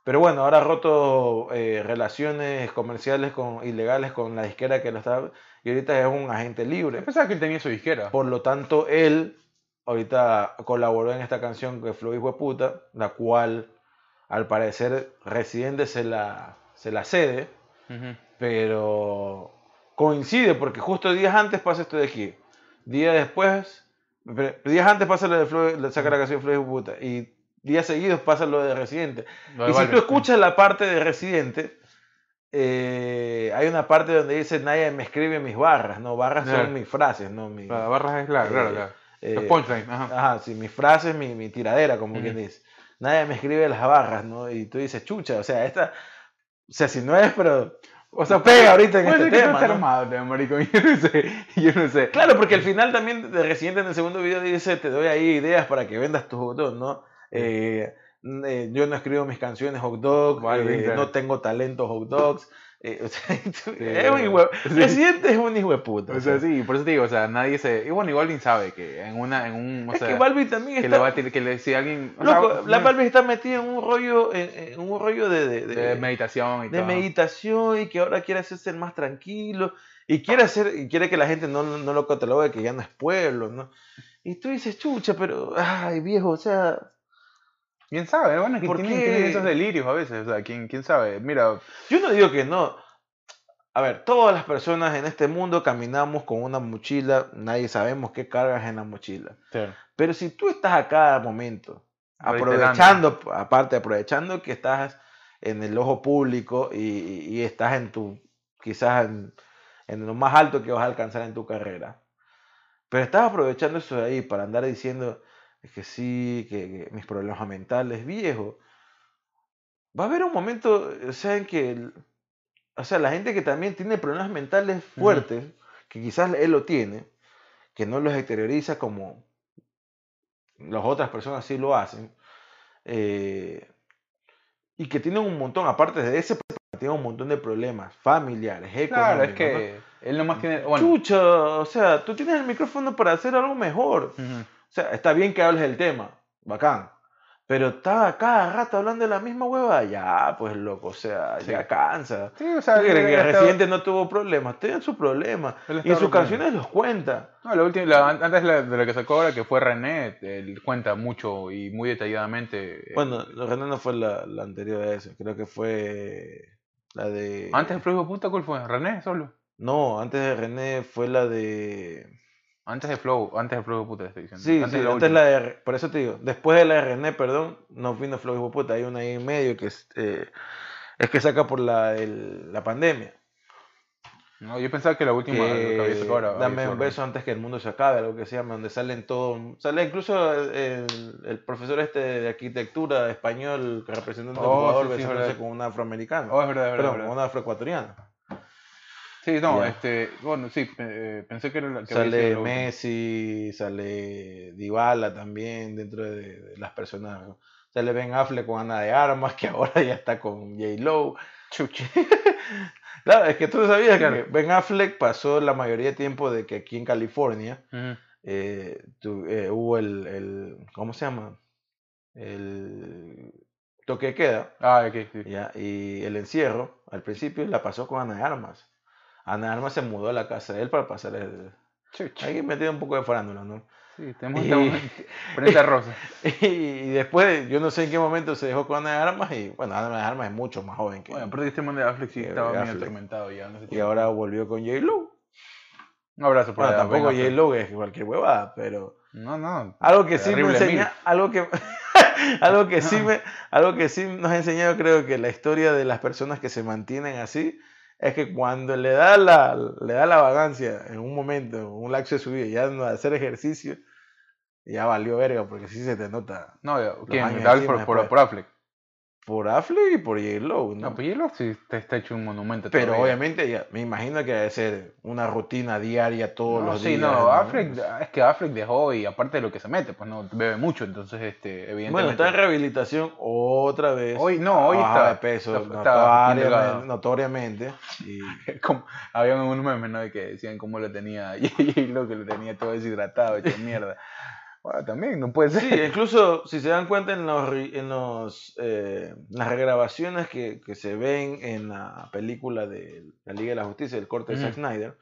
Speaker 1: pero bueno, ahora ha roto eh, relaciones comerciales con, ilegales con la disquera que lo estaba. Y ahorita es un agente libre.
Speaker 2: Yo pensaba que él tenía su disquera.
Speaker 1: Por lo tanto, él ahorita colaboró en esta canción que Flow Hijo de Puta, la cual al parecer Residente se la, se la cede, pero coincide porque justo días antes pasa esto de aquí. Días después, días antes pasa lo de Flow, saca la canción Flow Hijo de Puta y días seguidos pasa lo de Residente.
Speaker 2: De
Speaker 1: Y si tú escuchas la parte de Residente, eh, hay una parte donde dice nadie me escribe mis barras, no barras
Speaker 2: Claro.
Speaker 1: son mis frases, no mis,
Speaker 2: La barra es la, claro,
Speaker 1: Eh,
Speaker 2: la,
Speaker 1: eh,
Speaker 2: los ajá.
Speaker 1: Ajá, sí, mis frases, mi, mi tiradera, como
Speaker 2: Ujú.
Speaker 1: quien dice. Nadie me escribe las barras, ¿no? Y tú dices, chucha, o sea, esta, o sea, si no es, pero,
Speaker 2: O sea,
Speaker 1: pega ahorita en este
Speaker 2: que
Speaker 1: tema, ¿no?
Speaker 2: armado, te- maricón. Yo no sé, yo no sé.
Speaker 1: claro, porque al final también de Residente en el segundo video dice, te doy ahí ideas para que vendas tus dogs, ¿no? Eh, eh, yo no escribo mis canciones hot dog, eh, no tengo talento hot dogs. eh, o sea, es
Speaker 2: pero-
Speaker 1: un hijo,
Speaker 2: sí.
Speaker 1: Es un hijo de puta.
Speaker 2: O sea, sí, por eso te digo, o sea, nadie se... Y bueno, igual alguien sabe que en una, en un, o
Speaker 1: es
Speaker 2: sea,
Speaker 1: que Balbi también
Speaker 2: que
Speaker 1: está...
Speaker 2: le va a que le, si alguien... o sea,
Speaker 1: Loco, la Balbi está metida en un rollo, en, en un rollo de, de- de-
Speaker 2: de meditación y
Speaker 1: de
Speaker 2: todo.
Speaker 1: meditación y que ahora quiere hacerse más tranquilo y quiere hacer y quiere que la gente no, no lo catalogue que ya no es pueblo, ¿no? Y tú dices, chucha, pero, ay, viejo, o sea,
Speaker 2: ¿Quién sabe? Bueno, que
Speaker 1: ¿Por
Speaker 2: tienen,
Speaker 1: qué?
Speaker 2: tienen esos delirios a veces, o sea, ¿quién, quién sabe? Mira,
Speaker 1: yo no digo que no. A ver, todas las personas en este mundo caminamos con una mochila, nadie sabemos qué cargas en la mochila. Pero si tú estás a cada momento, aprovechando, aparte aprovechando que estás en el ojo público y, y estás en tu, quizás en, en lo más alto que vas a alcanzar en tu carrera, pero estás aprovechando eso de ahí para andar diciendo es que sí, que, que mis problemas mentales, viejo, va a haber un momento, o sea, en que, el- o sea, la gente que también tiene problemas mentales fuertes, que quizás él lo tiene, que no los exterioriza como las otras personas sí lo hacen, eh, y que tienen un montón, aparte de ese, tienen un montón de problemas familiares,
Speaker 2: claro, es que él nomás tiene...
Speaker 1: ¿no?
Speaker 2: Bueno,
Speaker 1: Chucha, o sea, tú tienes el micrófono para hacer algo mejor.
Speaker 2: ujú.
Speaker 1: O sea, está bien que hables del tema, bacán. Pero está cada rato hablando de la misma hueva, ya, pues loco, o sea,
Speaker 2: Sí.
Speaker 1: ya cansa.
Speaker 2: Sí, o sea,
Speaker 1: ¿Tú crees
Speaker 2: él
Speaker 1: que el
Speaker 2: estaba-
Speaker 1: Residente no tuvo problemas? Tiene sus problemas.
Speaker 2: él
Speaker 1: Y en sus canciones los cuenta.
Speaker 2: No, la última, la- antes la- de la que sacó ahora, que fue René, él cuenta mucho y muy detalladamente. eh,
Speaker 1: Bueno, René no fue la, la anterior a eso, creo que fue la de...
Speaker 2: Antes de de Puta, ¿cuál fue? ¿René solo?
Speaker 1: No, antes de René fue la de...
Speaker 2: Antes de Flow, antes de Flow de Puta, estoy diciendo.
Speaker 1: Sí,
Speaker 2: antes
Speaker 1: sí,
Speaker 2: de la
Speaker 1: antes la de... Por eso te digo, después de la de René, perdón, no vino Flow Hijo de Puta, hay una ahí en medio que es, eh, es que saca por la, el- la pandemia.
Speaker 2: No, yo pensaba que la última que, había
Speaker 1: que
Speaker 2: sacado había
Speaker 1: dame
Speaker 2: sido
Speaker 1: un beso antes que el mundo se acabe, algo que se llama, donde salen todo, sale incluso el, el- profesor este de arquitectura español que representante de
Speaker 2: Oh, sí,
Speaker 1: besándose con una afroamericana,
Speaker 2: Oh, es verdad, es verdad.
Speaker 1: perdón,
Speaker 2: es
Speaker 1: con
Speaker 2: verdad.
Speaker 1: una afroecuatoriana.
Speaker 2: Sí, no,
Speaker 1: Ya.
Speaker 2: este, bueno, sí, eh, pensé que era la que
Speaker 1: Sale. Messi, sale Dybala también dentro de, de las personas. Sale Ben Affleck con Ana de Armas, que ahora ya está con J. Lo.
Speaker 2: Chuchi.
Speaker 1: Claro, es que tú sabías
Speaker 2: Claro.
Speaker 1: que Ben Affleck pasó la mayoría de tiempo de que aquí en California eh, tu- eh, hubo el, el- ¿cómo se llama? El toque de queda,
Speaker 2: Ah, ok, sí.
Speaker 1: ¿ya? Y el encierro, al principio, la pasó con Ana de Armas. Ana de Armas se mudó a la casa de él para pasar el... Hay que meter un poco de farándula, ¿no?
Speaker 2: Sí, tenemos
Speaker 1: Y-
Speaker 2: prensa rosa.
Speaker 1: Y, después, yo no sé en qué momento se dejó con Ana de Armas y, bueno, Ana de Armas es mucho más joven que
Speaker 2: Bueno, que este man de Affleck sí estaba
Speaker 1: Affleck.
Speaker 2: atormentado ya. no sé
Speaker 1: Y ahora volvió con J-Lo.
Speaker 2: Un abrazo por
Speaker 1: Bueno, tampoco. J-Lo es cualquier huevada, pero
Speaker 2: No, no.
Speaker 1: algo que sí me enseña, algo que, algo que sí me, algo que sí nos ha enseñado, creo que la historia de las personas que se mantienen así, es que cuando le da la, le da la vagancia en un momento, en un lapso de su vida, ya no hacer ejercicio, ya valió verga, porque sí se te nota
Speaker 2: No, ya, ¿quién?
Speaker 1: encima
Speaker 2: por, por, por Affleck.
Speaker 1: Por Affleck y por J-Lo, ¿no?
Speaker 2: No, pues J-Lo sí está, está hecho un monumento.
Speaker 1: Pero
Speaker 2: todavía.
Speaker 1: obviamente ya, me imagino que debe ser una rutina diaria todos
Speaker 2: No,
Speaker 1: los
Speaker 2: sí,
Speaker 1: días.
Speaker 2: no,
Speaker 1: ¿no?
Speaker 2: Affleck, es que Affleck dejó y aparte de lo que se mete, pues no bebe mucho, entonces este, evidentemente.
Speaker 1: Bueno, está en rehabilitación otra vez.
Speaker 2: Hoy- no, hoy está-
Speaker 1: de peso,
Speaker 2: está- está bien delgado.
Speaker 1: notoriamente, notoriamente. Y
Speaker 2: como, habían unos memes, ¿no? De que decían cómo lo tenía J-Lo, que lo tenía todo deshidratado, hecho mierda. Bueno, también no puede ser.
Speaker 1: sí, incluso si se dan cuenta en los, en los eh, las regrabaciones que, que se ven en la película de la Liga de la Justicia, el corte de Zack
Speaker 2: Ujú.
Speaker 1: Snyder,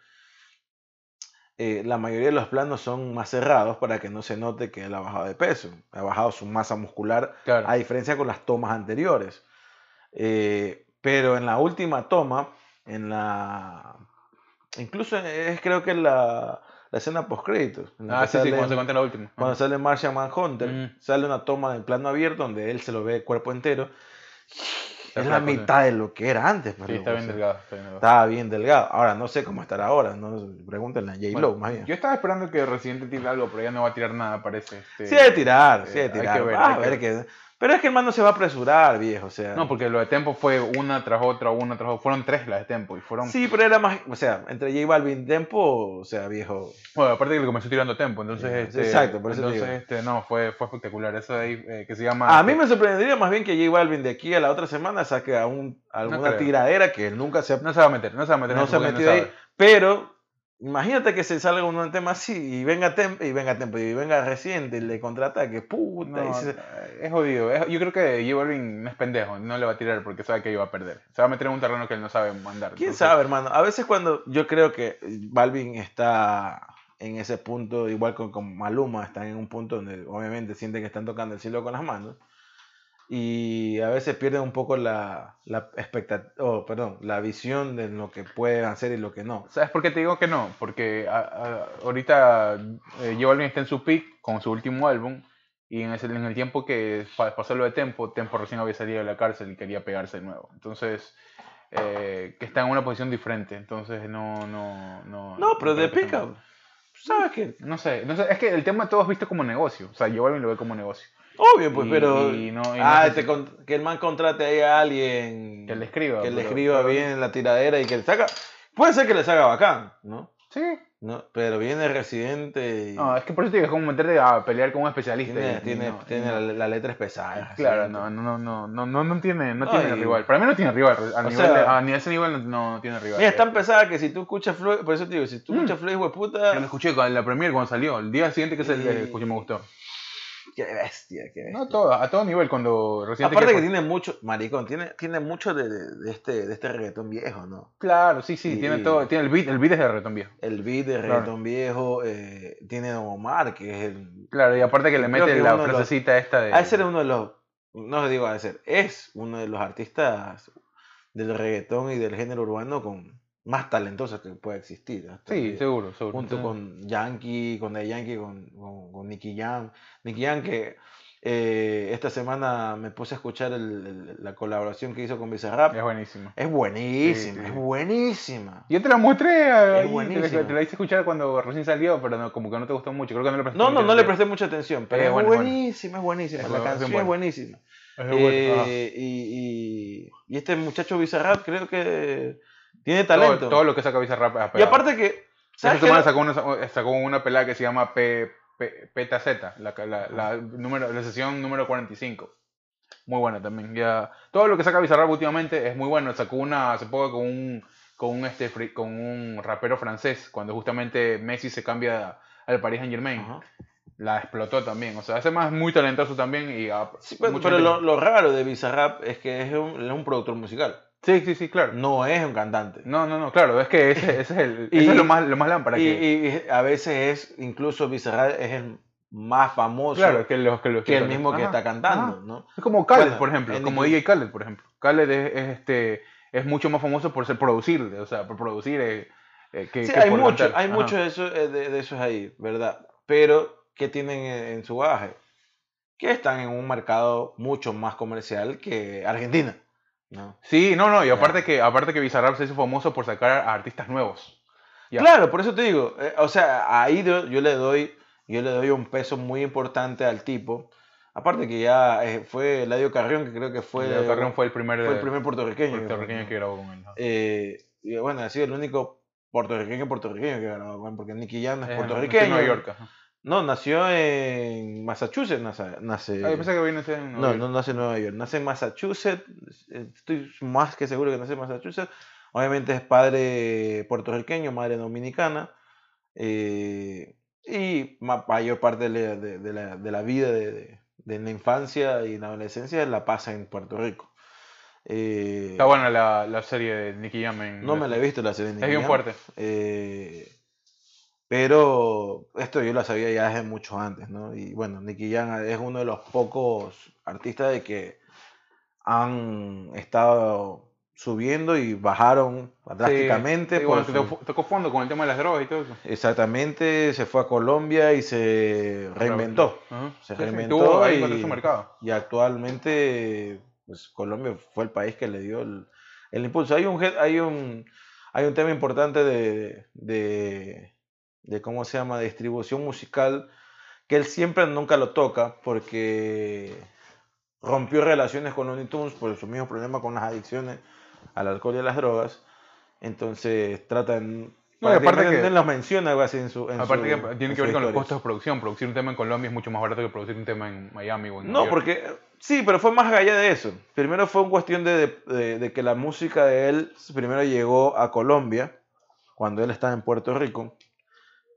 Speaker 1: eh, la mayoría de los planos son más cerrados para que no se note que él ha bajado de peso, ha bajado su masa muscular
Speaker 2: Claro.
Speaker 1: a diferencia con las tomas anteriores. Eh, pero en la última toma, en la. Incluso es creo que la, la escena post créditos.
Speaker 2: ah, sí, sí, cuando se cuenta la última.
Speaker 1: cuando sale Martian Manhunter,
Speaker 2: Mm.
Speaker 1: sale una toma en plano abierto donde él se lo ve el cuerpo entero.
Speaker 2: Está
Speaker 1: es la mitad de lo que era antes.
Speaker 2: Sí, está bien delgado. Está bien delgado.
Speaker 1: Estaba bien delgado. Ahora no sé cómo estará ahora. No pregúntenle a J-Lo,
Speaker 2: Bueno,
Speaker 1: más bien.
Speaker 2: Yo estaba esperando que Residente tire algo, pero ya no va a tirar nada, parece. este-
Speaker 1: Sí, hay de tirar, sí,
Speaker 2: eh,
Speaker 1: hay de
Speaker 2: hay
Speaker 1: tirar.
Speaker 2: que ver,
Speaker 1: Va a
Speaker 2: hay que
Speaker 1: ver que- Pero es que el man no se va a apresurar, viejo. O sea,
Speaker 2: No, porque lo de Tempo fue una tras otra, una tras otra. Fueron tres las de Tempo y fueron.
Speaker 1: Sí, pero era más, o sea, entre J Balvin y Tempo, o sea, viejo.
Speaker 2: Bueno, aparte que le comenzó tirando Tempo, entonces.
Speaker 1: Sí,
Speaker 2: este,
Speaker 1: exacto, por eso te
Speaker 2: Entonces,
Speaker 1: digo.
Speaker 2: este, no, fue, fue espectacular. Eso de ahí eh, que se llama.
Speaker 1: A mí me sorprendería más bien que J Balvin de aquí a la otra semana saque a un, alguna tiradera que él nunca se ha,
Speaker 2: No se va a meter, no se va a meter
Speaker 1: no se ha metido ahí. Pero imagínate que se salga un tema así y venga Tempo y venga Tempo y venga reciente y le contraataque, puta. y
Speaker 2: No,
Speaker 1: se-
Speaker 2: eh, es jodido. es- yo creo que J Balvin no es pendejo, no le va a tirar porque sabe que iba a perder. Se va a meter en un terreno que él no sabe mandar.
Speaker 1: ¿Quién
Speaker 2: entonces-
Speaker 1: sabe, hermano? A veces cuando yo creo que Balvin está en ese punto, igual con, con Maluma, están en un punto donde obviamente sienten que están tocando el cielo con las manos. Y a veces pierden un poco la, la oh, perdón, la visión de lo que pueden hacer y lo que no.
Speaker 2: ¿Sabes por qué te digo que no? Porque a- a- ahorita eh, J Balvin está en su peak con su último álbum y en, ese, en el tiempo que pa- pasó lo de Tempo, Tempo recién había salido de la cárcel y quería pegarse de nuevo. Entonces, eh, que está en una posición diferente. Entonces, no, no, no.
Speaker 1: No, pero de pica,
Speaker 2: sea-
Speaker 1: ¿sabes qué?
Speaker 2: No sé, no sé, es que el tema todo es visto como negocio. O sea, J Balvin lo ve como negocio.
Speaker 1: Obvio, pues,
Speaker 2: Y-
Speaker 1: pero...
Speaker 2: y no- y no
Speaker 1: ah, te con- que el man contrate ahí a alguien...
Speaker 2: Que le escriba,
Speaker 1: Que le escriba
Speaker 2: pero-
Speaker 1: bien la tiradera y que le saca... Puede ser que le saca bacán, ¿no?
Speaker 2: Sí.
Speaker 1: ¿no? Pero viene Residente y...
Speaker 2: No, es que por eso te digo, es como meterte a pelear con un especialista.
Speaker 1: Tiene,
Speaker 2: y-
Speaker 1: tiene,
Speaker 2: no- no.
Speaker 1: la, la letra es pesada.
Speaker 2: Claro,
Speaker 1: ¿sí?
Speaker 2: no, no, no, no, no, no, no tiene, no
Speaker 1: No,
Speaker 2: tiene
Speaker 1: y-
Speaker 2: rival. Para mí no tiene rival. A, nivel
Speaker 1: sea-
Speaker 2: de- a ese nivel no, no tiene rival.
Speaker 1: Es tan pesada que si tú escuchas Floyd, por eso te digo, si tú
Speaker 2: Mm.
Speaker 1: escuchas Floyd,
Speaker 2: Yo lo escuché con la premier cuando salió. El día siguiente que se escuché me gustó.
Speaker 1: Qué bestia, qué bestia.
Speaker 2: No, todo, a todo nivel cuando recién
Speaker 1: Aparte que tiene mucho, maricón, tiene, tiene mucho de, de- este, de este reggaetón viejo, ¿no?
Speaker 2: Claro, sí, sí,
Speaker 1: Y-
Speaker 2: tiene todo. Tiene el beat, el beat es de reggaetón viejo.
Speaker 1: El beat de reggaetón viejo, eh, tiene Don Omar, que es el...
Speaker 2: Claro, y aparte que le mete
Speaker 1: que
Speaker 2: la
Speaker 1: los-
Speaker 2: frasecita esta de.
Speaker 1: A ser uno de los, no digo a ser, es uno de los artistas del reggaetón y del género urbano con más talentosos que puede existir. hasta
Speaker 2: Sí,
Speaker 1: que-
Speaker 2: seguro, seguro.
Speaker 1: junto
Speaker 2: Entonces,
Speaker 1: con Yankee, con The Yankee, con, con, con Nicky Jam. Nicky Jam que eh, esta semana me puse a escuchar el- el- la colaboración que hizo con Bizarrap.
Speaker 2: Es buenísimo.
Speaker 1: Es buenísima,
Speaker 2: Sí, sí,
Speaker 1: es
Speaker 2: sí.
Speaker 1: buenísima.
Speaker 2: Yo te la mostré, te, la-
Speaker 1: buenísima.
Speaker 2: te la hice escuchar cuando recién salió, pero no, como que no te gustó mucho. Creo que no le presté
Speaker 1: No, no, no le presté mucha atención, pero
Speaker 2: Es
Speaker 1: es,
Speaker 2: es buena.
Speaker 1: buenísima, es buenísima.
Speaker 2: Es
Speaker 1: La
Speaker 2: es
Speaker 1: canción es buenísima.
Speaker 2: Es bueno.
Speaker 1: Eh, y, y, y este muchacho Bizarrap creo que tiene
Speaker 2: todo,
Speaker 1: talento.
Speaker 2: todo lo que saca Bizarrap es
Speaker 1: y aparte que...
Speaker 2: Esta semana sacó una, sacó una pelada que se llama P, P, PetaZ, la, la, la, número, la sesión número 45. Muy buena también. Ya, todo lo que saca Bizarrap últimamente es muy bueno. Sacó una hace poco con un, con un, este, con un rapero francés, cuando justamente Messi se cambia al Paris Saint Germain.
Speaker 1: Ajá.
Speaker 2: La explotó también. O sea, ese más muy talentoso también. Y a-
Speaker 1: Sí, pero,
Speaker 2: mucha
Speaker 1: pero
Speaker 2: gente-
Speaker 1: lo, lo raro de Bizarrap es que es un, es un productor musical.
Speaker 2: Sí, sí, sí, claro.
Speaker 1: No es un cantante.
Speaker 2: No, no, no, claro, es que ese, ese es, el,
Speaker 1: Y-
Speaker 2: ese es lo más, lo más lámpara.
Speaker 1: Y,
Speaker 2: que,
Speaker 1: y a veces es, incluso Bizarrap es el más famoso
Speaker 2: claro, que los que, los
Speaker 1: que el mismo que
Speaker 2: Ajá,
Speaker 1: está cantando,
Speaker 2: ajá.
Speaker 1: ¿no?
Speaker 2: Es como Khaled,
Speaker 1: Bueno,
Speaker 2: por ejemplo, como DJ Khaled, por ejemplo. Khaled es, es, este, es mucho más famoso por ser producir, o sea, por producir eh, eh, que,
Speaker 1: Sí,
Speaker 2: que
Speaker 1: hay
Speaker 2: por
Speaker 1: mucho, hay mucho de eso, eh, de, de esos ahí, ¿verdad? Pero, ¿qué tienen en, en su baje? Que están en un mercado mucho más comercial que Argentina, ¿no?
Speaker 2: Sí, no, no, y aparte que, aparte que Bizarrap se hizo famoso por sacar a artistas nuevos.
Speaker 1: Claro, por eso te digo, eh, o sea, ahí yo, yo le doy, yo le doy un peso muy importante al tipo. Aparte que ya eh, fue Eladio Carrión, que creo que fue,
Speaker 2: Leo Carrión fue el primer,
Speaker 1: fue el primer puertorriqueño.
Speaker 2: puertorriqueño que grabó con él. ¿no?
Speaker 1: Eh, y bueno, ha sido el único puertorriqueño puertorriqueño que grabó con él, porque Nicky Jam no es puertorriqueño.
Speaker 2: Nueva York.
Speaker 1: No, nació en Massachusetts, nace. nace-
Speaker 2: Ah, yo pensé que vino en Nueva
Speaker 1: no,
Speaker 2: York.
Speaker 1: no nace en Nueva York, nace en Massachusetts, estoy más que seguro que nace en Massachusetts. Obviamente es padre puertorriqueño, madre dominicana, eh, y ma- mayor parte de la, de- de la- de la vida de, la infancia y la adolescencia la pasa en Puerto Rico. Eh,
Speaker 2: Está buena la, la serie de Nicky Jam en
Speaker 1: no me la he visto la serie de
Speaker 2: Es
Speaker 1: Nicky
Speaker 2: bien
Speaker 1: Jam,
Speaker 2: fuerte.
Speaker 1: eh, pero esto yo lo sabía ya desde mucho antes, ¿no? Y bueno, Nicky Jam es uno de los pocos artistas de que han estado subiendo y bajaron drásticamente.
Speaker 2: Sí,
Speaker 1: por
Speaker 2: bueno,
Speaker 1: su-
Speaker 2: tocó, fondo con el tema de las drogas y todo eso.
Speaker 1: Exactamente, se fue a Colombia y se reinventó. Se
Speaker 2: Sí, sí,
Speaker 1: reinventó
Speaker 2: ahí
Speaker 1: y-
Speaker 2: encontró su mercado.
Speaker 1: Y actualmente, pues Colombia fue el país que le dio el, el impulso. Hay un, hay un, hay un tema importante de, de, de, ¿cómo se llama?, de distribución musical, que él siempre nunca lo toca porque rompió relaciones con Looney Tunes por su mismo problema con las adicciones al alcohol y a las drogas. Entonces tratan...
Speaker 2: No, y aparte que-
Speaker 1: él los menciona así en su en
Speaker 2: Aparte
Speaker 1: su-
Speaker 2: que
Speaker 1: en
Speaker 2: tiene que ver con los costos de producción. Producir un tema en Colombia es mucho más barato que producir un tema en Miami o en
Speaker 1: No, porque sí, pero fue más allá de eso. Primero fue una cuestión de, de- de que la música de él primero llegó a Colombia cuando él estaba en Puerto Rico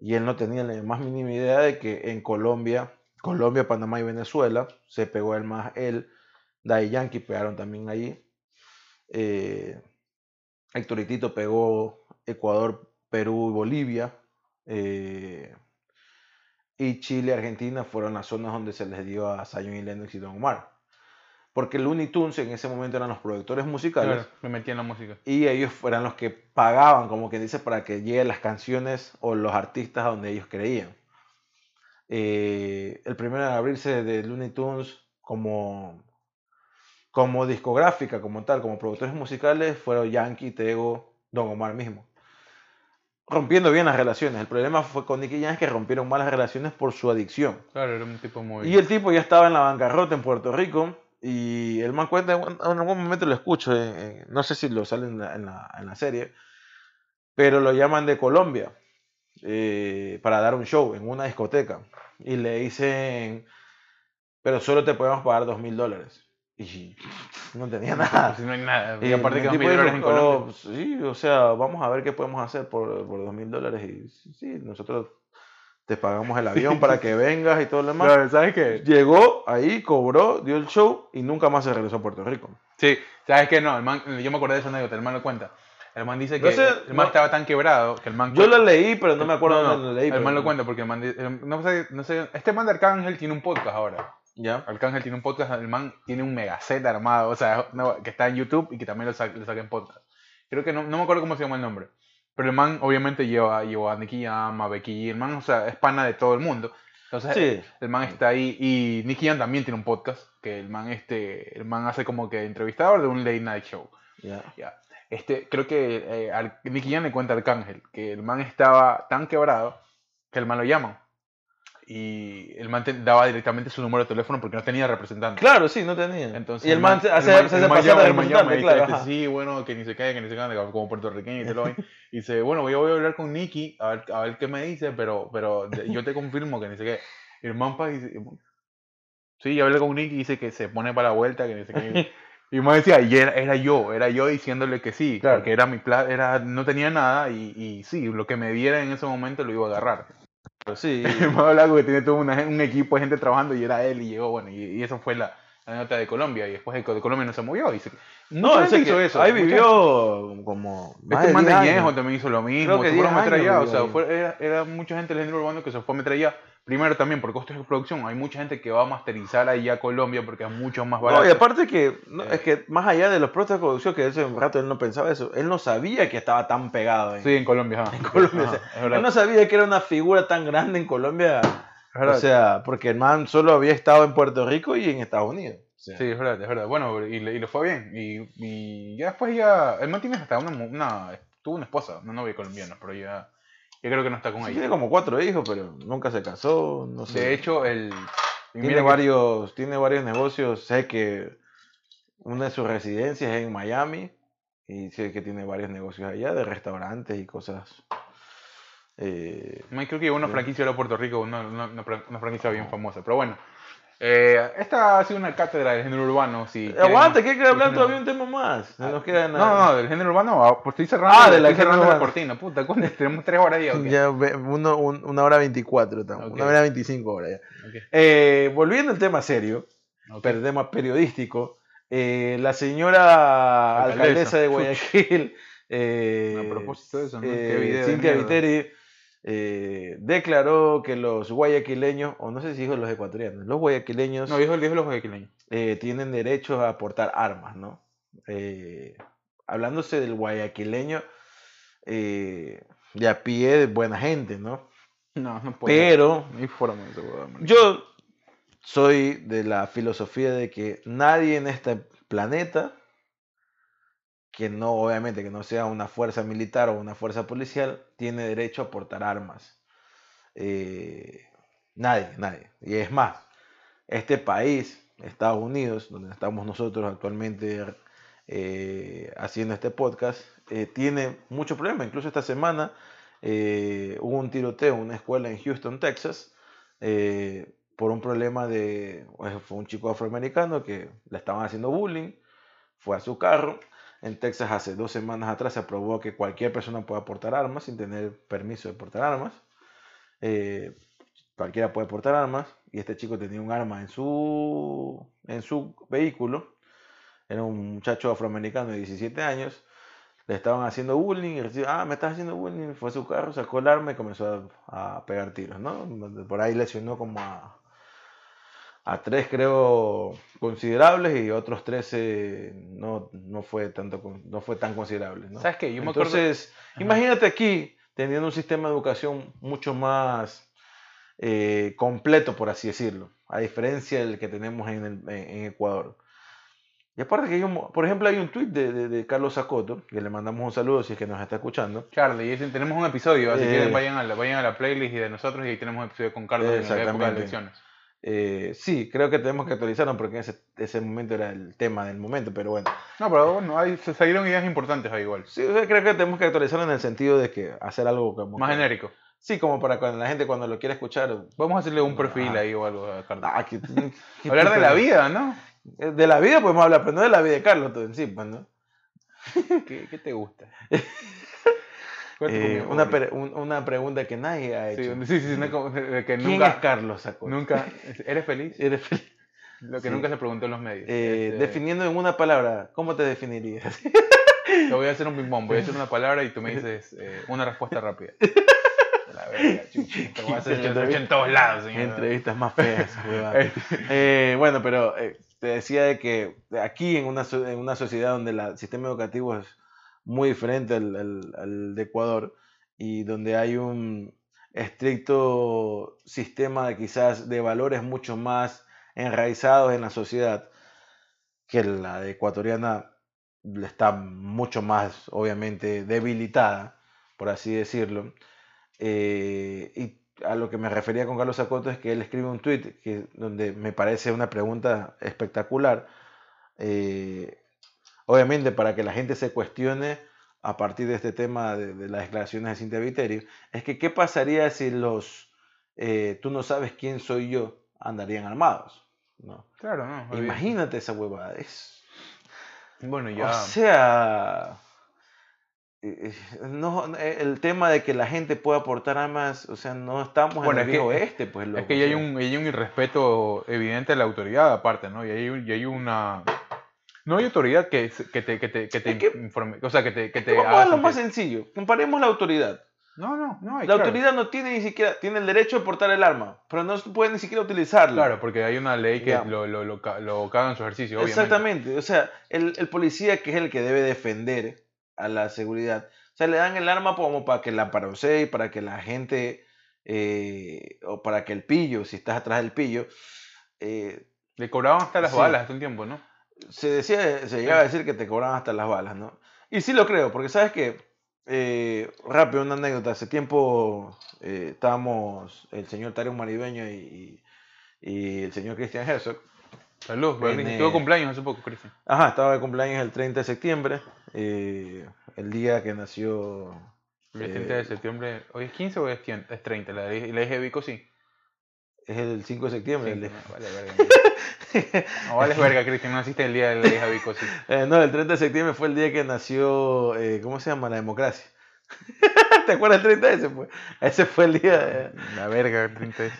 Speaker 1: y él no tenía la más mínima idea de que en Colombia, Colombia, Panamá y Venezuela se pegó él más él, Daddy Yankee pegaron también allí. Eh, pegó Ecuador, Perú y Bolivia. eh, y Chile Argentina fueron las zonas donde se les dio a Zion y Lennox y Don Omar. Porque Looney Tunes en ese momento eran los productores musicales
Speaker 2: Claro, me metí en la música.
Speaker 1: y ellos eran los que pagaban, como quien dice, para que lleguen las canciones o los artistas a donde ellos creían. Eh, el primero en abrirse de Looney Tunes como, como discográfica, como tal, como productores musicales, fueron Yankee, Tego, Don Omar mismo. Rompiendo bien las relaciones. El problema fue con Nicky Jam que rompieron malas relaciones por su adicción.
Speaker 2: Claro, era un tipo muy...
Speaker 1: Y el tipo ya estaba en la bancarrota en Puerto Rico. Y el man cuenta, en algún momento lo escucho, en- en- no sé si lo sale en la, en la- la serie, pero lo llaman de Colombia eh, para dar un show en una discoteca. Y le dicen, pero solo te podemos pagar dos mil dólares. Y no tenía nada.
Speaker 2: No hay nada. Y
Speaker 1: Y
Speaker 2: aparte que dos mil dólares en Colombia.
Speaker 1: "Oh, sí, o sea, vamos a ver qué podemos hacer por, dos mil dólares. Y sí, nosotros te pagamos el avión para que vengas y todo lo demás.
Speaker 2: Claro, ¿sabes qué?
Speaker 1: Llegó ahí, cobró, dio el show y nunca más se regresó a Puerto Rico.
Speaker 2: Sí, ¿sabes qué? No, el man, yo me acordé de esa anécdota, el man lo cuenta. El man dice que
Speaker 1: No sé,
Speaker 2: el man
Speaker 1: no-
Speaker 2: estaba tan quebrado que el man...
Speaker 1: Yo lo leí, pero no me acuerdo
Speaker 2: No, no,
Speaker 1: dónde lo leí.
Speaker 2: El
Speaker 1: pero-
Speaker 2: man lo cuenta porque el man... el- no, sé, no sé, este man de Arcángel tiene un podcast ahora.
Speaker 1: Ya.
Speaker 2: Arcángel tiene un podcast, el man tiene un megaset armado, o sea, que está en YouTube y que también lo, sa lo saca en podcast. Creo que no, no me acuerdo cómo se llama el nombre. Pero el man obviamente lleva, llevó a Nicky Jam, a Becky el man, o sea, es pana de todo el mundo. Entonces,
Speaker 1: Sí.
Speaker 2: el man está ahí y Nicky Jam también tiene un podcast, que el man, este, el man hace como que entrevistador de un late night show.
Speaker 1: Ya.
Speaker 2: Ya. Este, creo que eh, al- Nicky Jam le cuenta a Arcángel que el man estaba tan quebrado que el man lo llaman. Y el man te- daba directamente su número de teléfono porque no tenía representante.
Speaker 1: Claro, sí, no tenía.
Speaker 2: Entonces,
Speaker 1: y el man, se hace, se hace
Speaker 2: el man llama- el man llama y
Speaker 1: claro.
Speaker 2: dice, sí, bueno, que ni se caiga, que ni se caiga, como puertorriqueño y te lo doy. Y dice, bueno, yo voy a hablar con Nicky a ver, a ver qué me dice, pero, pero yo te confirmo que ni se. Y el man dice, sí, yo hablé con Nicky y dice que se pone para la vuelta, que ni se qué. Y me decía, y era, era yo, era yo diciéndole que sí,
Speaker 1: Claro.
Speaker 2: porque era mi pla era, no tenía nada y, y sí, lo que me diera en ese momento lo iba a agarrar.
Speaker 1: Sí.
Speaker 2: El man hablaba que tiene todo una- un equipo de gente trabajando y era él y llegó, bueno, y, y eso fue la, la nota de Colombia y después de, de Colombia no se movió.
Speaker 1: No,
Speaker 2: mucha
Speaker 1: ese
Speaker 2: gente
Speaker 1: que
Speaker 2: hizo eso.
Speaker 1: ahí vivió como más
Speaker 2: Este man de
Speaker 1: 10 años.
Speaker 2: Ñejo también hizo lo mismo.
Speaker 1: Creo que
Speaker 2: se fueron a
Speaker 1: 10
Speaker 2: meter
Speaker 1: años
Speaker 2: allá. O sea, fue- era, era mucha gente del género urbano que se fue a meter allá. Primero también por costos de producción. Hay mucha gente que va a masterizar allá a Colombia porque es mucho más barato.
Speaker 1: No, y aparte que, no,
Speaker 2: Eh.
Speaker 1: es que más allá de los procesos de producción, que ese rato él no pensaba eso, él no sabía que estaba tan pegado en,
Speaker 2: Sí, en Colombia.
Speaker 1: en Colombia. O sea,
Speaker 2: verdad.
Speaker 1: él no sabía que era una figura tan grande en Colombia. O sea, porque el man solo había estado en Puerto Rico y en Estados Unidos.
Speaker 2: Sí, es verdad, es verdad. Bueno, y le, y le fue bien. Y, y ya después ya... El man tiene hasta una, una... Tuvo una esposa, una novia colombiana, pero ya... Ya creo que no está con
Speaker 1: sí,
Speaker 2: ella.
Speaker 1: tiene como cuatro hijos, pero nunca se casó. No sé.
Speaker 2: De hecho, el...
Speaker 1: tiene
Speaker 2: mira que-
Speaker 1: varios, tiene varios negocios. Sé que una de sus residencias es en Miami y sé que tiene varios negocios allá de restaurantes y cosas. Eh,
Speaker 2: creo que una franquicia de Puerto Rico, una, una franquicia bien famosa. Pero bueno, eh, esta ha sido una cátedra del género urbano. Si quieren-
Speaker 1: Aguanta, que hay que hablar todavía un tema más. No nos queda
Speaker 2: No,
Speaker 1: nada.
Speaker 2: no, del género urbano, ah, pues estoy cerrando,
Speaker 1: Ah, de la
Speaker 2: estoy cerrando cortina, puta, ¿cuánto? tenemos tres horas ya. ¿o qué?
Speaker 1: Ya uno, un- una hora veinticuatro, estamos,
Speaker 2: Ok.
Speaker 1: una hora veinticinco horas ya. Eh, volviendo al tema serio, el tema periodístico, eh, la señora
Speaker 2: Alcaldesa.
Speaker 1: alcaldesa de Guayaquil, eh,
Speaker 2: A propósito de eso, ¿no?
Speaker 1: eh,
Speaker 2: Qué video de
Speaker 1: Cintia. Viteri, eh, declaró que los guayaquileños, o no sé si dijo los ecuatorianos, los guayaquileños
Speaker 2: No, dijo, dijo los guayaquileños.
Speaker 1: eh, tienen derecho a portar armas, ¿no? Eh, hablándose del guayaquileño de a pie, de buena gente, ¿no?
Speaker 2: No, no puedo.
Speaker 1: Pero
Speaker 2: No hay forma de esa huevada, marico.
Speaker 1: yo soy de la filosofía de que nadie en este planeta, que no, obviamente, que no sea una fuerza militar o una fuerza policial, tiene derecho a portar armas. Eh, nadie, nadie. Y es más, este país, Estados Unidos, donde estamos nosotros actualmente eh, haciendo este podcast, eh, tiene mucho problema. Incluso esta semana hubo un tiroteo en una escuela en Houston, Texas, por un problema de, pues, fue un chico afroamericano que le estaban haciendo bullying, fue a su carro. En Texas hace dos semanas atrás se aprobó que cualquier persona pueda portar armas sin tener permiso de portar armas. Eh, cualquiera puede portar armas y este chico tenía un arma en su, en su vehículo. Era un muchacho afroamericano de 17 años. Le estaban haciendo bullying y recibió, ah, me estás haciendo bullying. Fue a su carro, sacó el arma y comenzó a, a pegar tiros, ¿no? Por ahí lesionó como a, a tres, creo, considerables y otros 13 no, no, fue, tanto, no fue tan considerable, ¿no?
Speaker 2: ¿Sabes qué? Yo me acuerdo...
Speaker 1: Entonces, imagínate aquí teniendo un sistema de educación mucho más eh, completo, por así decirlo, a diferencia del que tenemos en, el- en- Ecuador. Y aparte que hay un, por ejemplo, hay un tuit de, de- de Carlos Sacoto, que le mandamos un saludo si es que nos está escuchando.
Speaker 2: Charlie, y ese- tenemos un episodio, así
Speaker 1: Eh.
Speaker 2: que vayan a, la, vayan a la playlist y de nosotros y ahí tenemos un episodio con Carlos en la época de elecciones.
Speaker 1: Eh, sí, creo que tenemos que actualizarlo porque ese, ese momento era el tema del momento, pero bueno.
Speaker 2: No, pero bueno, ahí se salieron ideas importantes ahí igual.
Speaker 1: Sí, o sea, creo que tenemos que actualizarlo en el sentido de que hacer algo como
Speaker 2: Más
Speaker 1: que-
Speaker 2: genérico.
Speaker 1: Sí, como para cuando la gente cuando lo quiera escuchar.
Speaker 2: Vamos a hacerle un perfil
Speaker 1: Ah.
Speaker 2: ahí o algo a Carlos.
Speaker 1: ah, que- que-
Speaker 2: Hablar de la vida, ¿no?
Speaker 1: De la vida podemos hablar, pero no de la vida de Carlos todo en sí, pues, ¿no?
Speaker 2: ¿Qué, qué te gusta?
Speaker 1: Eh,
Speaker 2: ¿Cuál es tu comida
Speaker 1: una,
Speaker 2: favorita?
Speaker 1: pre- un- una pregunta que nadie ha
Speaker 2: Sí,
Speaker 1: hecho.
Speaker 2: sí, sí, una de que
Speaker 1: ¿Quién
Speaker 2: nunca,
Speaker 1: es Carlos
Speaker 2: nunca, ¿eres feliz?
Speaker 1: Eres feliz.
Speaker 2: Lo que
Speaker 1: Sí.
Speaker 2: nunca se preguntó en los medios.
Speaker 1: Eh,
Speaker 2: Este,
Speaker 1: Definiendo en una palabra, ¿cómo te definirías?
Speaker 2: Te voy a hacer un ping pong, voy a hacer una palabra y tú me dices eh, una respuesta rápida. La verga, chucha, Te voy a hacer en todos lados, señor.
Speaker 1: Entrevistas más feas. Eh, bueno, pero te decía de que aquí en una, en una sociedad donde el sistema educativo es muy diferente al, de Ecuador y donde hay un estricto sistema quizás de valores mucho más enraizados en la sociedad que la de ecuatoriana está mucho más obviamente debilitada, por así decirlo. Eh, y a lo que me refería con Carlos Acoto es que él escribe un tweet que, donde me parece una pregunta espectacular. Eh, obviamente para que la gente se cuestione a partir de este tema de, de las declaraciones de Cintia Viteri, es que qué pasaría si los eh, tú no sabes quién soy yo andarían armados. ¿no?
Speaker 2: claro, no.
Speaker 1: Imagínate esa huevada. Es,
Speaker 2: Bueno, ya.
Speaker 1: o sea, eh, no, eh, el tema de que la gente pueda portar armas, o sea, no estamos
Speaker 2: Bueno,
Speaker 1: en el
Speaker 2: es que-
Speaker 1: viejo oeste, pues
Speaker 2: Es que ya hay un, hay un irrespeto evidente a la autoridad aparte, ¿no? Y hay, y hay una... No hay autoridad que, que te, que te, que te
Speaker 1: Es
Speaker 2: informe, o sea, que te, que te
Speaker 1: Vamos a lo más sencillo. Comparemos la autoridad.
Speaker 2: No, no, no hay,
Speaker 1: La
Speaker 2: claro.
Speaker 1: autoridad no tiene ni siquiera, tiene el derecho de portar el arma, pero no puede ni siquiera utilizarlo.
Speaker 2: Claro, porque hay una ley que lo, lo, lo, lo caga en su ejercicio, obviamente.
Speaker 1: Exactamente. O sea, el, el policía que es el que debe defender a la seguridad. O sea, le dan el arma como para que la parosee, para que la gente, eh, o para que el pillo, si estás atrás del pillo, eh,
Speaker 2: Le cobraban hasta las
Speaker 1: Sí.
Speaker 2: balas hace un tiempo, ¿no?
Speaker 1: Se decía, se llegaba a decir que te cobraban hasta las balas, ¿no? Y sí lo creo, porque sabes que, eh, rápido, una anécdota, hace tiempo eh, estábamos el señor Tario Maridueño y, y- el señor Christian Herzog.
Speaker 2: Saludos,
Speaker 1: En,
Speaker 2: Cristian.
Speaker 1: eh,
Speaker 2: cumpleaños hace poco, Cristian.
Speaker 1: Ajá, estaba de cumpleaños el 30 de septiembre, eh, el día que nació...
Speaker 2: El 30 de
Speaker 1: eh,
Speaker 2: septiembre. ¿Hoy es 15 o es 30? Es 30. La de, la de Vico sí.
Speaker 1: es el 5 de septiembre.
Speaker 2: Sí,
Speaker 1: el-
Speaker 2: no, vale verga. No vales verga, Cristian. No naciste el día de la hija Vico sí.
Speaker 1: Eh, no, el 30 de septiembre fue el día que nació, eh, ¿cómo se llama? La democracia. ¿Te acuerdas del 30 ese? Pues? Ese fue el día... de-
Speaker 2: La verga, el 30 de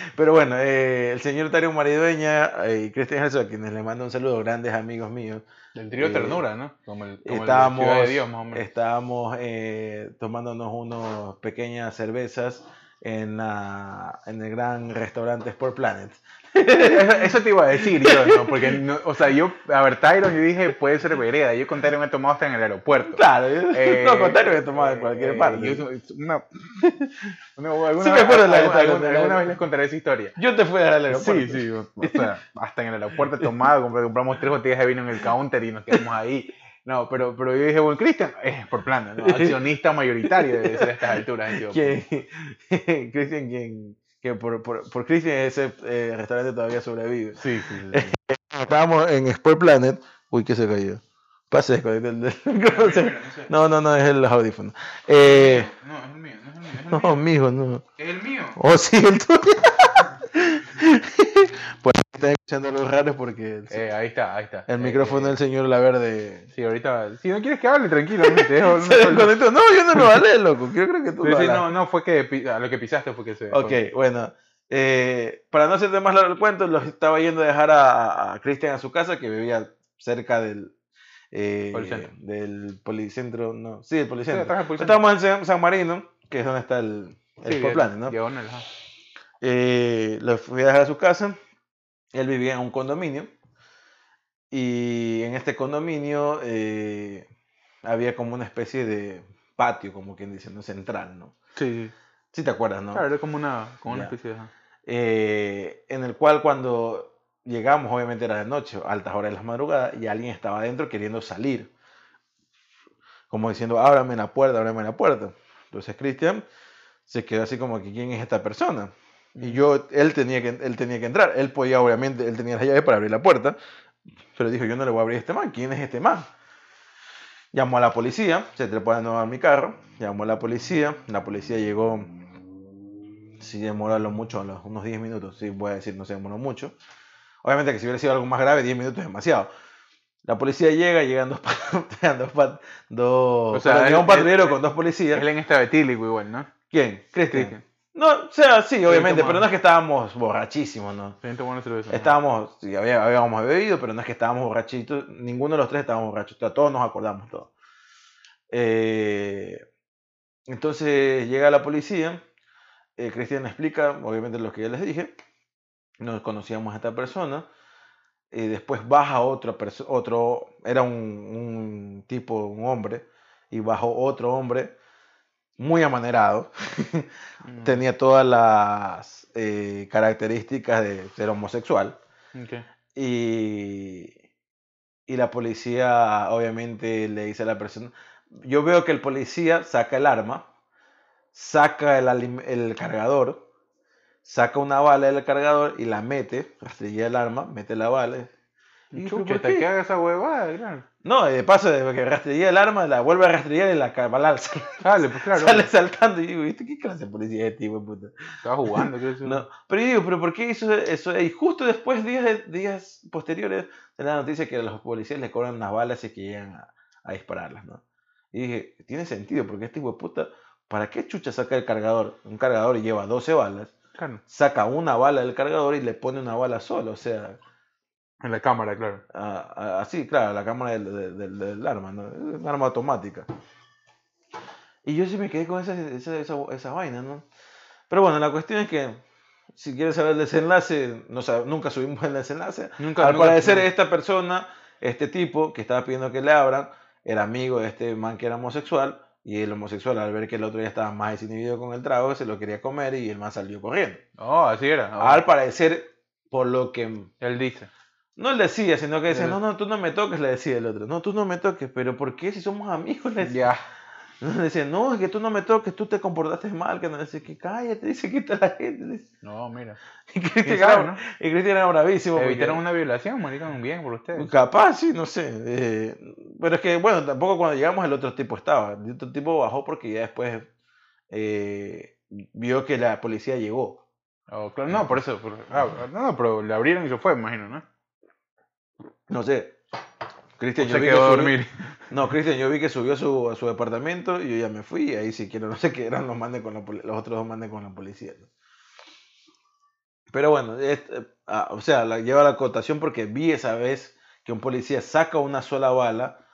Speaker 1: Pero bueno, eh, el señor Tario Maridueña y Cristian Herzog, a quienes le mando un saludo, grandes amigos míos,
Speaker 2: Del trío
Speaker 1: Eh,
Speaker 2: Ternura, ¿no? Como el, como
Speaker 1: estábamos,
Speaker 2: de Dios, más o menos.
Speaker 1: estábamos eh, tomándonos unas pequeñas cervezas en, la- en el gran restaurante Sport Planet.
Speaker 2: Eso, eso te iba a decir yo, ¿no? Porque, no, o sea, yo, a ver, Tyron, yo dije, puede ser vereda. Yo con Tyron he tomado hasta en el aeropuerto.
Speaker 1: Claro,
Speaker 2: Eh,
Speaker 1: no, contrario que tomaba en cualquier
Speaker 2: eh,
Speaker 1: parte.
Speaker 2: yo- una, una- alguna,
Speaker 1: Sí me acuerdo de la-
Speaker 2: alguna- alguna- alguna vez les contaré esa historia.
Speaker 1: Yo te fui al aeropuerto.
Speaker 2: Sí, sí, o sea, hasta en el aeropuerto he tomado, compramos tres botellas de vino en el counter y nos quedamos ahí. No, pero, pero yo dije, bueno, Cristian, es por plano, ¿no? accionista mayoritario debe ser a estas alturas.
Speaker 1: Que, Cristian, quien, que por, por, por Cristian ese eh, restaurante todavía sobrevive.
Speaker 2: Sí, sí, sí.
Speaker 1: Estábamos en Sport Planet. Uy, ¿qué se cayó? Pase, el se- No, no, no, es el audífono. Eh,
Speaker 2: No, es el mío, no es el mío, es el
Speaker 1: no,
Speaker 2: mío.
Speaker 1: mijo, no.
Speaker 2: Es el mío.
Speaker 1: Oh, sí, el tuyo. Están escuchando los raros porque el,
Speaker 2: Eh, ahí está, ahí está.
Speaker 1: el
Speaker 2: Eh,
Speaker 1: micrófono
Speaker 2: eh,
Speaker 1: del señor Laverde
Speaker 2: Sí, ahorita. Si no quieres que hable,
Speaker 1: desconectó. No, yo no lo hablé, loco. Yo creo que tú
Speaker 2: Pero
Speaker 1: lo
Speaker 2: sí,
Speaker 1: hablaste.
Speaker 2: no, no fue que a lo que pisaste fue que se.
Speaker 1: Ok, bueno. para no hacerte más largo el cuento, los estaba yendo a dejar a, a Cristian a su casa, que vivía cerca del, eh,
Speaker 2: Policentro.
Speaker 1: del policentro. No, sí, el
Speaker 2: Sí,
Speaker 1: policentro. Estábamos en San, San Marino, que es donde está el, el
Speaker 2: Sí,
Speaker 1: ¿no?
Speaker 2: diagonal.
Speaker 1: Eh, lo fui a dejar a su casa. Él vivía en un condominio. Y en este condominio eh, había como una especie de patio, como quien dice, ¿no? Central, ¿no?
Speaker 2: Sí, sí.
Speaker 1: Te acuerdas, ¿no?
Speaker 2: Claro, era como una, como una especie de.
Speaker 1: eh, en el cual cuando llegamos, obviamente era de noche, altas horas de la madrugada, y alguien estaba adentro queriendo salir. Como diciendo, ábrame la puerta, ábrame la puerta. Entonces Cristian se quedó así como que, ¿quién es esta persona? Y yo, él tenía, que, él tenía que entrar. Él podía, obviamente, él tenía la llave para abrir la puerta, pero dijo, yo no le voy a abrir a este man. ¿Quién es este man? Llamó a la policía, se trepó de nuevo a mi carro, llamó a la policía, la policía llegó, sí demoró a lo mucho, unos 10 minutos, sí voy a decir, no se demoró mucho. Obviamente que si hubiera sido algo más grave, 10 minutos es demasiado. La policía llega, llegan dos, dos, dos
Speaker 2: O sea, él-
Speaker 1: un patrullero
Speaker 2: él-
Speaker 1: con dos policías.
Speaker 2: Él en esta betílico igual, ¿no?
Speaker 1: ¿Quién? Cristian. No, o sea, sí, obviamente, pero no es que estábamos borrachísimos, ¿no?
Speaker 2: Cerveza.
Speaker 1: Estábamos, sí, había- habíamos bebido, pero no es que estábamos borrachitos. Ninguno de los tres estábamos borrachos. o sea, Todos nos acordamos todos. Eh, entonces llega la policía. eh, Cristian explica, obviamente, lo que ya les dije. No conocíamos a esta persona. eh, después baja otra perso- otro, era un, un tipo, un hombre, y bajó otro hombre muy amanerado.
Speaker 2: Mm,
Speaker 1: Tenía todas las eh, características de ser homosexual. Y, y la policía obviamente le dice a la persona, yo veo que el policía saca el arma, saca el, el cargador, saca una bala del cargador y la mete, rastrilla el arma, mete la bala.
Speaker 2: Chucha, que haga esa huevada, claro.
Speaker 1: No, de paso de que rastrilla el arma, la vuelve a rastrillar y la ca- bala sale,
Speaker 2: Dale, pues claro.
Speaker 1: sale saltando. Y digo, ¿viste qué clase de policía es este hijo de puta?
Speaker 2: Estaba jugando, creo que
Speaker 1: No, pero yo digo, ¿pero por qué hizo eso? Y justo después, días, de- días posteriores, de la noticia que a los policías les cobran unas balas y que llegan a, a dispararlas, ¿no? Y dije, tiene sentido, porque este hijo de puta, ¿para qué chucha saca el cargador? Un cargador y lleva 12 balas,
Speaker 2: Claro.
Speaker 1: saca una bala del cargador y le pone una bala sola, o sea,
Speaker 2: En la cámara, claro.
Speaker 1: a- a- así, claro, la cámara del, del- del- arma, ¿no? Un arma automática. Y yo sí me quedé con esa, esa, esa, esa vaina, ¿no? Pero bueno, la cuestión es que, si quieres saber el desenlace, no sab- nunca subimos el desenlace.
Speaker 2: Nunca,
Speaker 1: Al
Speaker 2: nunca-
Speaker 1: parecer, esta persona, este tipo que estaba pidiendo que le abran, era amigo de este man que era homosexual. Y el homosexual, al ver que el otro ya estaba más desinhibido con el trago, se lo quería comer y el man salió corriendo.
Speaker 2: Oh, así era. Oh,
Speaker 1: Al parecer, por lo que
Speaker 2: Él dice.
Speaker 1: No él decía, sino que decía, no, no, tú no me toques, le decía el otro. No, tú no me toques, pero ¿por qué si somos amigos? Le decía.
Speaker 2: Ya.
Speaker 1: Le decía, no, es que tú no me toques, tú te comportaste mal, que no decía, que cállate, dice, quita la gente. le decía.
Speaker 2: No, mira.
Speaker 1: Y Cristian,
Speaker 2: ¿Quién sabe,
Speaker 1: era,
Speaker 2: no?
Speaker 1: y Cristian era bravísimo. porque-
Speaker 2: Evitaron una violación, maricón, bien por ustedes.
Speaker 1: Capaz, sí, no sé. eh, pero es que, bueno, tampoco cuando llegamos el otro tipo estaba. El otro tipo bajó porque ya después eh, vio que la policía llegó.
Speaker 2: Oh, claro, no, por eso. por- ah, no, no, pero le abrieron y se fue, me imagino, ¿no?
Speaker 1: No sé. Cristian, yo vi que
Speaker 2: dormir.
Speaker 1: No, Cristian, yo vi que subió a su, a su departamento y yo ya me fui. Y ahí si quiero, no sé qué eran los manden con la los otros dos manden con la policía. ¿no? Pero bueno, es- eh, ah, o sea, la, lleva la acotación porque vi esa vez que un policía saca una sola bala,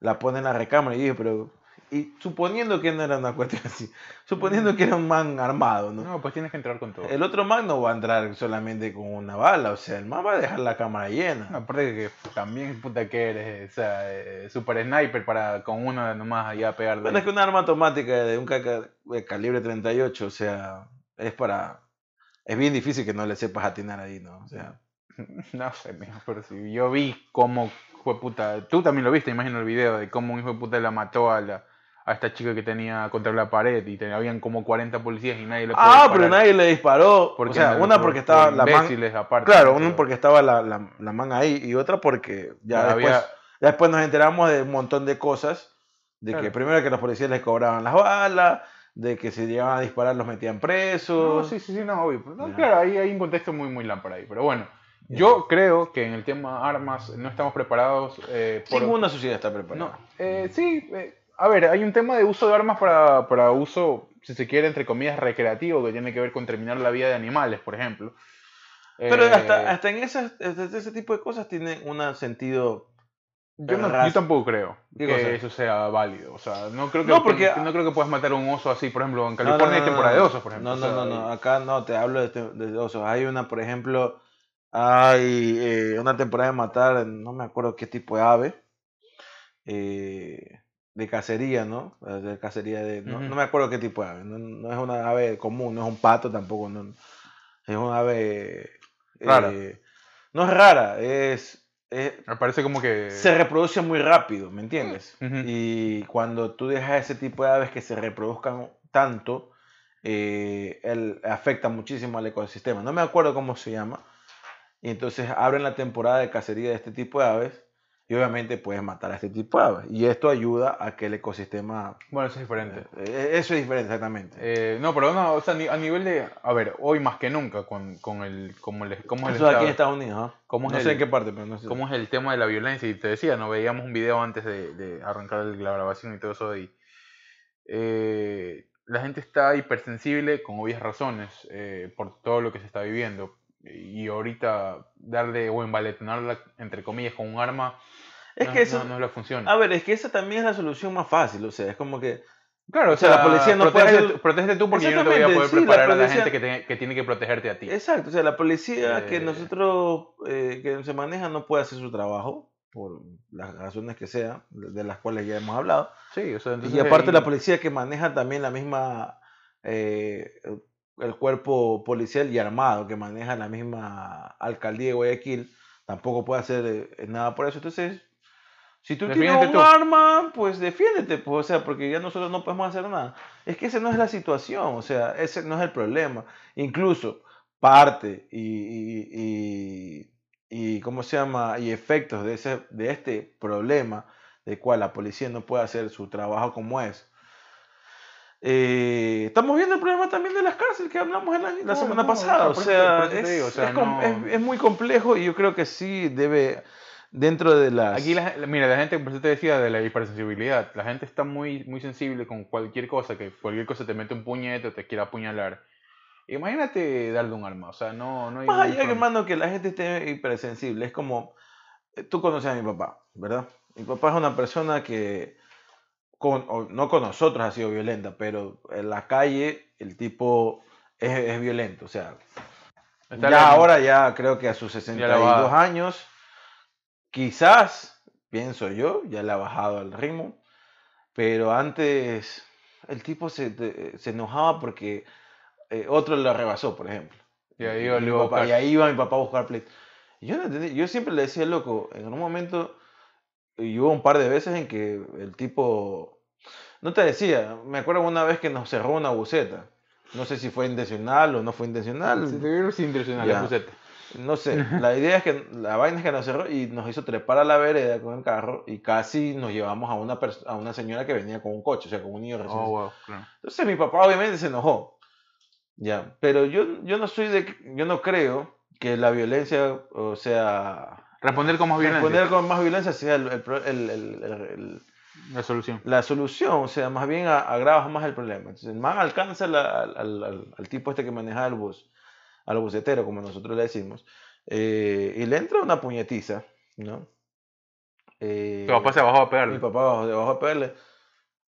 Speaker 1: la pone en la recámara y dije, pero. Y suponiendo que no era una cuestión así, suponiendo que era un man armado, ¿no?
Speaker 2: No, pues tienes que entrar con todo.
Speaker 1: El otro man no va a entrar solamente con una bala, o sea, el man va a dejar la cámara llena.
Speaker 2: Aparte de que también puta que eres, o sea, eh, super sniper para con uno nomás allá pegarle.
Speaker 1: Bueno, es que una arma automática de un caca- de calibre 38, o sea, es para... Es bien difícil que no le sepas atinar ahí, ¿no? O sea,
Speaker 2: No sé, mijo, pero si yo vi cómo fue puta. Tú también lo viste, imagino el video de cómo un hijo de puta la mató a la a esta chica que tenía contra la pared y te- habían como 40 policías y nadie le
Speaker 1: ah, pero nadie le disparó.
Speaker 2: Porque
Speaker 1: o sea,
Speaker 2: no-
Speaker 1: una
Speaker 2: por-
Speaker 1: porque estaba la man...
Speaker 2: aparte,
Speaker 1: Claro,
Speaker 2: ¿no?
Speaker 1: una porque estaba la, la, la man ahí y otra porque ya después,
Speaker 2: había-
Speaker 1: ya después nos enteramos de un montón de cosas. De que
Speaker 2: Claro.
Speaker 1: primero que los policías les cobraban las balas, de que si llegaban a disparar los metían
Speaker 2: No,
Speaker 1: presos.
Speaker 2: sí, sí, sí, no, obvio. no, claro, ahí hay un contexto muy, muy lámpara ahí. Pero bueno, yo creo que en el tema armas no estamos preparados eh, por...
Speaker 1: Ninguna sociedad está preparada.
Speaker 2: No, eh, sí, eh, a ver, hay un tema de uso de armas para, para uso, si se quiere, entre comillas, recreativo, que tiene que ver con terminar la vida de animales, por ejemplo.
Speaker 1: Pero
Speaker 2: Eh,
Speaker 1: hasta, hasta en esas, hasta ese tipo de cosas tienen un sentido.
Speaker 2: yo, no- yo tampoco creo
Speaker 1: ¿Qué
Speaker 2: que
Speaker 1: cosa?
Speaker 2: eso sea válido. O sea, no creo que,
Speaker 1: No, porque-
Speaker 2: no creo que puedas matar a un oso así, por ejemplo, en
Speaker 1: No, no,
Speaker 2: California
Speaker 1: no,
Speaker 2: hay temporada
Speaker 1: no,
Speaker 2: de osos, por ejemplo.
Speaker 1: No,
Speaker 2: o
Speaker 1: no,
Speaker 2: sea,
Speaker 1: no, no, acá no te hablo de, de osos. Hay una, por ejemplo, hay eh, una temporada de matar, no me acuerdo qué tipo de ave, eh, de cacería, ¿no? Eh, De cacería de, no,
Speaker 2: Ujú.
Speaker 1: no me acuerdo qué tipo de ave. No, no es una ave común, no es un pato tampoco, no, es una ave.
Speaker 2: Rara.
Speaker 1: eh, no es rara, es, es
Speaker 2: Me parece como que...
Speaker 1: se reproduce muy rápido, ¿me entiendes?
Speaker 2: Ujú.
Speaker 1: Y cuando tú dejas ese tipo de aves que se reproduzcan tanto, eh, el- afecta muchísimo al ecosistema. No me acuerdo cómo se llama. Y entonces abren la temporada de cacería de este tipo de aves y obviamente puedes matar a este tipo de aves. Y esto ayuda a que el ecosistema...
Speaker 2: Bueno, eso es diferente.
Speaker 1: eh, eso es diferente, exactamente.
Speaker 2: Eh, no, pero no, o sea, a nivel de, a ver, hoy más que nunca, con, con el, como el, cómo es el
Speaker 1: Eso aquí en
Speaker 2: estado-
Speaker 1: Estados Unidos.
Speaker 2: ¿Cómo es
Speaker 1: no
Speaker 2: el-
Speaker 1: sé en qué parte, pero no sé.
Speaker 2: cómo es el tema de la violencia. Y te decía, no veíamos un video antes de, de arrancar la grabación y todo eso y eh, la gente está hipersensible con obvias razones eh, por todo lo que se está viviendo. Y ahorita darle o embaletonarla, entre comillas, con un arma,
Speaker 1: Es
Speaker 2: no,
Speaker 1: que eso...
Speaker 2: no, no es la función.
Speaker 1: A ver, es que esa también es la solución más fácil. O sea, es como que...
Speaker 2: Claro, o
Speaker 1: sea,
Speaker 2: sea,
Speaker 1: la policía no puede
Speaker 2: protégete,
Speaker 1: hacer-
Speaker 2: tú- protégete tú porque yo no te voy a poder
Speaker 1: sí, la
Speaker 2: preparar a la
Speaker 1: policía-
Speaker 2: gente que, te- que tiene que protegerte a ti.
Speaker 1: Exacto, o sea, la policía que
Speaker 2: Eh.
Speaker 1: nosotros, eh, que se maneja no puede hacer su trabajo, por las razones que sean, de de las cuales ya hemos hablado.
Speaker 2: Sí, o sea, entonces
Speaker 1: y aparte
Speaker 2: ahí-
Speaker 1: la policía que maneja también la misma, eh, el cuerpo policial y armado que maneja la misma alcaldía de Guayaquil, tampoco puede hacer eh, nada por eso. Entonces, si tú tienes
Speaker 2: Defiéndete
Speaker 1: un
Speaker 2: tú.
Speaker 1: arma, pues defiéndete, pues, o sea, porque ya nosotros no podemos hacer nada. Es que esa no es la situación, o sea, ese no es el problema. Incluso parte y, y, y, y ¿cómo se llama? Y efectos de, ese, de este problema de cual la policía no puede hacer su trabajo como es. Eh, estamos viendo el problema también de las cárceles que hablamos en la, la
Speaker 2: Claro,
Speaker 1: semana
Speaker 2: no,
Speaker 1: pasada.
Speaker 2: o
Speaker 1: O
Speaker 2: sea,
Speaker 1: es,
Speaker 2: digo, o sea,
Speaker 1: es
Speaker 2: no-
Speaker 1: es- es muy complejo y yo creo que sí debe, dentro de las...
Speaker 2: Aquí, la, mira, la gente, por eso te decía de la hipersensibilidad, la gente está muy, muy sensible con cualquier cosa, que cualquier cosa te mete un puñete o te quiera apuñalar. Imagínate darle un arma, o sea, no, no hay...
Speaker 1: Más allá hermano, que la gente esté hipersensible, es como, eh, tú conoces a mi papá, ¿verdad? Mi papá es una persona que, con, o no con nosotros ha sido violenta, pero en la calle el tipo es, es violento, o sea,
Speaker 2: Está
Speaker 1: ya
Speaker 2: la-
Speaker 1: ahora ya creo que a sus
Speaker 2: Ya
Speaker 1: 62
Speaker 2: la baja.
Speaker 1: años, quizás, pienso yo, ya le ha bajado el ritmo, pero antes el tipo se, se enojaba porque eh, otro lo rebasó, por ejemplo.
Speaker 2: Y ahí iba,
Speaker 1: mi papá-
Speaker 2: buscar.
Speaker 1: y ahí iba mi papá a buscar pleito. Y Yo, no entendí, yo siempre le decía, loco, en un momento, y hubo un par de veces en que el tipo, no te decía, me acuerdo una vez que nos cerró una buceta. No sé si fue intencional o no fue intencional.
Speaker 2: Sí, intencional,
Speaker 1: Ya.
Speaker 2: la pusete.
Speaker 1: No sé, la idea es que la vaina es que nos cerró y nos hizo trepar a la vereda con el carro y casi nos llevamos a una, a una señora que venía con un coche, o sea, con un niño recién
Speaker 2: Oh, wow, claro.
Speaker 1: entonces mi papá obviamente se enojó. Ya, pero yo, yo no soy de, yo no creo que la violencia, o sea,
Speaker 2: Responder con más violencia.
Speaker 1: responder con más violencia sea el- el el-
Speaker 2: La solución.
Speaker 1: la solución, o sea, más bien agravas más el problema. Entonces man alcanza la- al- al- al tipo este que manejaba el bus, al bucetero, como nosotros le decimos, eh, y le entra una puñetiza, ¿no? Eh,
Speaker 2: Tu papá se bajó a
Speaker 1: mi
Speaker 2: pegarle.
Speaker 1: papá bajó, bajó a pegarle.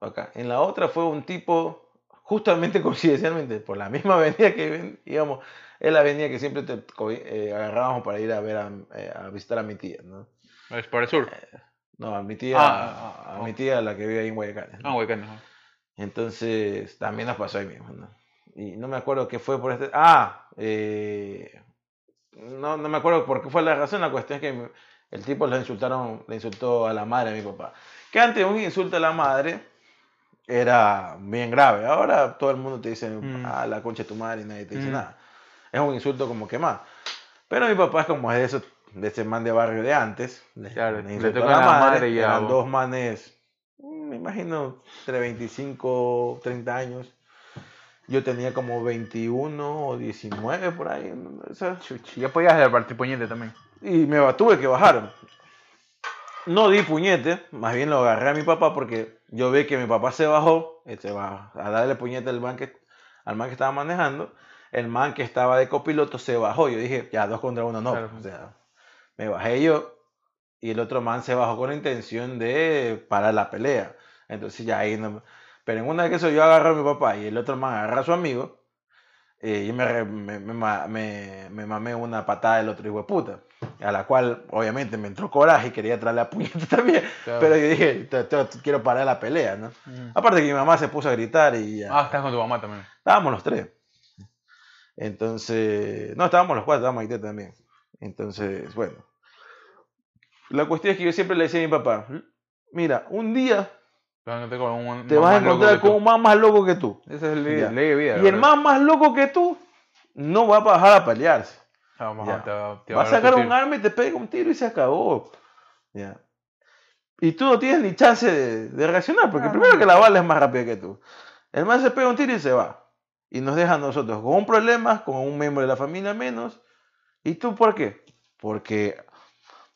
Speaker 1: Acá. En la otra fue un tipo, justamente coincidencialmente, por la misma avenida que íbamos, es la avenida que siempre te eh, agarrábamos para ir a ver a, eh, a visitar a mi tía, ¿no?
Speaker 2: Es para el sur.
Speaker 1: No, a mi tía,
Speaker 2: Ah,
Speaker 1: a,
Speaker 2: ah,
Speaker 1: mi
Speaker 2: ah.
Speaker 1: tía, la que vive ahí en Guayacán.
Speaker 2: Ah, güey, que no.
Speaker 1: Entonces, también nos pasó ahí mismo, ¿no? Y no me acuerdo qué fue por este... Ah, eh, no, no me acuerdo por qué fue la razón, la cuestión es que el tipo le insultaron, le insultó a la madre de mi papá. Que antes un insulto a la madre era bien grave, ahora todo el mundo te dice,
Speaker 2: Mm.
Speaker 1: ah, la concha de tu madre y nadie te dice
Speaker 2: Mm.
Speaker 1: nada. Es un insulto como que más. Pero mi papá es como es de, eso, de ese man de barrio de antes. Le,
Speaker 2: Claro,
Speaker 1: le
Speaker 2: le
Speaker 1: insultó
Speaker 2: toca
Speaker 1: a
Speaker 2: la madre y ya,
Speaker 1: eran dos manes, mm, me imagino, entre 25, 30 años. Yo tenía como 21 o 19 por ahí. O sea,
Speaker 2: Chuchi, Ya podías dar partir puñete también.
Speaker 1: y me tuve que bajar. No di puñete, más bien lo agarré a mi papá porque yo vi que mi papá se bajó se bajó a darle puñete al man, que, al man que estaba manejando. El man que estaba de copiloto se bajó. Yo dije, ya, dos contra uno no.
Speaker 2: Claro.
Speaker 1: O sea, me bajé yo y el otro man se bajó con la intención de parar la pelea. Entonces ya ahí no... Pero en una vez que eso yo agarro a mi papá y el otro man agarra a su amigo, eh, yo me, me, me, me- mamé una patada del otro hijo de puta. A la cual obviamente me entró coraje y quería traerle a puñete también.
Speaker 2: Claro.
Speaker 1: Pero yo dije, "Te- te- te- quiero parar la pelea, ¿no?
Speaker 2: Mm.
Speaker 1: Aparte que mi mamá se puso a gritar y ya.
Speaker 2: Ah, estás con tu mamá también.
Speaker 1: Estábamos los tres. Entonces, no, estábamos los cuatro, estábamos Maite también. Entonces, bueno. La cuestión es que yo siempre le decía a mi papá, mira, un día
Speaker 2: Te vas a encontrar con un
Speaker 1: te
Speaker 2: más
Speaker 1: vas a
Speaker 2: loco
Speaker 1: encontrar con un man más loco que tú.
Speaker 2: Esa es ley,
Speaker 1: Ya.
Speaker 2: ley de vida.
Speaker 1: Y el man más loco que tú no va a bajar a pelearse.
Speaker 2: Vamos,
Speaker 1: Ya.
Speaker 2: te va, te
Speaker 1: Va a
Speaker 2: dar
Speaker 1: sacar un arma y te pega un tiro y se acabó. Ya. Y tú no tienes ni chance de, de reaccionar, porque
Speaker 2: Ah,
Speaker 1: primero
Speaker 2: no.
Speaker 1: que la bala es más rápida que tú. El man se pega un tiro y se va. Y nos deja a nosotros con un problema, con un miembro de la familia menos. ¿Y tú por qué? Porque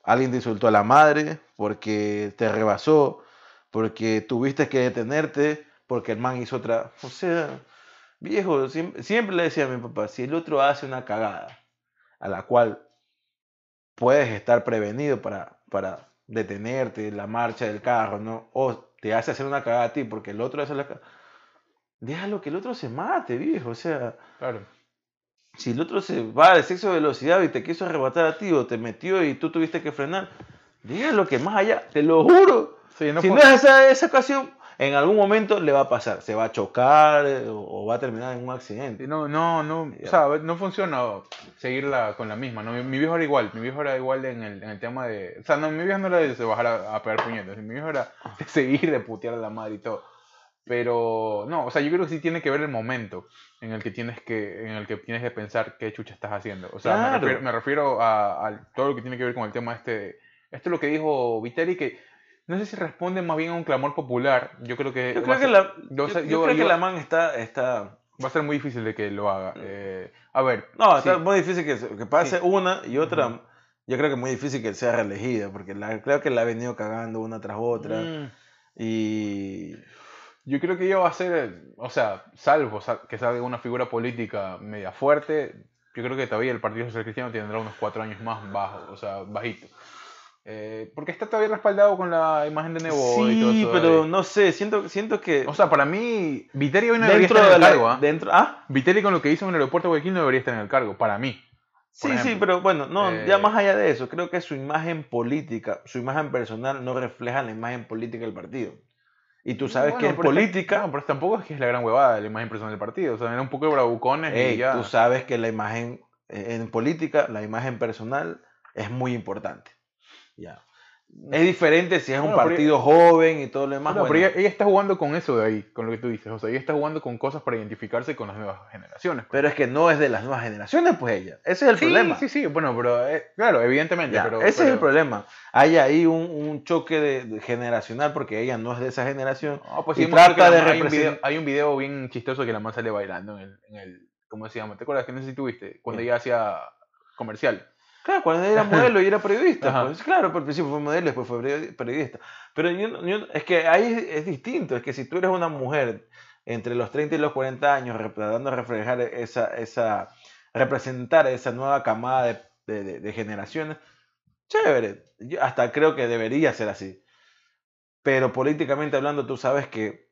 Speaker 1: alguien te insultó a la madre, porque te rebasó, porque tuviste que detenerte, porque el man hizo otra. O sea, viejo, siempre, siempre le decía a mi papá, si el otro hace una cagada a la cual puedes estar prevenido para, para detenerte, la marcha del carro, ¿no? O te hace hacer una cagada a ti porque el otro hace la cagada. Déjalo que el otro se mate, viejo. O sea,
Speaker 2: Claro.
Speaker 1: si el otro se va de sexo de velocidad y te quiso arrebatar a ti o te metió y tú tuviste que frenar, déjalo que más allá, te lo juro.
Speaker 2: Sí, no
Speaker 1: si no es esa, esa ocasión, en algún momento le va a pasar. Se va a chocar eh, o, o va a terminar en un accidente.
Speaker 2: No, no, no, o sea, no funciona seguirla con la misma, ¿no? Mi, mi viejo era igual, mi viejo era igual en el, en el tema de, o sea, no, mi viejo no era de bajar a, a pegar puñetes, mi viejo era de seguir, de putear a la madre y todo, pero, no, o sea, yo creo que sí tiene que ver el momento en el que tienes que, en el que tienes que pensar qué chucha estás haciendo, o sea, me
Speaker 1: Claro.
Speaker 2: refiero, me refiero a, a todo lo que tiene que ver con el tema este, esto es lo que dijo Viteri, que no sé si responde más bien a un clamor popular, yo creo que...
Speaker 1: Yo creo que
Speaker 2: ser-
Speaker 1: la,
Speaker 2: yo
Speaker 1: creo que la man está, está
Speaker 2: Va a ser muy difícil de que lo haga. Eh, a ver.
Speaker 1: No,
Speaker 2: sí.
Speaker 1: está muy difícil que, que pase
Speaker 2: Sí.
Speaker 1: una y otra. Yo creo que es muy difícil que sea reelegida, porque la, creo que la ha venido cagando una tras otra.
Speaker 2: Mm,
Speaker 1: Y
Speaker 2: Yo creo que ella va a ser, o sea, salvo sal- que salga una figura política media fuerte, yo creo que todavía el Partido Social Cristiano tendrá unos cuatro años más bajo, o sea, bajito. Eh, porque está todavía respaldado con la imagen de Nebo y todo
Speaker 1: sí,
Speaker 2: eso.
Speaker 1: pero no sé, siento, siento que
Speaker 2: O sea, para mí, Viteri hoy no debería
Speaker 1: dentro
Speaker 2: estar en
Speaker 1: de la,
Speaker 2: cargo, ¿ah?
Speaker 1: dentro, ¿ah?
Speaker 2: Viteri con lo que hizo en el aeropuerto de Guayaquil no debería estar en el cargo, para mí.
Speaker 1: Sí, sí, pero bueno, no,
Speaker 2: Eh,
Speaker 1: ya más allá de eso, creo que su imagen política, su imagen personal no refleja la imagen política del partido. Y tú sabes
Speaker 2: Bueno,
Speaker 1: que
Speaker 2: es
Speaker 1: política,
Speaker 2: No, pero tampoco es que es la gran huevada la imagen personal del partido. O sea, era un poco de bravucones
Speaker 1: ey,
Speaker 2: y ya.
Speaker 1: tú sabes que la imagen, eh, en política, la imagen personal es muy importante. Ya. Es diferente si es un
Speaker 2: Bueno,
Speaker 1: partido joven y todo lo demás.
Speaker 2: No,
Speaker 1: bueno,
Speaker 2: pero ella, ella está jugando con eso de ahí, con lo que tú dices. O sea, ella está jugando con cosas para identificarse con las nuevas generaciones.
Speaker 1: pero es que no es de las nuevas generaciones, pues ella. Ese es el
Speaker 2: sí,
Speaker 1: problema.
Speaker 2: Sí, sí, bueno, pero eh, claro, evidentemente.
Speaker 1: Ya,
Speaker 2: pero,
Speaker 1: ese es el problema. Hay ahí un, un choque de, de generacional porque ella no es de esa generación.
Speaker 2: No, pues
Speaker 1: y
Speaker 2: sí,
Speaker 1: trata de
Speaker 2: hay, un video, hay un video bien chistoso que la man sale bailando en el, en el. ¿Cómo se llama? ¿Te acuerdas que no sé si tuviste? Cuando
Speaker 1: Sí.
Speaker 2: ella hacía comercial.
Speaker 1: Claro, cuando era modelo y era periodista, pues claro, al principio fue modelo y después fue periodi- periodista. Pero yo, no- yo- es que ahí es, distinto, es que si tú eres una mujer entre los 30 y los 40 años tratando de reflejar esa, esa, representar esa nueva camada de, de- de- de generaciones, chévere, yo hasta creo que debería ser así. Pero políticamente hablando, tú sabes que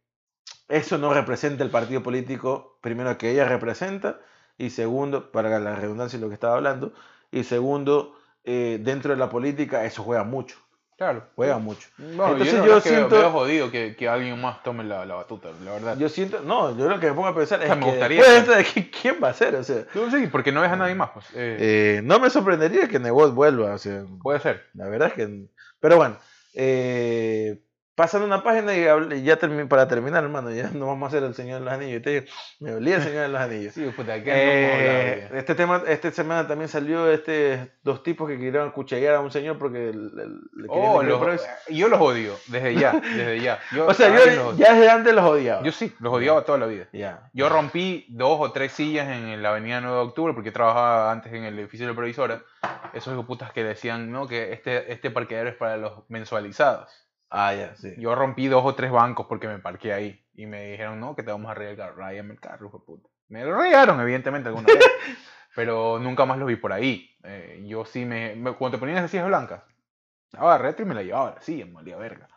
Speaker 1: eso no representa el partido político, primero que ella representa, y segundo, para la redundancia de lo que estaba hablando, y segundo, eh, dentro de la política eso juega mucho,
Speaker 2: Claro.
Speaker 1: juega mucho.
Speaker 2: Bueno,
Speaker 1: Entonces
Speaker 2: yo,
Speaker 1: yo
Speaker 2: es que
Speaker 1: siento-
Speaker 2: veo jodido que, que alguien más tome la, la batuta, la verdad.
Speaker 1: Yo siento, no, yo lo que me pongo a pensar es
Speaker 2: sea, me
Speaker 1: que
Speaker 2: gustaría
Speaker 1: después de
Speaker 2: que-
Speaker 1: esto, ¿qui- ¿quién va a ser? O sea,
Speaker 2: sí, porque no ves a nadie más, pues. eh,
Speaker 1: eh, no me sorprendería que Nebot vuelva, o sea,
Speaker 2: puede ser.
Speaker 1: la verdad es que... Pero bueno, eh, pasando una página y, habl- y ya termi- para terminar, hermano, ya no vamos a hacer el Señor de los Anillos. Te digo, me olía el Señor de los Anillos.
Speaker 2: Sí, puta, ¿qué
Speaker 1: Eh,
Speaker 2: no
Speaker 1: este tema, esta semana también salió este dos tipos que querían acuchillar a un señor porque le, le-
Speaker 2: Oh, los-
Speaker 1: eso.
Speaker 2: yo los odio, desde ya, desde ya. Yo,
Speaker 1: O sea, yo ya desde antes los odiaba.
Speaker 2: Yo sí, los odiaba toda la vida.
Speaker 1: Ya.
Speaker 2: Yo rompí dos o tres sillas en la avenida 9 de octubre porque trabajaba antes en el edificio de la provisora. Esos putas que decían, no, que este, este parqueadero es para los mensualizados.
Speaker 1: Ah, ya, sí.
Speaker 2: Yo rompí dos o tres bancos porque me parqué ahí. Y me dijeron, no, que te vamos a ráyame el carro, hijo de puta. Me lo regaron, evidentemente, alguna vez. pero nunca más los vi por ahí. Eh, yo sí me, me- Cuando te ponían esas sillas blancas, daba retro y me la llevaba a la silla, me valía verga.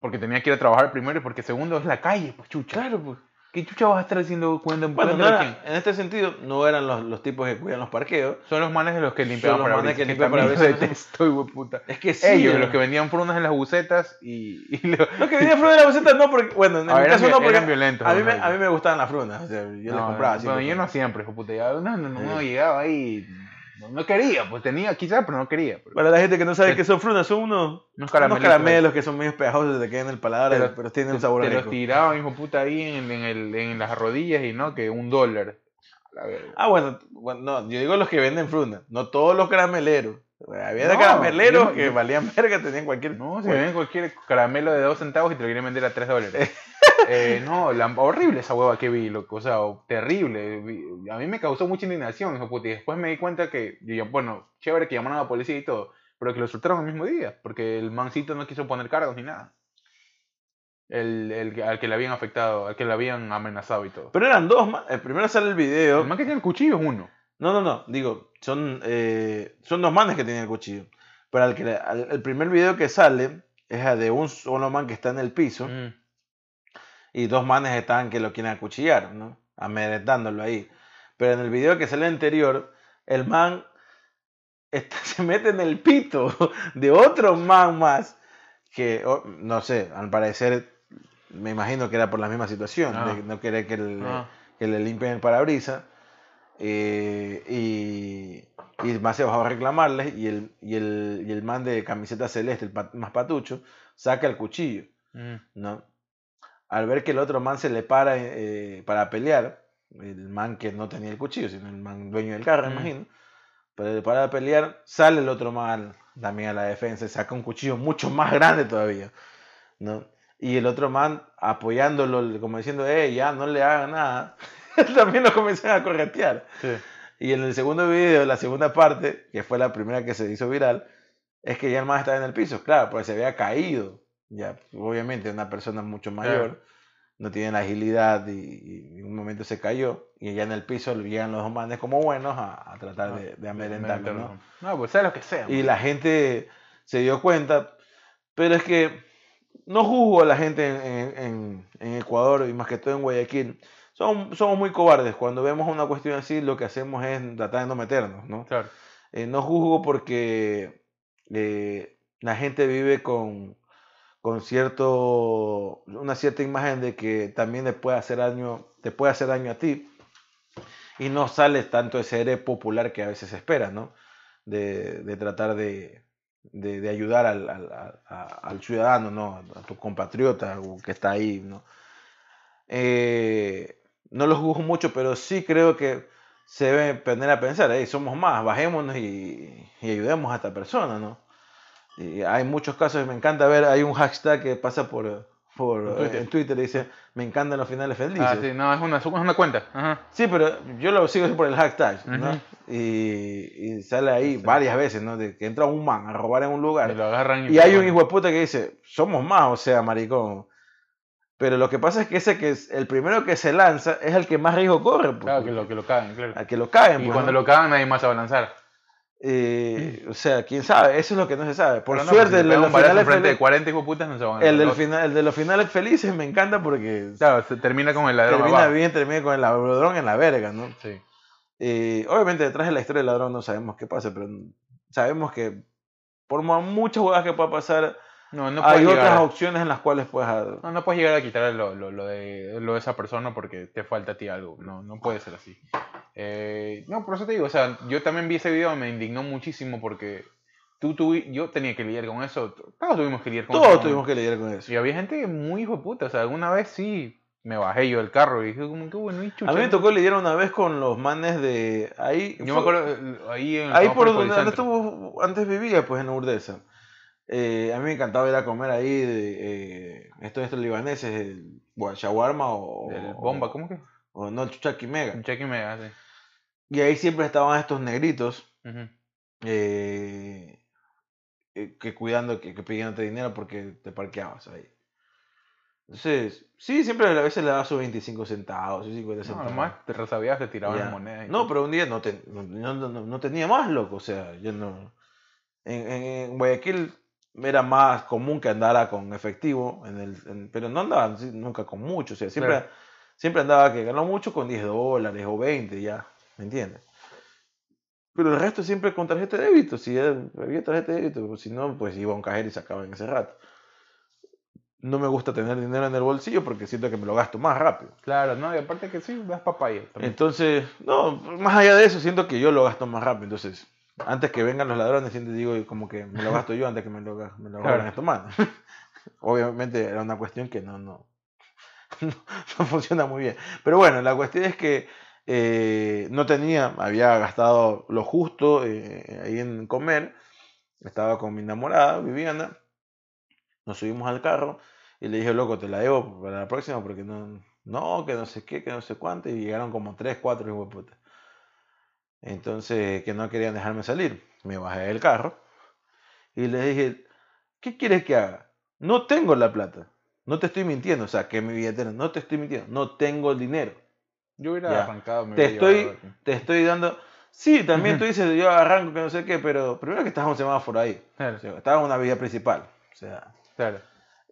Speaker 2: Porque tenía que ir a trabajar primero y porque segundo es la calle, pues chucha.
Speaker 1: Claro, pues.
Speaker 2: ¿Qué chucha vas a estar haciendo cuando
Speaker 1: Bueno, no era- en este sentido, no eran los, los tipos que cuidan los parqueos.
Speaker 2: Son los manes de los que limpiaban para
Speaker 1: manes que
Speaker 2: que los detesto, puta.
Speaker 1: Es que sí.
Speaker 2: Ellos, los que vendían frunas en las bucetas y, y lo-
Speaker 1: Los que venían frutas de la boceta no, porque, bueno, en
Speaker 2: Ah,
Speaker 1: mi caso no, porque
Speaker 2: eran violentos.
Speaker 1: a mí, me, a mí me gustaban las frutas. O sea, yo
Speaker 2: No,
Speaker 1: compraba
Speaker 2: no,
Speaker 1: así.
Speaker 2: bueno,
Speaker 1: pues.
Speaker 2: yo no siempre, hijo puta. ya, No, no llegaba ahí. No, no quería, pues tenía quizás, pero no quería. Pero-
Speaker 1: Para la gente que no sabe qué son frutas, son unos,
Speaker 2: unos
Speaker 1: unos
Speaker 2: caramelitos.
Speaker 1: caramelos que son medio pegajosos, te quedan en el paladar,
Speaker 2: los-
Speaker 1: pero tienen un sabor
Speaker 2: te los
Speaker 1: rico.
Speaker 2: tiraban, hijo puta, ahí en, en, el, en las rodillas y no, que un dólar.
Speaker 1: Ah, bueno, bueno, no, yo digo los que venden frutas, no todos los carameleros. Había
Speaker 2: No,
Speaker 1: carameleros
Speaker 2: yo-
Speaker 1: que valían verga, tenían cualquier.
Speaker 2: No, si
Speaker 1: Bueno,
Speaker 2: ven cualquier caramelo de 2 centavos y te lo quieren vender a 3 dólares. Eh, no, la- horrible esa hueva que vi, loco. O sea, terrible. A mí me causó mucha indignación, hijo puta. Y después me di cuenta que, yo, bueno, chévere que llamaron a la policía y todo, pero que lo soltaron el mismo día, porque el mancito no quiso poner cargos ni nada. El, el, al que le habían afectado, al que le habían amenazado y todo.
Speaker 1: Pero eran dos. El primero sale el video.
Speaker 2: El man que tiene el cuchillo es uno.
Speaker 1: No, no, no. Digo, son, eh, son dos manes que tienen el cuchillo. Pero al que, al- el primer video que sale es el de un solo man que está en el piso
Speaker 2: Mm.
Speaker 1: Y dos manes están que lo quieren acuchillar, ¿no? Amedrentándolo ahí. Pero en el video que sale anterior, el man está- se mete en el pito de otro man más que, oh, no sé, al parecer, me imagino que era por la misma situación,
Speaker 2: Ah.
Speaker 1: de no querer que le,
Speaker 2: Ah.
Speaker 1: que le limpien el parabrisas. eh, y, y más se bajó a reclamarles y el, y, el, y el man de camiseta celeste, el pa- más patucho, saca el cuchillo.
Speaker 2: Mm.
Speaker 1: ¿no? Al ver que el otro man se le para eh, para pelear, el man que no tenía el cuchillo, sino el man dueño del carro,
Speaker 2: Mm.
Speaker 1: imagino, pero le para pelear, sale el otro man también a la defensa y saca un cuchillo mucho más grande todavía, ¿no? Y el otro man apoyándolo, como diciendo, eh, ya no le haga nada, también lo comienzan a corretear.
Speaker 2: Sí.
Speaker 1: Y en el segundo video, la segunda parte, que fue la primera que se hizo viral, es que ya el man estaba en el piso, claro, pues se había caído. Ya, obviamente, una persona mucho mayor no tiene la agilidad y, en un momento se cayó. Y ya en el piso llegan los dos manes como buenos a, tratar de, de amedrentarlo, ¿no?
Speaker 2: No, pues sea lo que sea.
Speaker 1: Y la gente se dio cuenta, pero es que no juzgo a la gente en, en, Ecuador y más que todo en Guayaquil. Somos, somos muy cobardes. Cuando vemos una cuestión así, lo que hacemos es tratar de no meternos, ¿no?
Speaker 2: Claro.
Speaker 1: Eh, no juzgo porque eh, la gente vive con, con cierto, una cierta imagen de que también le puede hacer daño, te puede hacer daño a ti y no sale tanto ese héroe popular que a veces espera, ¿no? De, de tratar de, de, ayudar al, al, al, ciudadano, ¿no? A tu compatriota que está ahí, ¿no? Eh, no lo juzgo mucho, pero sí creo que se debe poner a pensar, hey, somos más, bajémonos y, y, ayudemos a esta persona, ¿no? Y hay muchos casos, me encanta ver, hay un hashtag que pasa por, por en Twitter, dice, me encantan los finales felices.
Speaker 2: Ah, sí, no, es una, es una cuenta.
Speaker 1: Sí, pero yo lo sigo por el hashtag, ¿no? y, y, sale ahí varias veces, ¿no? De que entra un man a robar en un lugar.
Speaker 2: Y, lo agarran
Speaker 1: y, hay un hijo de puta que dice, somos más, o sea, maricón. Pero lo que pasa es que ese que es el primero que se lanza es el que más riesgo corre. Pues,
Speaker 2: claro, que lo, que lo caen, claro.
Speaker 1: A que lo caen.
Speaker 2: Y
Speaker 1: pues,
Speaker 2: cuando lo cagan nadie más se va a lanzar.
Speaker 1: Eh, o sea, quién sabe, eso es lo que no se sabe. Por suerte,
Speaker 2: el de los finales frente de 40 hijos putas no se van a
Speaker 1: el, del final, el de los finales felices me encanta porque.
Speaker 2: Claro, se termina con el ladrón.
Speaker 1: Termina bien, termina con el ladrón en la verga, ¿no?
Speaker 2: Sí.
Speaker 1: Eh, obviamente, detrás de la historia del ladrón no sabemos qué pasa, pero sabemos que por muchas jugadas que pueda pasar,
Speaker 2: no, no
Speaker 1: hay otras opciones en las cuales puedes.
Speaker 2: No, no puedes llegar a quitar lo, lo, lo, de, lo de esa persona porque te falta a ti algo. No, no puede ser así. Eh, no, por eso te digo, o sea, yo también vi ese video me indignó muchísimo porque tú, tú, yo tenía que lidiar con eso. Todos tuvimos que lidiar con
Speaker 1: eso. Todos tuvimos que lidiar con eso.
Speaker 2: Y había gente muy hijo de puta, o sea, alguna vez sí me bajé yo del carro y dije, como que bueno, y
Speaker 1: chucha. A mí me tocó lidiar una vez con los manes de ahí.
Speaker 2: Yo me acuerdo, ahí en
Speaker 1: Ahí por donde, estuvo, antes vivía, pues en Urdesa. Eh, a mí me encantaba ir a comer ahí de, eh, estos, estos libaneses, el shawarma o...
Speaker 2: El bomba, ¿cómo que?
Speaker 1: O no, el chuchaki mega.
Speaker 2: Chuchaki mega, sí.
Speaker 1: Y ahí siempre estaban estos negritos eh, eh, que cuidando, que, que pidiéndote dinero porque te parqueabas ahí. Entonces, sí, siempre a veces le daba sus 25 centavos, 50 centavos.
Speaker 2: No, más te resabías, te tiraban las monedas.
Speaker 1: No, pero un día no, no, no, no, tenía más, loco. O sea, yo no. En, en, Guayaquil era más común que andara con efectivo, en el, pero no andaba nunca con mucho. O sea, siempre, siempre andaba que ganó mucho con 10 dólares o 20 ya. ¿Me entiendes? Pero el resto siempre con tarjeta de débito. Si había tarjeta de débito, si no, pues iba a un cajero y sacaba en ese rato. No me gusta tener dinero en el bolsillo porque siento que me lo gasto más rápido.
Speaker 2: Claro, no, y aparte que sí, das papaya.
Speaker 1: Entonces, no, más allá de eso, siento que yo lo gasto más rápido. Entonces, antes que vengan los ladrones, siempre digo como que me lo gasto yo antes que me lo, me lo claro. estos manos. Obviamente era una cuestión que no, no, no funciona muy bien. Pero bueno, la cuestión es que eh, no tenía, había gastado lo justo eh, ahí en comer. Estaba con mi enamorada, Viviana. Nos subimos al carro y le dije, loco, te la debo para la próxima porque no, no, que no sé qué, que no sé cuánto. Y llegaron como tres, cuatro hijos de puta. Entonces, que no querían dejarme salir. Me bajé del carro y le dije, ¿qué quieres que haga? No tengo la plata. No te estoy mintiendo. O sea, que mi billetera, no te estoy mintiendo. No tengo el dinero.
Speaker 2: Yo hubiera arrancado.
Speaker 1: te, estoy, te estoy dando. Sí, también tú dices, yo arranco que no sé qué, pero primero que estás en un semáforo ahí. Claro. estaba en una vía principal. O sea.
Speaker 2: Claro.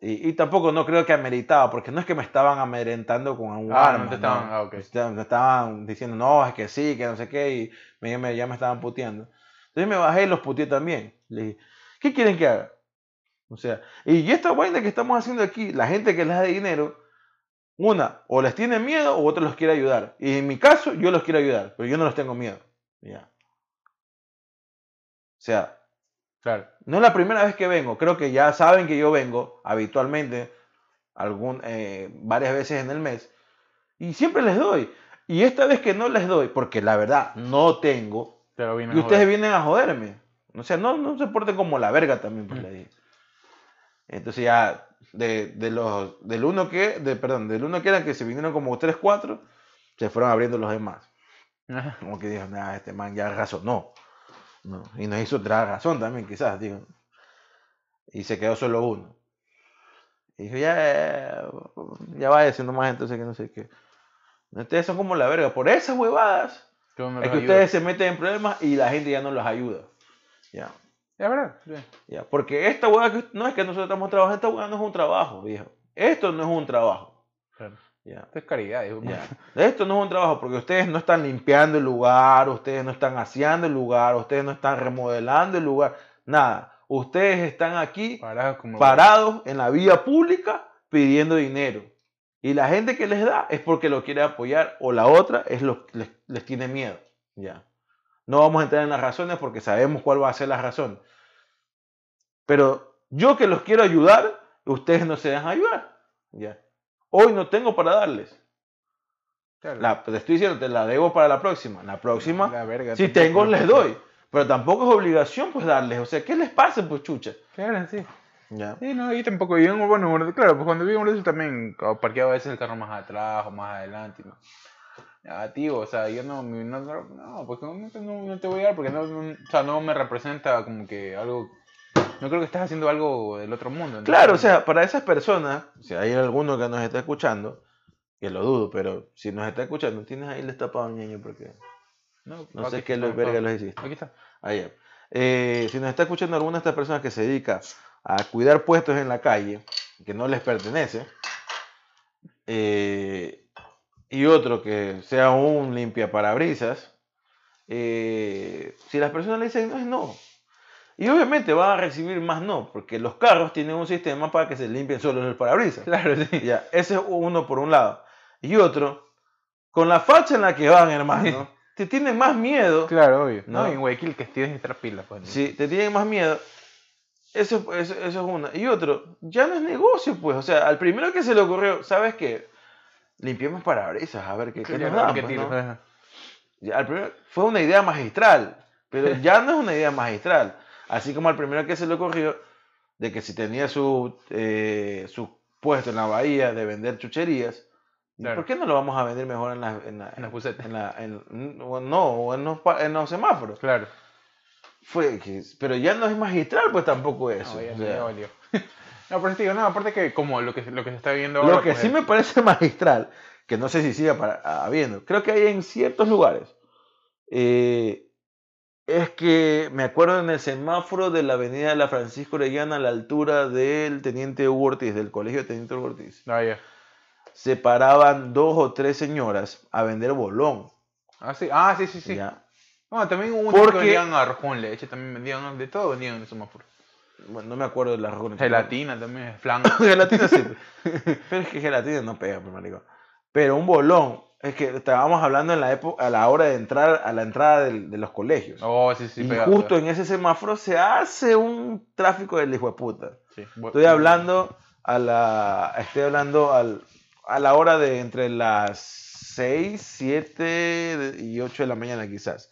Speaker 1: Y, y, tampoco no creo que ameritaba, porque no es que me estaban amedrentando con un
Speaker 2: ah,
Speaker 1: arma.
Speaker 2: No te estaban, ah, okay.
Speaker 1: me estaban diciendo, no, es que sí, que no sé qué, y me, ya me estaban puteando. Entonces me bajé y los puteé también. Le dije, ¿qué quieren que haga? O sea, y esta vaina que estamos haciendo aquí, la gente que les da dinero, una, o les tiene miedo o otro los quiere ayudar. Y en mi caso, yo los quiero ayudar, pero yo no los tengo miedo. Ya. O sea,
Speaker 2: claro.
Speaker 1: no es la primera vez que vengo. Creo que ya saben que yo vengo habitualmente, algún, eh, varias veces en el mes, y siempre les doy. Y esta vez que no les doy, porque la verdad no tengo, y ustedes vienen a joderme. O sea, no, no se porten como la verga también, pues mm. Entonces ya de, de los, del uno que, de, perdón, del uno que eran que se vinieron como 3, 4, se fueron abriendo los demás. Como que nada, este man ya razonó. ¿No? Y nos hizo otra razón también, quizás, digo. Y se quedó solo uno. Y dijo, ya, ya, ya vaya siendo más entonces que no sé qué. Ustedes son como la verga. Por esas huevadas es que ustedes se meten en problemas y la gente ya no los ayuda. Ya.
Speaker 2: Es verdad.
Speaker 1: Ya, porque esta hueá que no es que nosotros estamos trabajando, esta hueá no es un trabajo, viejo. Esto no es un trabajo. Ya,
Speaker 2: Esto es caridad. hijo.
Speaker 1: Esto no es un trabajo porque ustedes no están limpiando el lugar, ustedes no están haciendo el lugar, ustedes no están remodelando el lugar, nada. Ustedes están aquí
Speaker 2: Parados
Speaker 1: en la vía pública pidiendo dinero. Y la gente que les da es porque lo quiere apoyar o la otra es lo les, les tiene miedo. Ya. No vamos a entrar en las razones porque sabemos cuál va a ser la razón. Pero yo que los quiero ayudar, ustedes no se dejan ayudar. Ya. Hoy no tengo para darles.
Speaker 2: Claro.
Speaker 1: La, te estoy diciendo, te la debo para la próxima. La próxima,
Speaker 2: La verga,
Speaker 1: si tengo, les doy. Pero tampoco es obligación pues darles. O sea, ¿qué les pasa pues chucha?
Speaker 2: Claro, sí.
Speaker 1: Ya.
Speaker 2: Sí, no, yo tampoco. Yo, bueno, bueno, claro, pues cuando vivo en también parqueaba a veces el carro más atrás o más adelante. ¿no? Ya, tío, o sea, yo no, no, no, no, pues no, no, te voy a dar porque no- o sea, no me representa como que algo. No creo que estés haciendo algo del otro mundo. ¿no?
Speaker 1: Claro, o sea, para esas personas, si hay alguno que nos está escuchando, que lo dudo, pero si nos está escuchando, tienes ahí el destapado, ñeño, porque
Speaker 2: no,
Speaker 1: sé qué
Speaker 2: está,
Speaker 1: lo verga los hiciste.
Speaker 2: Aquí está.
Speaker 1: Ahí. Eh, si nos está escuchando alguna de estas personas que se dedica a cuidar puestos en la calle, que no les pertenece, eh, y otro que sea un limpia parabrisas, eh, si las personas le dicen no es no. Y obviamente van a recibir más no, porque los carros tienen un sistema para que se limpien solo el parabrisas.
Speaker 2: Claro, sí.
Speaker 1: Ya, ese es uno por un lado. Y otro, con la facha en la que van, hermano, te tienen más miedo.
Speaker 2: Claro, obvio. No,
Speaker 1: No.
Speaker 2: en Guayaquil que tienes estar pilas, pues.
Speaker 1: Si te tienen más miedo, eso, eso, eso es una. Y otro, ya no es negocio, pues. O sea, al primero que se le ocurrió, ¿sabes qué? Limpiemos parabrisas, a ver qué, qué nos
Speaker 2: ¿qué
Speaker 1: pues? ¿no? Al primero- fue una idea magistral, pero ya no es una idea magistral. Así como al primero que se le ocurrió de que si tenía su, eh, su puesto en la bahía de vender chucherías,
Speaker 2: Claro.
Speaker 1: ¿por qué no lo vamos a vender mejor en la, en la,
Speaker 2: En las
Speaker 1: en la- en- no, o en los, en los semáforos?
Speaker 2: Claro.
Speaker 1: Fue que, pero ya no es magistral, pues tampoco eso.
Speaker 2: No, ya,
Speaker 1: o sea,
Speaker 2: valió. No, pero te digo, no, aparte que como lo que, lo que se está viendo ahora.
Speaker 1: lo que
Speaker 2: pues,
Speaker 1: sí me parece magistral, que no sé si siga para, habiendo, creo que hay en ciertos lugares, eh, es que me acuerdo en el semáforo de la avenida de la Francisco Orellana a la altura del Teniente Hugo Ortiz, del colegio de Teniente Hugo Ortiz,
Speaker 2: Ah, ya.
Speaker 1: se paraban dos o tres señoras a vender bolón.
Speaker 2: Ah, sí, ah, sí, sí, sí.
Speaker 1: ¿ya?
Speaker 2: No, también hubo un
Speaker 1: Porque-
Speaker 2: que vendían arroz con leche, también vendían, de todo vendían en el semáforo.
Speaker 1: Bueno, no me acuerdo de razones.
Speaker 2: Gelatina también, flan.
Speaker 1: gelatina sí. Pero es que gelatina no pega, pues, marico. Pero un bolón, es que estábamos hablando en la época, a la hora de entrar a la entrada de los colegios.
Speaker 2: Oh, sí, sí,
Speaker 1: y justo en ese semáforo se hace un tráfico del hijo de puta.
Speaker 2: Sí,
Speaker 1: Estoy hablando a la, estoy hablando al, a la hora de entre las 6, 7 y 8 de la mañana quizás.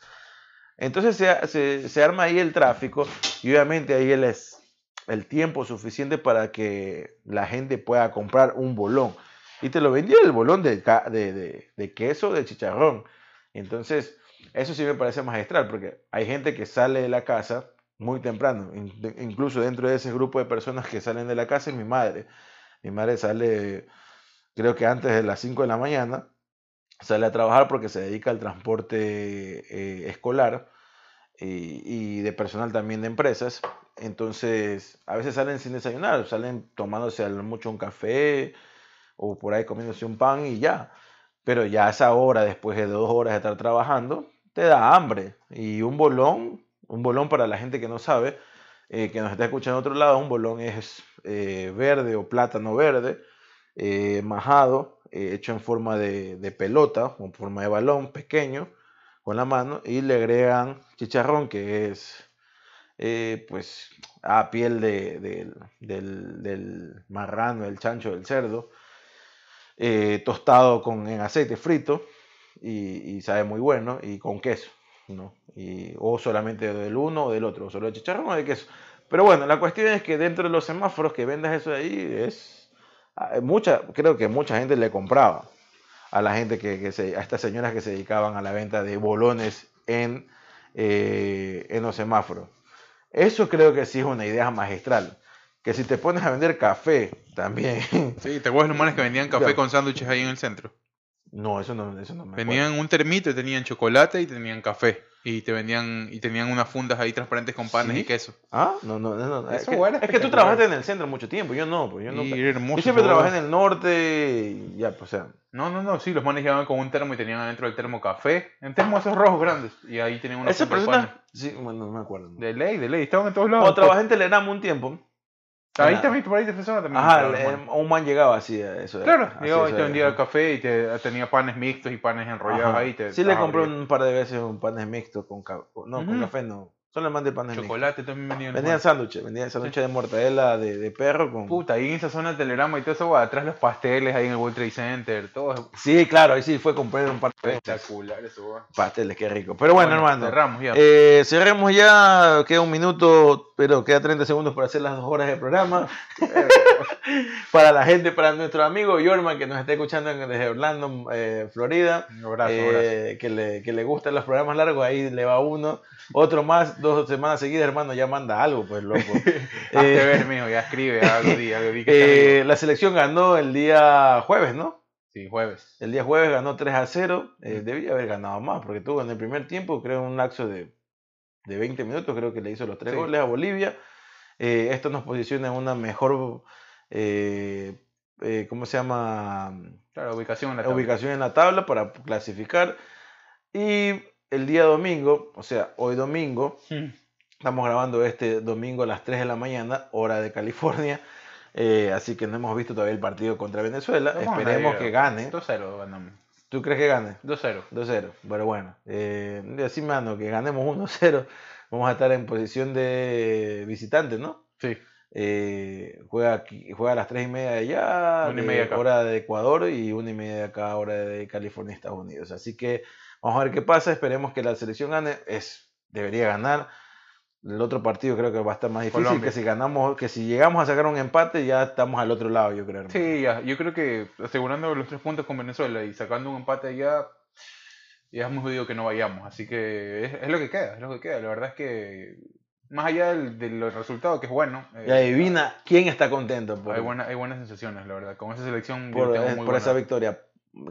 Speaker 1: Entonces se, se- se arma ahí el tráfico y obviamente ahí el, es, el tiempo suficiente para que la gente pueda comprar un bolón. Y te lo vendía el bolón de, de, de- de queso, de chicharrón. Entonces, eso sí me parece magistral, porque hay gente que sale de la casa muy temprano. Incluso dentro de ese grupo de personas que salen de la casa es mi madre. Mi madre sale, creo que antes de las 5 de la mañana, sale a trabajar porque se dedica al transporte eh, escolar y, de personal también de empresas. Entonces, a veces salen sin desayunar, salen tomándose mucho un café o por ahí comiéndose un pan y ya. Pero ya a esa hora, después de dos horas de estar trabajando, te da hambre. Y un bolón, un bolón para la gente que no sabe, eh, que nos está escuchando en otro lado, un bolón es eh, verde o plátano verde, eh, majado, eh, hecho en forma de, de pelota, o en forma de balón pequeño, con la mano, y le agregan chicharrón, que es eh, pues a piel de- del, del marrano, del chancho, del cerdo, eh, tostado con, en aceite frito, y, sabe muy bueno, y con queso, ¿no? Y, o solamente del uno o del otro, o solo de chicharrón o de queso. Pero bueno, la cuestión es que dentro de los semáforos que vendas eso de ahí es... ah, Mucha, creo que mucha gente le compraba. a la gente que, a estas señoras que se dedicaban a la venta de bolones en, eh, en los semáforos. Eso creo que sí es una idea magistral. Que si te pones a vender café también.
Speaker 2: Sí, ¿te acuerdas los manes que vendían café con sándwiches ahí en el centro?
Speaker 1: No, eso no, eso no me acuerdo.
Speaker 2: Tenían un termito y tenían chocolate y tenían café. Y te vendían, y tenían unas fundas ahí transparentes con panes
Speaker 1: ¿Sí?
Speaker 2: y queso.
Speaker 1: Ah, no, no, no. no. Es,
Speaker 2: Eso
Speaker 1: que, es que tú trabajaste en el centro mucho tiempo, yo no, pues yo no.
Speaker 2: y hermoso.
Speaker 1: Yo siempre trabajé en el norte y ya, pues o sea.
Speaker 2: No, no, no, sí, los manes llegaban con un termo y tenían adentro del termo café. En termos esos rojos grandes. Y ahí tenían una
Speaker 1: Esa persona.
Speaker 2: panes.
Speaker 1: Sí, bueno, no me acuerdo.
Speaker 2: De ley, de ley, estaban en todos lados.
Speaker 1: O trabajé en Telegram un tiempo.
Speaker 2: Ahí también, por ahí de persona también.
Speaker 1: Ajá,
Speaker 2: manes.
Speaker 1: un man llegaba así a eso. era-
Speaker 2: Claro,
Speaker 1: así
Speaker 2: llegaba y te vendía el café y te, tenía panes mixtos y panes enrollados
Speaker 1: Ajá.
Speaker 2: ahí. Te,
Speaker 1: Sí le compré un par de veces un panes mixtos con. No, con café no. Solo el man de mixtos.
Speaker 2: Chocolate también vendían. los
Speaker 1: Vendían sándwiches, vendían sándwiches de mortadela de, de perro con...
Speaker 2: Puta, ahí en esa zona del Telerama y todo eso, atrás los pasteles ahí en el World Trade Center, todo
Speaker 1: Sí, claro, ahí sí fue comprar un par de veces.
Speaker 2: espectacular eso.
Speaker 1: Pasteles, qué rico. Pero bueno, hermano.
Speaker 2: Cerramos ya.
Speaker 1: Eh, cerremos ya, queda un minuto, pero queda 30 segundos para hacer las dos horas de programa. para la gente, para nuestro amigo Yorman que nos está escuchando desde Orlando, eh, Florida,
Speaker 2: Un abrazo,
Speaker 1: eh, Que, le, que le gustan los programas largos, ahí le va uno. Otro más, dos semanas seguidas, hermano, ya manda algo, pues loco.
Speaker 2: Hazte
Speaker 1: Eh,
Speaker 2: ver, mijo, ya escribe, algo está
Speaker 1: eh, la selección ganó el día jueves, ¿no?
Speaker 2: Sí, jueves.
Speaker 1: El día jueves ganó 3 a 0. eh, debía haber ganado más, porque tuvo en el primer tiempo, creo, un lapso de, de 20 minutos, creo que le hizo los tres
Speaker 2: Sí.
Speaker 1: goles a Bolivia. Eh, esto nos posiciona en una mejor, eh, ¿cómo se llama?
Speaker 2: Claro, ubicación en la tabla.
Speaker 1: Ubicación en la tabla para clasificar. Y el día domingo, o sea, hoy domingo,
Speaker 2: Mm.
Speaker 1: Estamos grabando este domingo a las 3 de la mañana, hora de California. eh, así que no hemos visto todavía el partido contra Venezuela. Esperemos que gane.
Speaker 2: 2-0 ganamos.
Speaker 1: ¿Tú crees que gane?
Speaker 2: 2-0.
Speaker 1: 2-0. Pero bueno, eh, así mano, que ganemos 1-0. Vamos a estar en posición de visitante, ¿no?
Speaker 2: Sí.
Speaker 1: Eh, juega, aquí, juega a las 3 y media de allá,
Speaker 2: Una y
Speaker 1: de
Speaker 2: media acá.
Speaker 1: hora de Ecuador y una y media de acá, hora de California, Estados Unidos. Así que vamos a ver qué pasa. Esperemos que la selección gane. Es, debería ganar. El otro partido creo que va a estar más difícil.
Speaker 2: Colombia.
Speaker 1: Que si ganamos, que si llegamos a sacar un empate, ya estamos al otro lado, yo creo. hermano.
Speaker 2: Sí, ya. Yo creo que asegurando los tres puntos con Venezuela y sacando un empate allá, ya es muy jodido que no vayamos. Así que es, es lo que queda, es lo que queda. La verdad es que, más allá del, de los resultados, que es bueno, eh,
Speaker 1: Y adivina quién está contento por,
Speaker 2: hay, buena- hay buenas sensaciones, la verdad. Con esa selección yo
Speaker 1: por,
Speaker 2: tengo muy
Speaker 1: por esa victoria.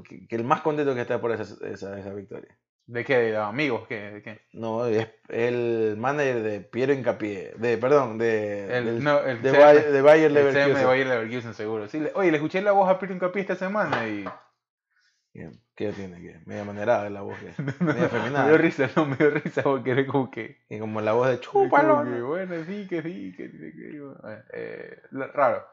Speaker 1: Que, que el más contento que está por esa, esa, esa victoria.
Speaker 2: ¿De qué? ¿De amigos? ¿Qué? ¿De qué?
Speaker 1: No, es el manager de Piero Hincapié. De, perdón, de,
Speaker 2: El-
Speaker 1: del-
Speaker 2: no, el
Speaker 1: de,
Speaker 2: CM,
Speaker 1: Bayer, de Bayer
Speaker 2: CM de
Speaker 1: Leverkusen.
Speaker 2: Bayer Leverkusen, seguro. Sí, le- oye, le escuché la voz a Peter Hincapié esta semana y...
Speaker 1: ¿Qué, tiene? ¿Qué? Media manerada la voz. que- Media
Speaker 2: me dio risa, no, me dio risa porque era como que...
Speaker 1: Y como la voz de chúpalo.
Speaker 2: que, bueno, sí, que sí, que sí, que digo, eh, raro.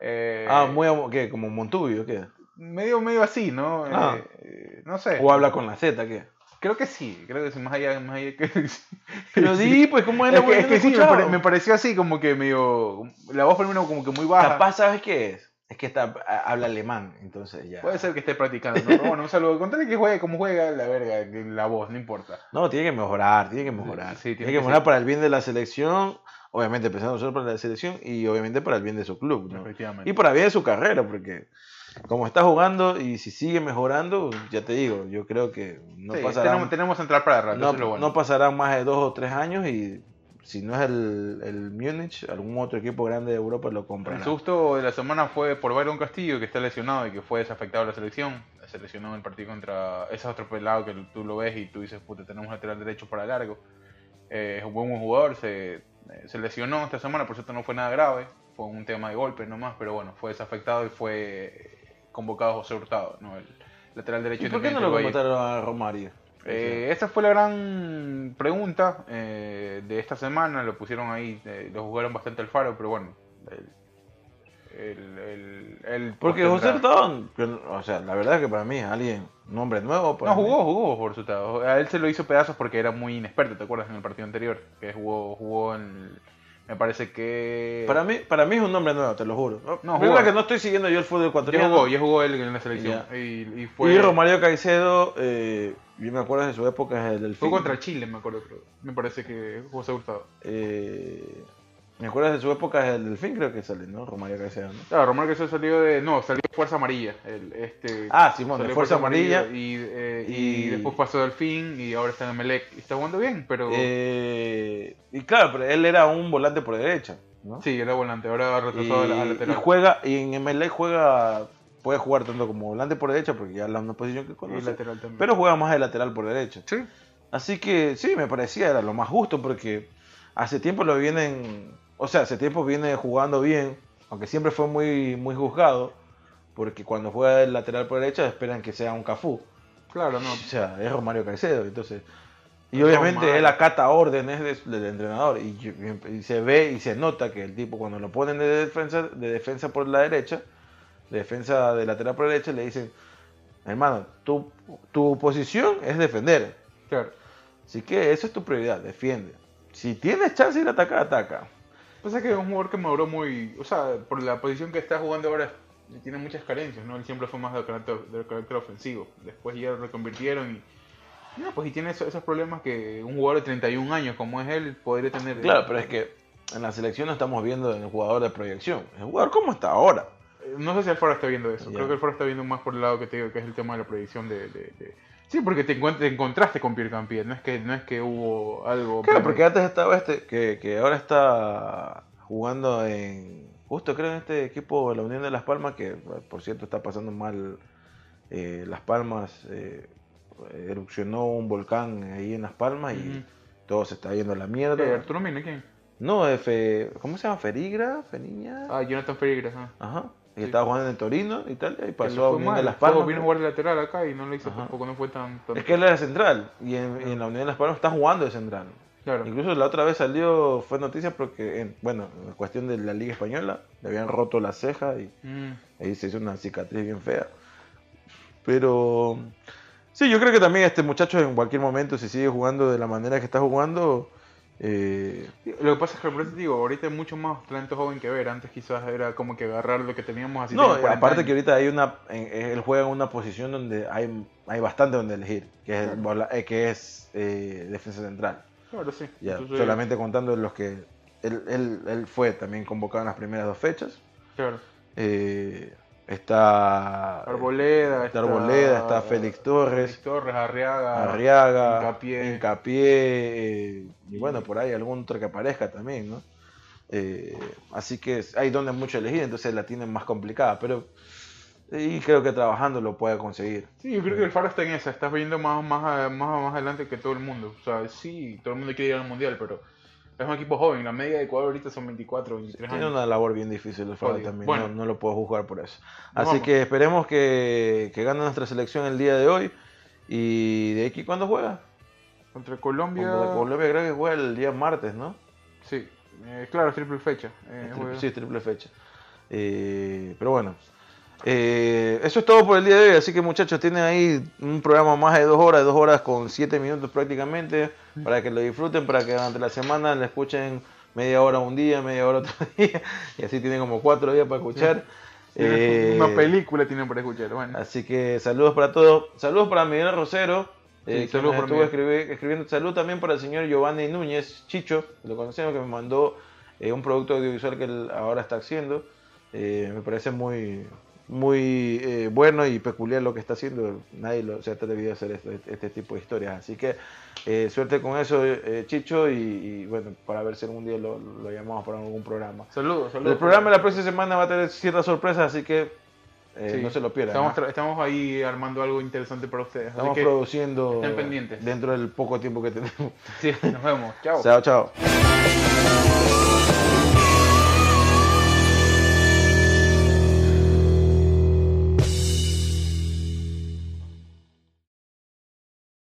Speaker 2: Eh,
Speaker 1: Ah, muy ¿qué? Como Montubio, ¿qué?
Speaker 2: Medio, medio así, ¿no?
Speaker 1: Ah.
Speaker 2: Eh, eh, no sé.
Speaker 1: O habla con la Z, ¿qué?
Speaker 2: Creo que sí, creo que sí, más allá, más allá que...
Speaker 1: Pero
Speaker 2: Sí.
Speaker 1: pues, ¿cómo es la
Speaker 2: Es que, es que sí, me, pare- me pareció así, como que medio... La voz primero como que muy baja.
Speaker 1: Capaz, ¿sabes qué es? Es que está, habla alemán, entonces ya.
Speaker 2: Puede ser que esté practicando, ¿no? Pero bueno, un saludo. Contale que juegue como juega la verga, la voz, no importa.
Speaker 1: No, tiene que mejorar, tiene que mejorar.
Speaker 2: Sí, tiene
Speaker 1: tiene,
Speaker 2: que
Speaker 1: que mejorar
Speaker 2: ser.
Speaker 1: para el bien de la selección, obviamente pensando solo para la selección y obviamente para el bien de su club, ¿no?
Speaker 2: Efectivamente.
Speaker 1: Y para el bien de su carrera, porque como está jugando y si sigue mejorando, ya te digo, yo creo que no
Speaker 2: Sí,
Speaker 1: pasará,
Speaker 2: tenemos, tenemos central para rato,
Speaker 1: no,
Speaker 2: bueno.
Speaker 1: no pasarán más de dos o tres años y si no es el, el Múnich, algún otro equipo grande de Europa lo
Speaker 2: El
Speaker 1: comprará.
Speaker 2: susto de la semana fue por Byron Castillo, que está lesionado y que fue desafectado de la selección. Se lesionó en el partido contra. Ese es otro pelado que tú lo ves y tú dices, puta, tenemos lateral derecho para largo. Eh, es un buen jugador, se, eh, se lesionó esta semana, por cierto no fue nada grave. Fue un tema de golpe nomás, pero bueno, fue desafectado y fue convocado José Hurtado, ¿no? el lateral derecho
Speaker 1: ¿Y por qué no lo convocaron a Romario?
Speaker 2: Eh, esa fue la gran pregunta eh, de esta semana. Lo pusieron ahí, eh, lo jugaron bastante al faro, pero bueno. El, el, el- el
Speaker 1: Porque. José Hurtado, o sea, la verdad es que para mí es alguien, un hombre nuevo.
Speaker 2: No,
Speaker 1: mí.
Speaker 2: jugó, jugó por resultado. A él se lo hizo pedazos porque era muy inexperto, ¿te acuerdas? En el partido anterior. Que jugó, jugó en. Me parece que.
Speaker 1: Para mí, para mí es un hombre nuevo, te lo juro.
Speaker 2: No, jugó.
Speaker 1: que no estoy siguiendo yo el fútbol
Speaker 2: Ya
Speaker 1: ecuatoriano.
Speaker 2: jugó, ya jugó él en la selección.
Speaker 1: Ya.
Speaker 2: Y, y fue.
Speaker 1: Y Romario Caicedo, eh, yo me acuerdo de su época del
Speaker 2: Fue contra Chile, me acuerdo, creo. Me parece que José Hurtado.
Speaker 1: Eh, ¿Me acuerdas de su época del Delfín? Creo que sale, ¿no? Romario Caicedo, ¿no?
Speaker 2: Claro, Romario Caicedo salió de. No, salió de Fuerza Amarilla. El, este,
Speaker 1: Ah, Simón, de
Speaker 2: salió
Speaker 1: Fuerza Amarilla.
Speaker 2: Y, eh, y,
Speaker 1: y-
Speaker 2: después pasó Delfín y ahora está en Emelec. Y está jugando bien, pero.
Speaker 1: Eh, y claro, pero él era un volante por derecha, ¿no?
Speaker 2: sí, era volante. Ahora ha
Speaker 1: y,
Speaker 2: retrasado a la- a
Speaker 1: y
Speaker 2: lateral.
Speaker 1: juega, y en MLE juega, puede jugar tanto como volante por derecha, porque ya es una posición que
Speaker 2: Y
Speaker 1: conoce,
Speaker 2: lateral también.
Speaker 1: pero juega más de lateral por derecha.
Speaker 2: Sí.
Speaker 1: Así que sí, me parecía era lo más justo, porque hace tiempo lo vienen, o sea, hace tiempo viene jugando bien, aunque siempre fue muy, muy juzgado, porque cuando juega de lateral por derecha esperan que sea un Cafú.
Speaker 2: Claro, no.
Speaker 1: O sea, es Romario Caicedo, entonces. Y
Speaker 2: No,
Speaker 1: obviamente
Speaker 2: mal.
Speaker 1: él acata órdenes de- del entrenador y, y se ve y se nota que el tipo cuando lo ponen de defensa, de defensa por la derecha, de defensa de lateral por derecha, le dicen, hermano, tu, tu posición es defender.
Speaker 2: Claro.
Speaker 1: Así que esa es tu prioridad, defiende. Si tienes chance de ir a atacar, ataca.
Speaker 2: Pasa que es un jugador que maduró muy. O sea, por la posición que está jugando ahora, tiene muchas carencias, ¿no? Él siempre fue más de carácter, de carácter ofensivo. Después ya lo reconvirtieron y. No, pues y tiene esos, esos problemas que un jugador de 31 años como es él podría tener.
Speaker 1: Claro, pero es que en la selección no estamos viendo en el jugador de proyección. El jugador como está ahora.
Speaker 2: Eh, No sé si Alfaro está viendo eso. Creo que Alfaro está viendo más por el lado que te digo, que es el tema de la proyección de. de- de- Sí, porque te, te encontraste con Pierre Campier. No es que, no es que hubo algo.
Speaker 1: Claro, porque antes estaba este, que, que ahora está jugando en, justo creo en este equipo de la Unión de Las Palmas, que por cierto está pasando mal eh, Las Palmas, eh, erupcionó un volcán ahí en Las Palmas y todo se está yendo a la mierda.
Speaker 2: Eh, Arturo Mina, ¿quién?
Speaker 1: No, eh, ¿cómo se llama? Ferigra, Feniña.
Speaker 2: Ah, Jonathan Ferreira. ajá.
Speaker 1: Ajá. Y
Speaker 2: sí.
Speaker 1: estaba jugando en Torino, Italia, y pasó a Unión de. Las
Speaker 2: Luego
Speaker 1: Palmas.
Speaker 2: Vino a jugar de lateral acá y no lo hizo
Speaker 1: Ajá.
Speaker 2: tampoco, no fue tan. tan-
Speaker 1: Es que él era central, y en, y en la Unión de Las Palmas está jugando de central.
Speaker 2: Claro.
Speaker 1: Incluso la otra vez salió, fue noticia porque, en, bueno, en cuestión de la Liga Española, le habían roto la ceja y
Speaker 2: Mm.
Speaker 1: ahí se hizo una cicatriz bien fea. Pero sí, yo creo que también este muchacho en cualquier momento, si sigue jugando de la manera que está jugando, eh,
Speaker 2: Lo que pasa es que por eso te digo, ahorita hay mucho más talento joven que ver. Antes quizás era como que agarrar lo que teníamos así.
Speaker 1: no,
Speaker 2: tenía 40
Speaker 1: aparte
Speaker 2: años.
Speaker 1: que ahorita hay una, en- él juega en una posición donde hay, hay bastante donde elegir, que es,
Speaker 2: Claro.
Speaker 1: eh, que es eh, defensa central.
Speaker 2: Claro, sí.
Speaker 1: Ya,
Speaker 2: Entonces,
Speaker 1: solamente contando los que él, él, él fue también convocado en las primeras dos fechas.
Speaker 2: Claro.
Speaker 1: Eh, está
Speaker 2: Arboleda.
Speaker 1: está Arboleda, está Félix Torres,
Speaker 2: Félix Torres, Arriaga.
Speaker 1: Arriaga, eh, y bueno, por ahí algún otro que aparezca también, ¿no? Eh, así que hay donde mucho elegir, entonces la tienen más complicada, pero y creo que trabajando lo puede conseguir.
Speaker 2: Sí, yo creo que el Faro está en esa. Estás viendo más, más, más, más adelante que todo el mundo. O sea, sí, todo el mundo quiere ir al mundial, pero es un equipo joven. La media de Ecuador ahorita son 24, 23
Speaker 1: Tiene
Speaker 2: años.
Speaker 1: una labor bien difícil el Faro también,
Speaker 2: Bueno.
Speaker 1: no, no lo puedo juzgar por eso. Así
Speaker 2: vamos.
Speaker 1: que esperemos que, que gane nuestra selección el día de hoy. ¿Y de aquí cuándo juega?
Speaker 2: Contra Colombia.
Speaker 1: Contra Colombia creo que juega el día martes, ¿no?
Speaker 2: Sí, eh, claro, es triple fecha. Eh,
Speaker 1: Es sí, triple fecha. Eh, pero bueno, eh, eso es todo por el día de hoy. Así que muchachos, tienen ahí un programa más de dos horas, dos horas con siete minutos prácticamente, para que lo disfruten, para que durante la semana le escuchen media hora un día, media hora otro día, y así tienen como cuatro días para escuchar. Eh,
Speaker 2: Una película tienen para escuchar. Bueno,
Speaker 1: Así que saludos para todos. Saludos para Miguel Rosero. Eh,
Speaker 2: Sí,
Speaker 1: estuvo escribi- escribiendo. Salud también para el señor Giovanni Núñez Chicho, lo conocemos, que me mandó eh, un producto audiovisual que él ahora está haciendo. Eh, me parece muy muy eh, bueno y peculiar lo que está haciendo. Nadie lo, se ha atrevido a hacer esto- este tipo de historias. Así que suerte con eso, Chicho. Y, y, bueno, para ver si algún día lo, lo llamamos para algún programa.
Speaker 2: saludos, saludos.
Speaker 1: El programa de la próxima semana va a tener ciertas sorpresas, así que eh,
Speaker 2: Sí.
Speaker 1: no se lo pierdan.
Speaker 2: Estamos,
Speaker 1: ¿ah?
Speaker 2: estamos ahí armando algo interesante para ustedes. Así
Speaker 1: Estamos
Speaker 2: que,
Speaker 1: produciendo
Speaker 2: estén pendientes.
Speaker 1: dentro del poco tiempo que tenemos.
Speaker 2: sí, nos vemos. Chao.
Speaker 1: Chao, chao.